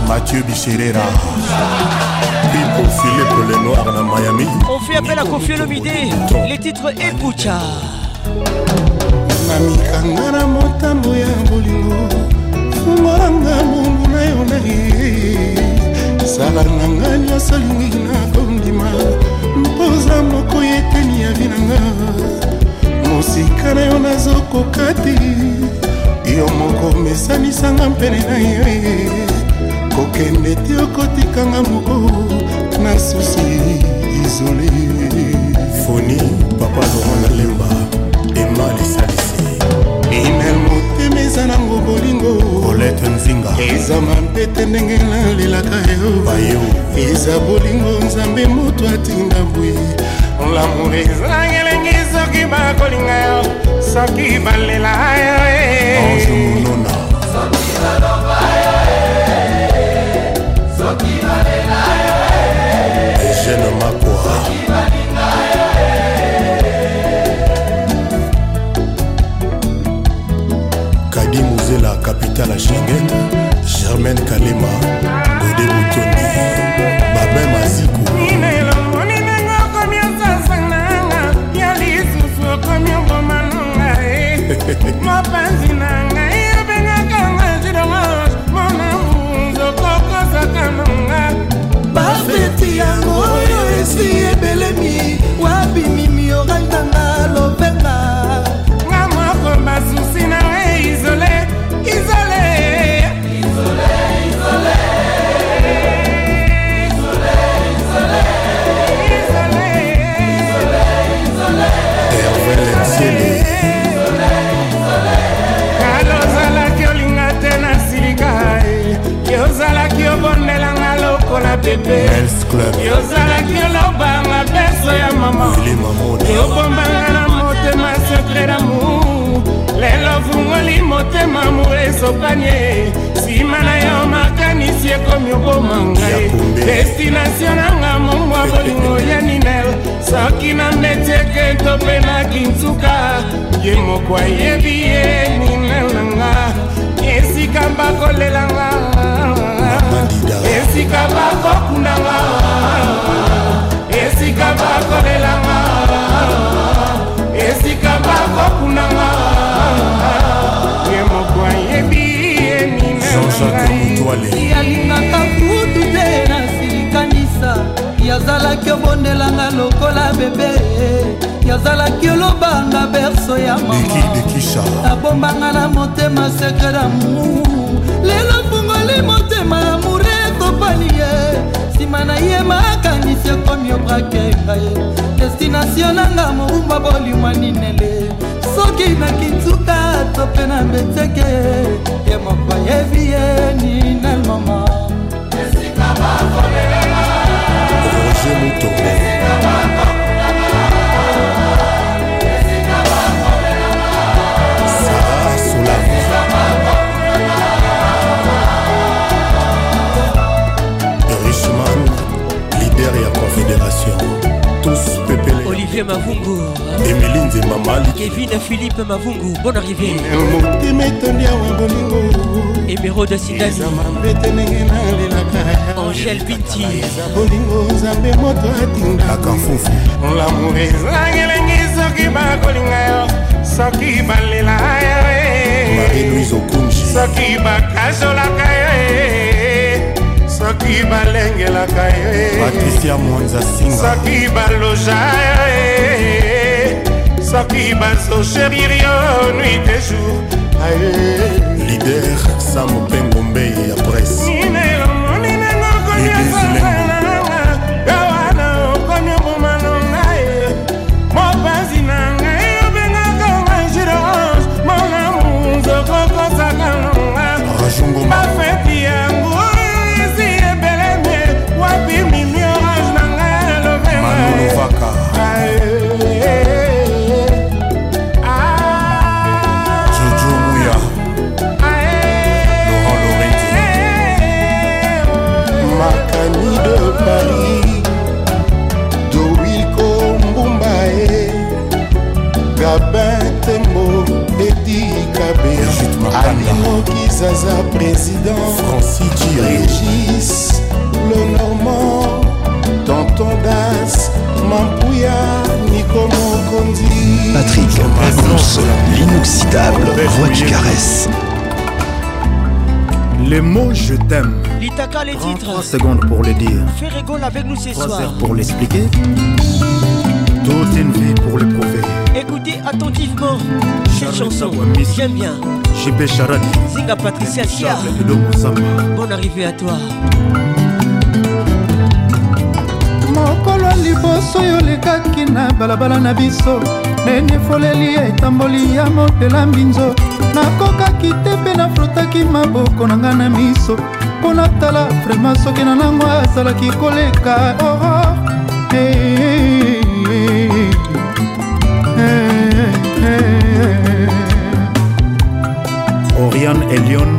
mathieu biserera pipo philipe lenoir na miami konfi apela konfi elomide les titres epucha mamikanga na motambo ya bolingo fungolanga mungu na yo na ye sala na nga nyonso lingi na kondima mpoza moko yeteni ya vinanga mosika na yo nazokoka te yo moko mesanisanga mpene na yo kokende te okotikanga moko na susi izole foni papa loran nalemba ema lisalisi inel motema eza nango bolingo olete nzinga eza mapete ndenge nalelaka yo bayo eza bolingo nzambe moto atinda boye lamour eza ngelengi soki bakolinga yo soki balela yo eh. eugene makoa kadi muzela capitale ya schengen germaine kalema gode butondi babe masiku mopanzi na esi ebelemi wabimimi oranganga lobenga nga moko basusi na ye izole izole alozalaki olinga te na silika ye yozalaki obondelanga lokola pepe yozalaki olo miso ya mamaeobombanga na motema sekre damour lelo fungoli motema amour esokani e nsima na yo makanisi ekomi oboma ngai destinatio nanga mongwa bolingo ya ninel soki na mbetieke to mpe na kinsuka ye moko ayebi ye ninel na nga esika bakolelanga esika bakokundanga esika bakolelanga esika bakokunanga ye moko ayebi ye ninangai yalingaka kutu te nasilikanisa yazalaki obondelanga lokola bebe yazalaki olobanga berso ya mamabombanga na motema sekre damour lelo fungoli motema amour etopani ye nsima na ye makangisi ekomi obrake ngaye destination nanga moumba bolimwa ninele soki na kintuka to mpe na mbeteke ye moko ayebi ye ninel mama roger mutobe fédération tous pépele olivier mavungu emili nzemba mali kevin philippe mavungu bonne arrivée motema etondi awa bolingo emerode sidaniama mbete ndenge nalelaka angèle binti eza bolingo nzambe moto atindakafufu lamour ezangi elengi soki bakolinga yo soki balela yo eh. soki bakazolaka yo eh. soki balengelaka patricia monza singa soki baloja soki bazosherir yo nuit de jour lider samo mpe ngombei ya presse Zaza, président. Francis Thierry. Régis, le Normand. Tonton Das, Mampouya, Nico Mokondi. Patrick Pagons, l'inoxydable voix du caresse. Les mots je t'aime. L'Itaka les titres. 3 secondes pour le dire. Fais rigole avec nous ce soir. pour l'expliquer. Toute une vie pour le prouver. Écoutez attentivement cette chanson. J'aime bien. jb charan zinga patricia sia bon arrivé à toi mokolo liboso yo lekaki na balabala na biso nene efoleli ya etamboli ya motela mbinzo nakokaki te mpe nafrotaki maboko na ngai na miso mpo natala vraimen soki na nango azalaki koleka oo oh, oh, hey. Marianne Elion,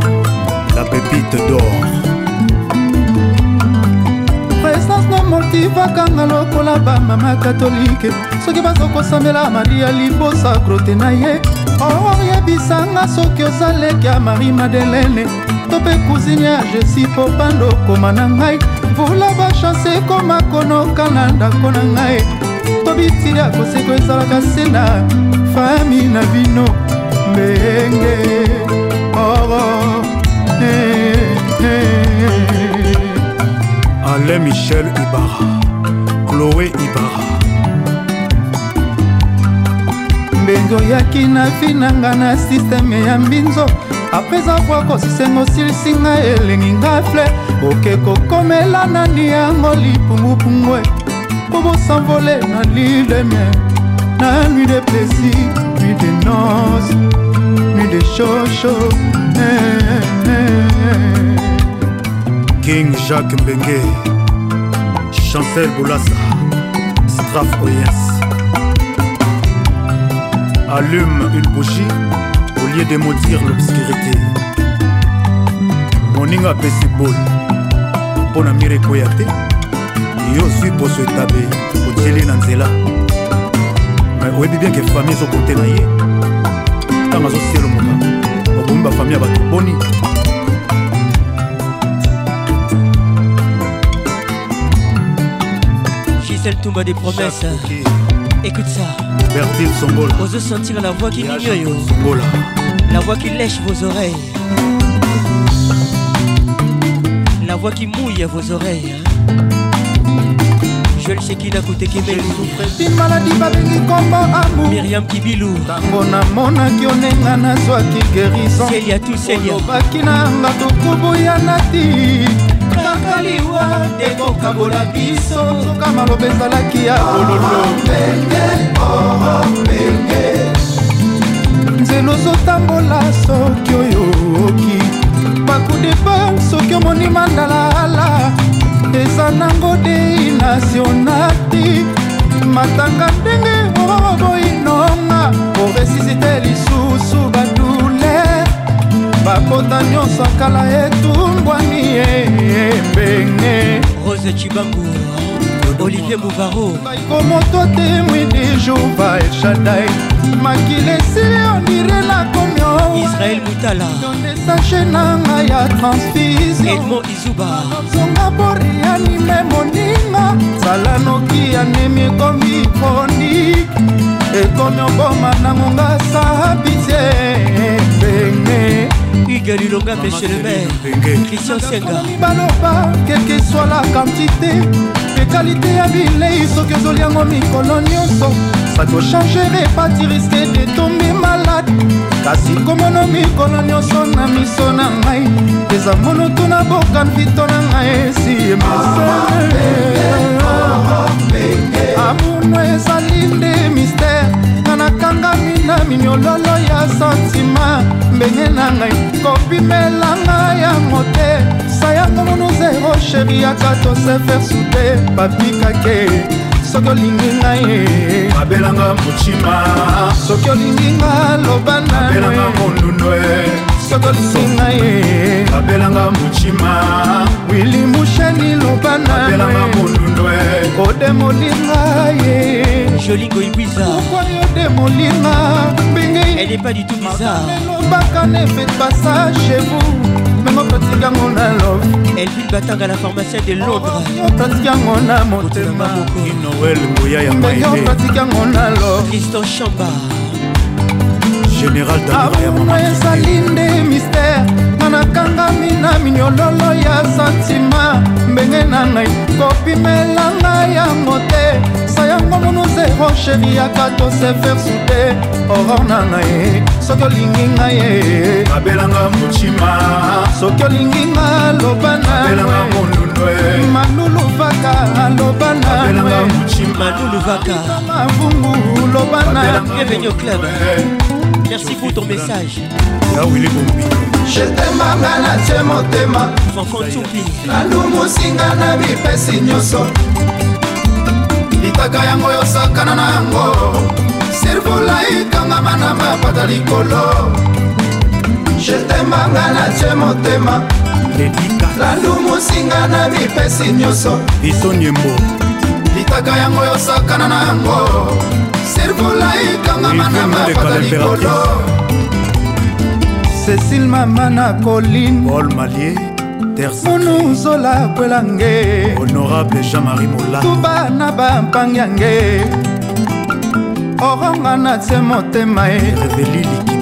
la pépite d'or. présence na motivakanga lokola bamama katolike soki bazokosambela maria libosa grote na ye oyebisanga soki oza leke ya marie madelene to mpe kuzini ya jesi po bando koma na ngai mvula bashanse ekoma konoka na ndako na ngai to bitili ya koseko ezalaka se na fami na bino mbenge oh, eh, eh. Alain Michel Ibarra Chloé Ibarra mbenzi oyaki na vi na nga na sisteme ya mbinzo apres akwako sisengo silisinga elengi nga fle oke kokomela nani yango lipungupungwe kobosanvole na lidemie na nuit de plaisir nuit de noce de shosho king jacques mbenge chancel boulasa straf oyens allume une bougie au lieu d'émaudir l'obscurité moninga apesi bol mpo na mire ekoya te yo ozwi poso etabe otieli na nzela me oyebi bienke fami ezokotena ye ntango azosielomoka obomi bafami ya bato boni gisel tumba des promesses écoute ça bertil sombola ozo sentir la voix qui nignoyo sombola la voix qui lèche vos oreilles la voix qui mouille vos oreilles hein? joel shekila kotekebelupin maladi babengi kombo amu miriam kibilu ntango namonaki onenga nazwaki gerisonobaki nanga tokubu ya nati kaka liwa ekokabola biso soka maloba ezalaki ya bololo oh, oh, nzela ozotambola soki oyo oki bakudepa soki omoni mandalaala eza nango dei nationati matanga ndenge oboyinonga koresisite lisusu badule bakota nyonso akala etumbwani e, ebenge rose cibangu olivier mouvaro baikomoto temwi du jour ba elshadai makili esili ondirela komio israel mutala yondesa che na ngai ya transfir elmo izuba zonga borianime moninga zala noki anemi ekomi koni ekomi oboma na monga sabise ndenge hugues lilonga monsieur le maire christian senga baloba keke swa la quantité mpe kalite ya bilei soki ozoliango mikolo nyonso sakocharger epati riske de tombe mal kasi komono mikolo nyonso na miso na ngai eza monutu na bokanfito na ngai esi emesele amuno ezali nde mistere nga nakangami na minyololo ya santima mbenge na ngai kopimelanga yango te sayango mono zero sheri ya kato sefer sute papikake soki olingi ngai abelanga mocima soki olingi nga loba naelanga mondundo soki olingi ngai abelanga mocima wili mushani loba naelanga mondundo odemolinga ye joli goibwiza pourkoi odemolinga mbenge elebaka nefet pasa chez vous otikango na love eli batanga na pharmacie de londres oh, oh, otatikango na motema noel ngoya ya maeleotatikango na love tristan chamba général daamuna ezali nde mistere nga nakangami na minyololo ya santima mbenge na ngai kopimelanga yango te kopesa yango monuse rocheri yaka tosefer sude oror na ngai soki olingi ngai ye abelanga motima soki olingi nga loba namalulu vaka loba namalulu vakamavungu loba na Merci pour ton message. Ah jetemanga natie motema nalumusinga na bipesi nyonso otaka yango yosakana na yango sirvula ikangama na mapata likolo jetembanga natie motema landumusinga na mipesi nyonso isonyembo litaka yango yosakana na yango sirvula ikangama na mapata likolo cécile mama na colline paul malier terre munu zola akwela nge honorable jean-marie mola tuba na bampangi yange oronga na tie motema ye reveli likipi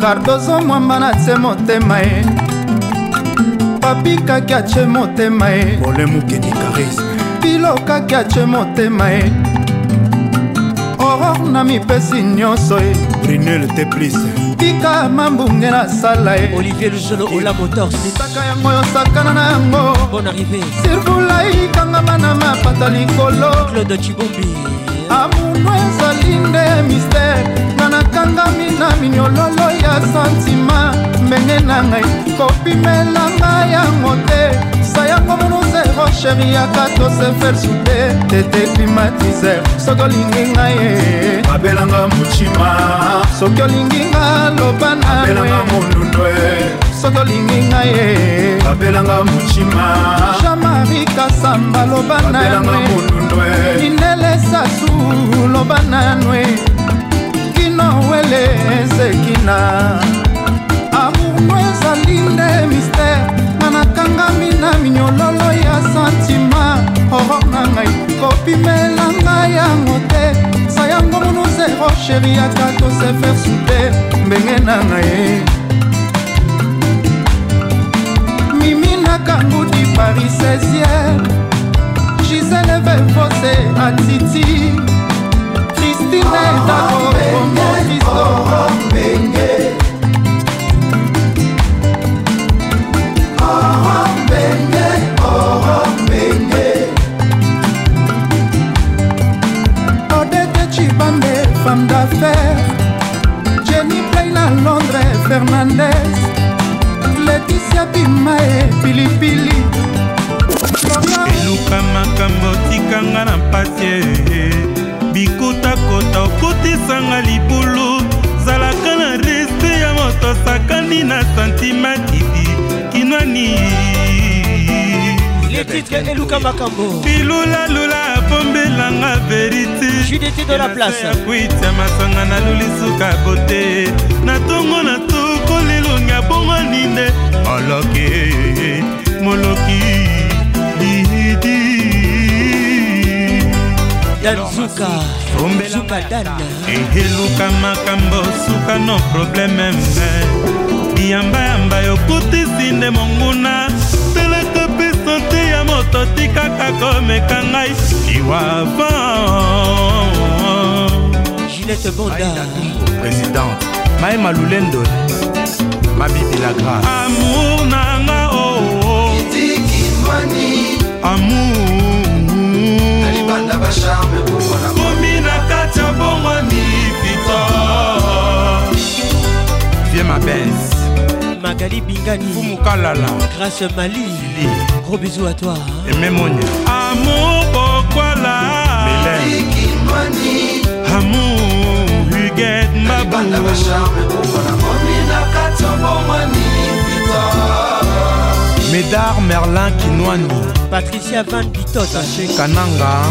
kardozo mwamba na tie motema ye papi kaki atie motema ye molemukeni karisme bilo kaki atie motema ye oror na mipesi nyonso ye brunel te plus tika mambunge nasala ye olivier lujolo ola motors misaka yango yosakana na yango bon arrivé sirvula ikangama na mapata likolo claude cibombi amundo ezali nde mistere nga nakangami na minyololo ya santima ndenge na ngai kopimelanga yango te sayango mono proche miyaka tosefer supe tete climatiser soki olingi nga ye abelanga mocima soki olingi nga loba naelanga mondundo e. soki olingi nga ye abelanga mocima jean-marie kasamba loba nanwe e. inele sasu loba nanwe kinowele ezekina amour no ezali nde mistere makangami na minyololo ya santima oronga ngai kopimela ngai yango te sayango munu zero sheri ya kato sefer sude mbenge na ngai mimi na kangu di paris 16e gisele vevose atiti kristine dako omo kristoro femme d'affaires, Jenny Blaine à Londres et Fernandez, Laetitia Bima et Pili Pili. eluka makambo otikanga na mpasi bikotakota okotisanga libulu zalaka na respe ya moto sakani na santima didi kinwani titre eluka makambo bilulalula pombelanga veriti judité de la place kwita masanga na lulisuka bote na ntongo na tokolelonga bongo ninde moloki moloki didi danzuka suka dan eheluka makambo suka no probleme me biyambayamba yokutisi nde monguna ya moto tikaka komeka ngai liwa ginete bonda présidente mae malulendo mabibilagra amour nanga oo amourkomi na kati ya bongo ni victor vie mabenz Magali Bingani Fumukalala Grâce Mali Gros bisous à toi hein. Et même Amour Bokwala Mélène Amour Huguette Mabou Médard Merlin Kinoani Patricia Van à Saché Kananga hein.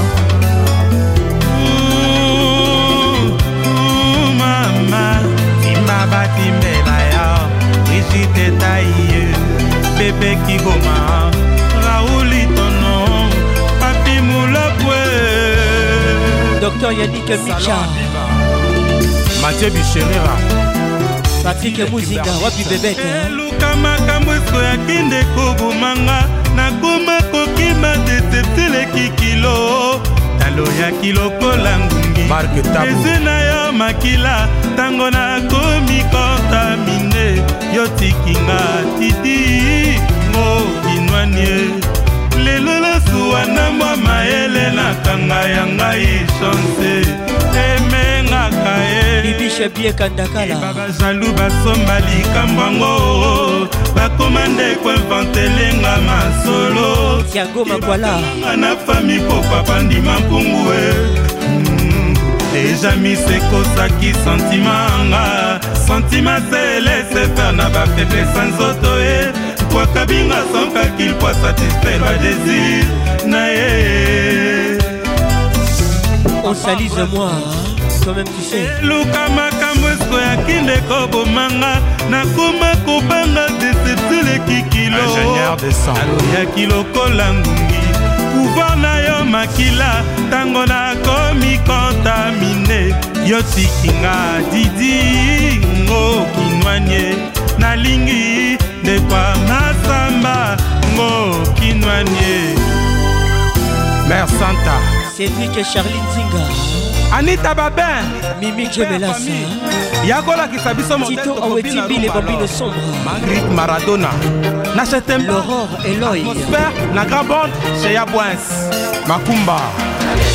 Ouh, ouh, brigitte taie bebe kigoma rauli tono papi mulapwe docteur yanik micha mathieu bisherera patrik muzinga wapi bebete eluka makambo eso yakende kobomanga nakoma kokima detepteleki kilo naloyaki lokola ngungi eze na yo makila ntango nakomi kotami yotikinga titi mokinwanie lelo lasuwa na mwa mayele nakanga ya ngai chanse emengaka yebagazalu basomba likambo yango bakoma nde koinvantelenga masolo tiago makwala na fami popapa ndima mpungu e deja mise ekosaki santima nga santima selese fer na bafeblesa nzoto ye bwaka binga sonkakil po satisfaire badésir na ye eh. osalise moi eluka eh, makambo esko yaki ndeko bomanga nakoma kobanga deceptile kikilo aloyaki lokola ngungi pouvoir na yo makila ntango na mikontamine yo tikinga didi ngokinwanie nalingi ndekwa masamba ngokinwanie mer santa cédrike charline zinga anita babin mimi jemelasa ya kolakisa biso tito awetibile bambino sombre magrit maradona na chetemlaurore eloy atmosphère na grand bonde chez yabwins makumba Allez.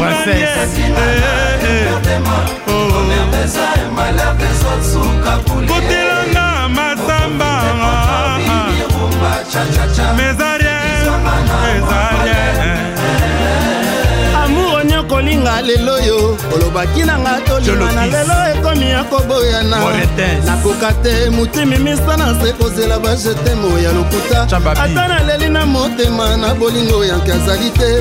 princesse kotelanga matamba mezarien kolinga lelo yo olobaki nanga tolima na lelo ekomi ya koboyana nakoka te motimi misa na se kozela bajetemo ya lokuta ata naleli na motema na bolingo yanke azali te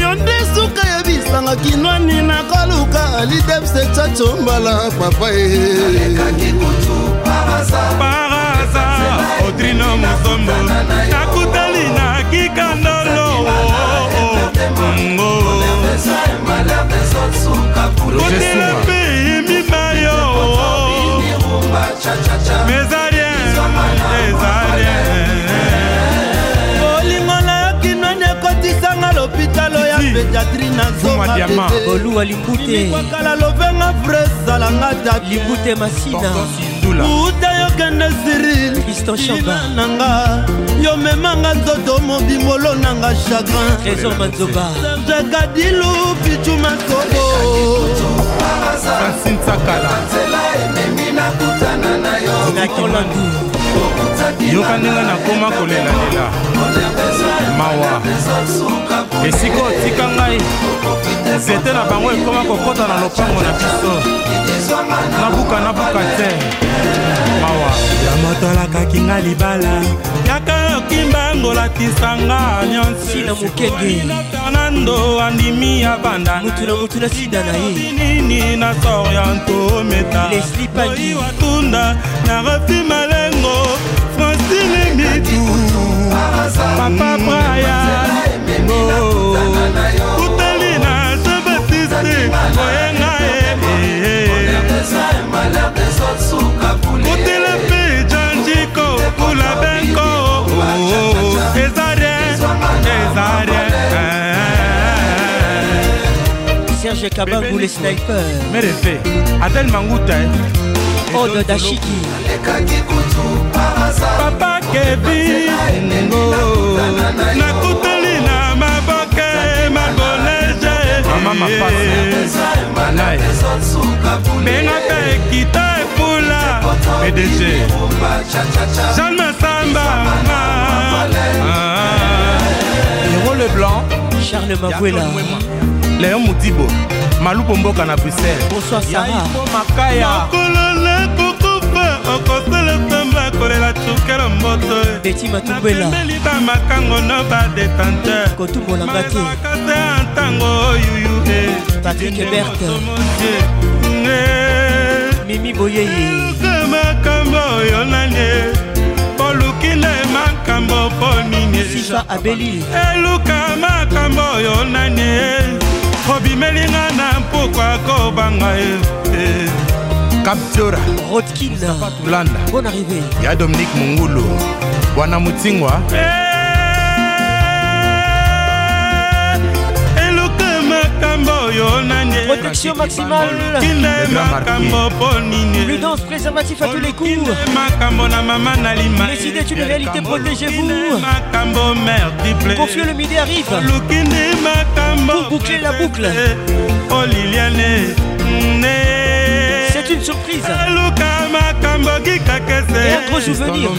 yo nde suka yebisanga kinwani nakoluka alidepse chacho mbala papa e paraza odrino mosombo nakutali na kikandolo ngo kotepe yembi na yo mais pédiatrie nazoboluwa likutekwakala lovenga vre ezalanga dalikute masina uta yokende sirilina nanga yomemanga nzoto mobimolo nanga chagrinsekadilu pichu makobo francine sakala nakutana na yo yoka ndenge nakoma kolelalela mawa esika otika ngai nzete na bango ekoma kokɔta na lopango na biso nabuka nabuka te mawa yamotalakaki ngai libala yaka okimbango latisanga nyonsina mokenge fernando andimi abanda mutu na sida na ye nini na sorianto ometa lesli padi watunda na refi malengo sile mitu papa braya oh. kutali na je baptiste koyenga eh. kotela mpe janjiko kula benko oh. ezarien ezarien eh. serge kabangu le sniper merefe adel manguta ode eh. dashiki ebi nakutali na maboke maboleja bengaka ekita eh, epula pdg jean masamba ah. lero leblanc charles mavuela leon modibo malupo mboka na bruxelles bonsoir sara makaya botenatumeli bamakango no badetanteurmalaka te ntango oyuyu mimi boyeyeemakambo oyo nanie oluki na makambo mpo nini eluka makambo oyo nanie obimelinga na mpokwa kobanga ye kaptiora rodkinpatulanda bon arrivé ya dominike mongulu wana motingwa eluka eh, makambo oyo nandeprotection maximalekinda makambo mpo nini ludance préservatif à tous les cours makambo na mama na limaidée est une réalité protégez vous makambo multiple confieux le midi arrive lukinde makambo pour boucler la boucle oliliane oh, ne mm, eh. une surprise. Ah, Et un gros souvenir.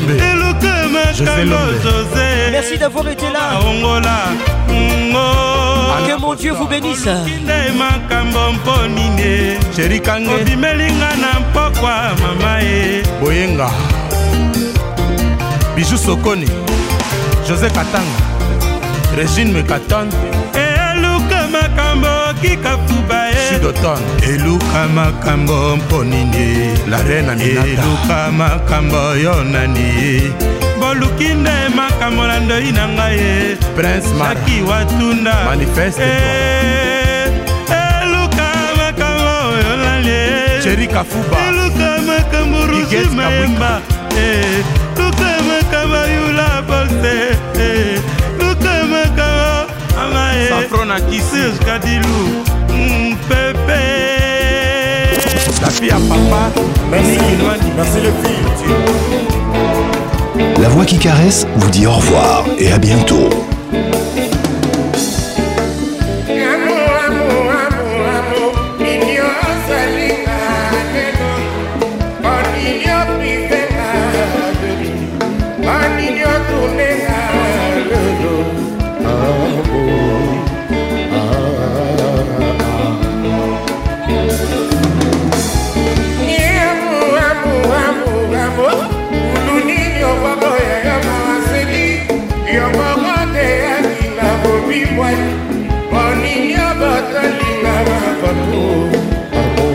Merci d'avoir été là. Ah, ah, que mon Dieu vous bénisse. boyenga josé katanga régine sud automne eluka makambo mpo nini la reine eluka makambo yo nani boluki nde makambo na ndoi na ngai e prince maki watunda manifeste eh, eluka makambo yo nani cheri kafuba eluka makambo rusi mayemba eh, luka makambo yula bose eh, luka makambo amae safronakisi kadilu pepe la fille à papa merci, merci les filles la voix qui caresse vous dit au revoir et à bientôt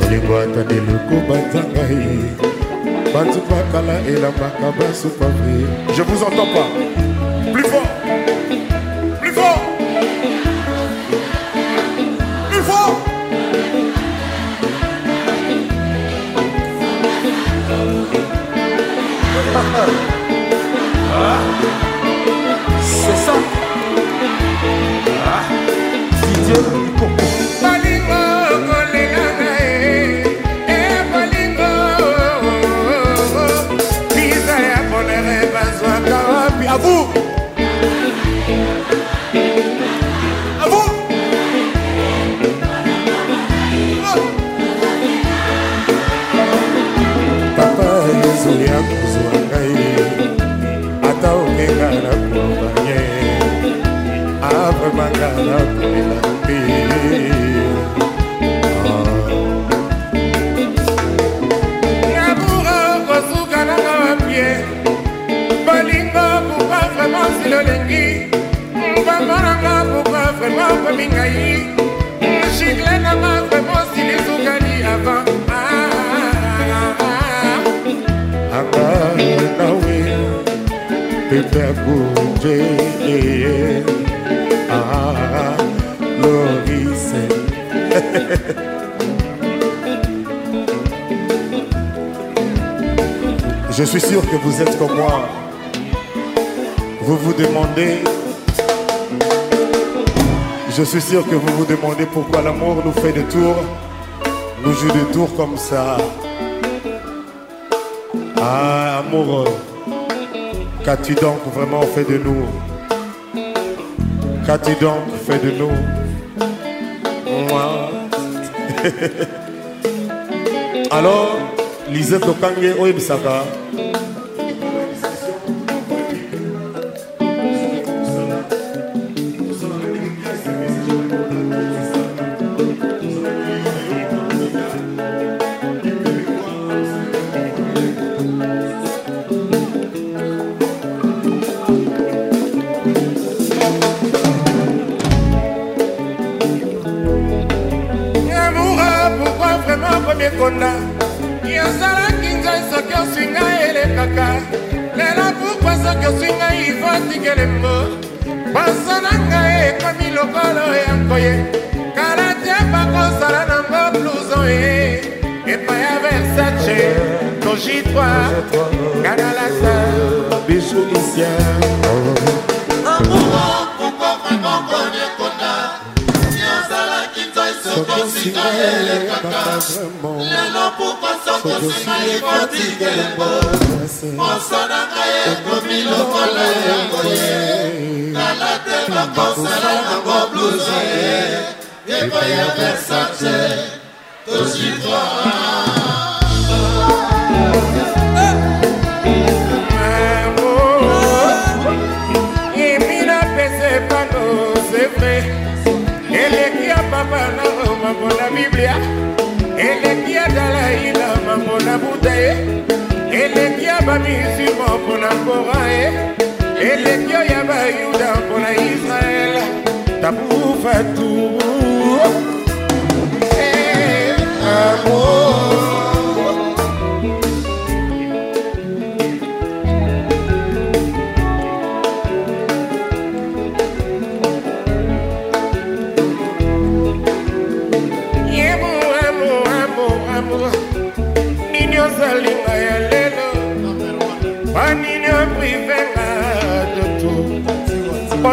molingo atandeloko banzanga ye bato bakala elambaka basupa vre je vous entends pas plus fort dieu ikoko balingo kolelanga e e eh, balingo biza ya bonere bazwaka wapi avou avou papa yezoli ya kozwa ngai ata okenga na kobanye avemanga na kolela Pepe Kunje, yeah. Je suis sûr que vous êtes comme moi. Vous vous demandez, je suis sûr que vous vous demandez pourquoi l'amour nous fait des tours, nous joue des tours comme ça. Ah, amour, qu'as-tu donc vraiment fait de nous Qu'as-tu donc fait de nous alors lisette okange oyebisaka biso esia sokosinga elekaka lelo pourkoi sokosinga ekotika yango poso na ngai ekomi lokola yango ye kala te bakosala nango bluze ye ekoya versace tozidwa mamona biblia eleki ya dalaila mamona buta ye eleki ya bamisimo mpona kora ye eleki oyo ya bayuda mpona israele tabufatu eh, amor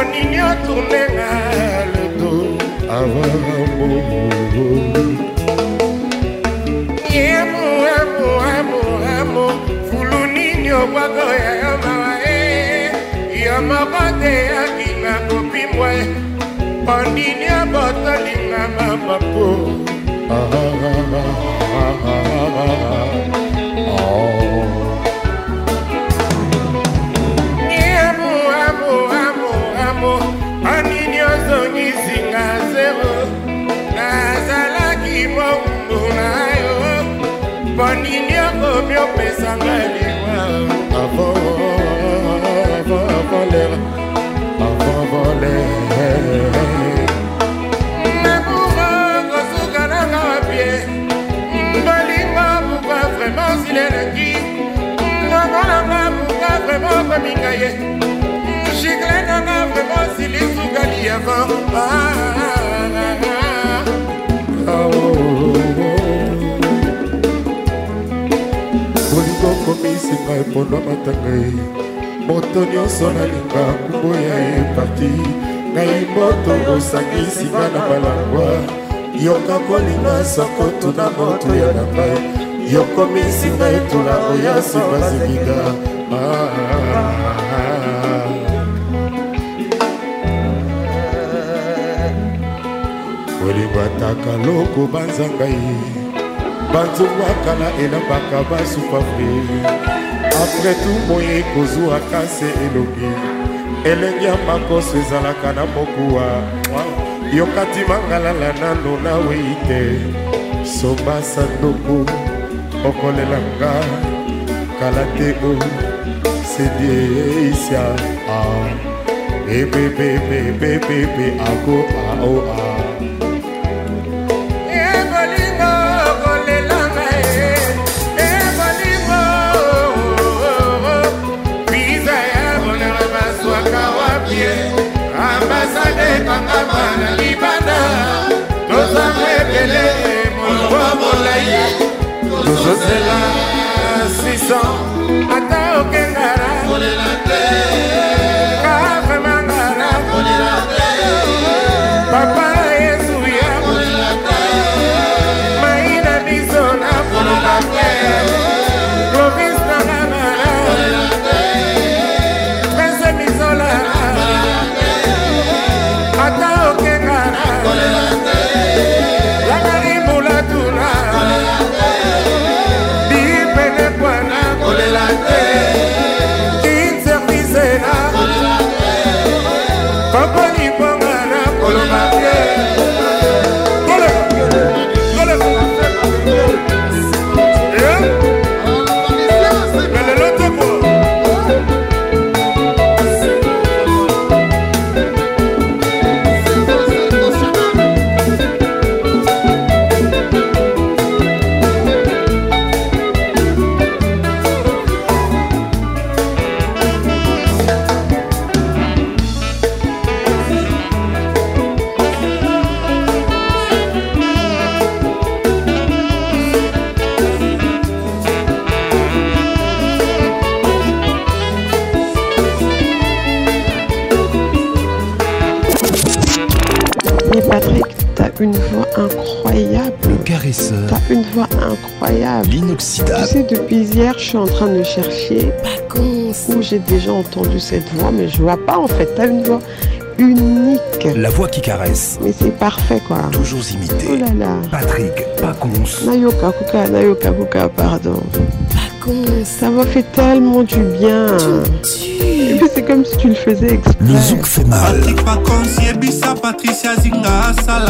okoningi otournenga leto avant okwako ya yo mawa e yo moko te yokinga kopimwa pondini obotolinga mamapo lisinga zero nazalaki bongo na yo mpo nini okomi opesanga liwa avavolera avavolera nakoka kosuka nanga wapie bolingo pourkoi vraiment silenaki ngongonanga pourkoi vraiment kominga ye nakanga vrema silisukali ya vamba ah, ah, ah, oh, oh, oh, olingo komisinga epondwa matanga ye moto nyonso nalinga nkumbo ya eparti ngai moto osangisinga na balangwa yoka kolinga sokoto na moto ya nanga yokomisinga etula oya sibazilinga ah, ah, ah. kolebataka loko banzanga ye banzongaka na elambaka basupafri apres tout moye kozwa kase elongi elenge ya makoso ezalaka na mokuwa yoka timangalala nano nawei te somba sandoku okolelanga kala tego sedieisia a ah. ebebebebebe ako ao a, o, a. motema na libanda tozanga ebele molongo molai tozozela siso ata okengara kolela te kafemangara kolela te papa Depuis hier, je suis en train de chercher où j'ai déjà entendu cette voix, mais je vois pas en fait. T'as une voix unique. La voix qui caresse. Mais c'est parfait quoi. Toujours imité. Oh là là. Patrick Pacons. Nayoka Kuka, Nayoka Kuka, pardon. Pacons. Ça m'a fait tellement du bien. C'est comme si tu le faisais exprès. Le zouk fait mal. Patrick Pacons, Patricia Zinga,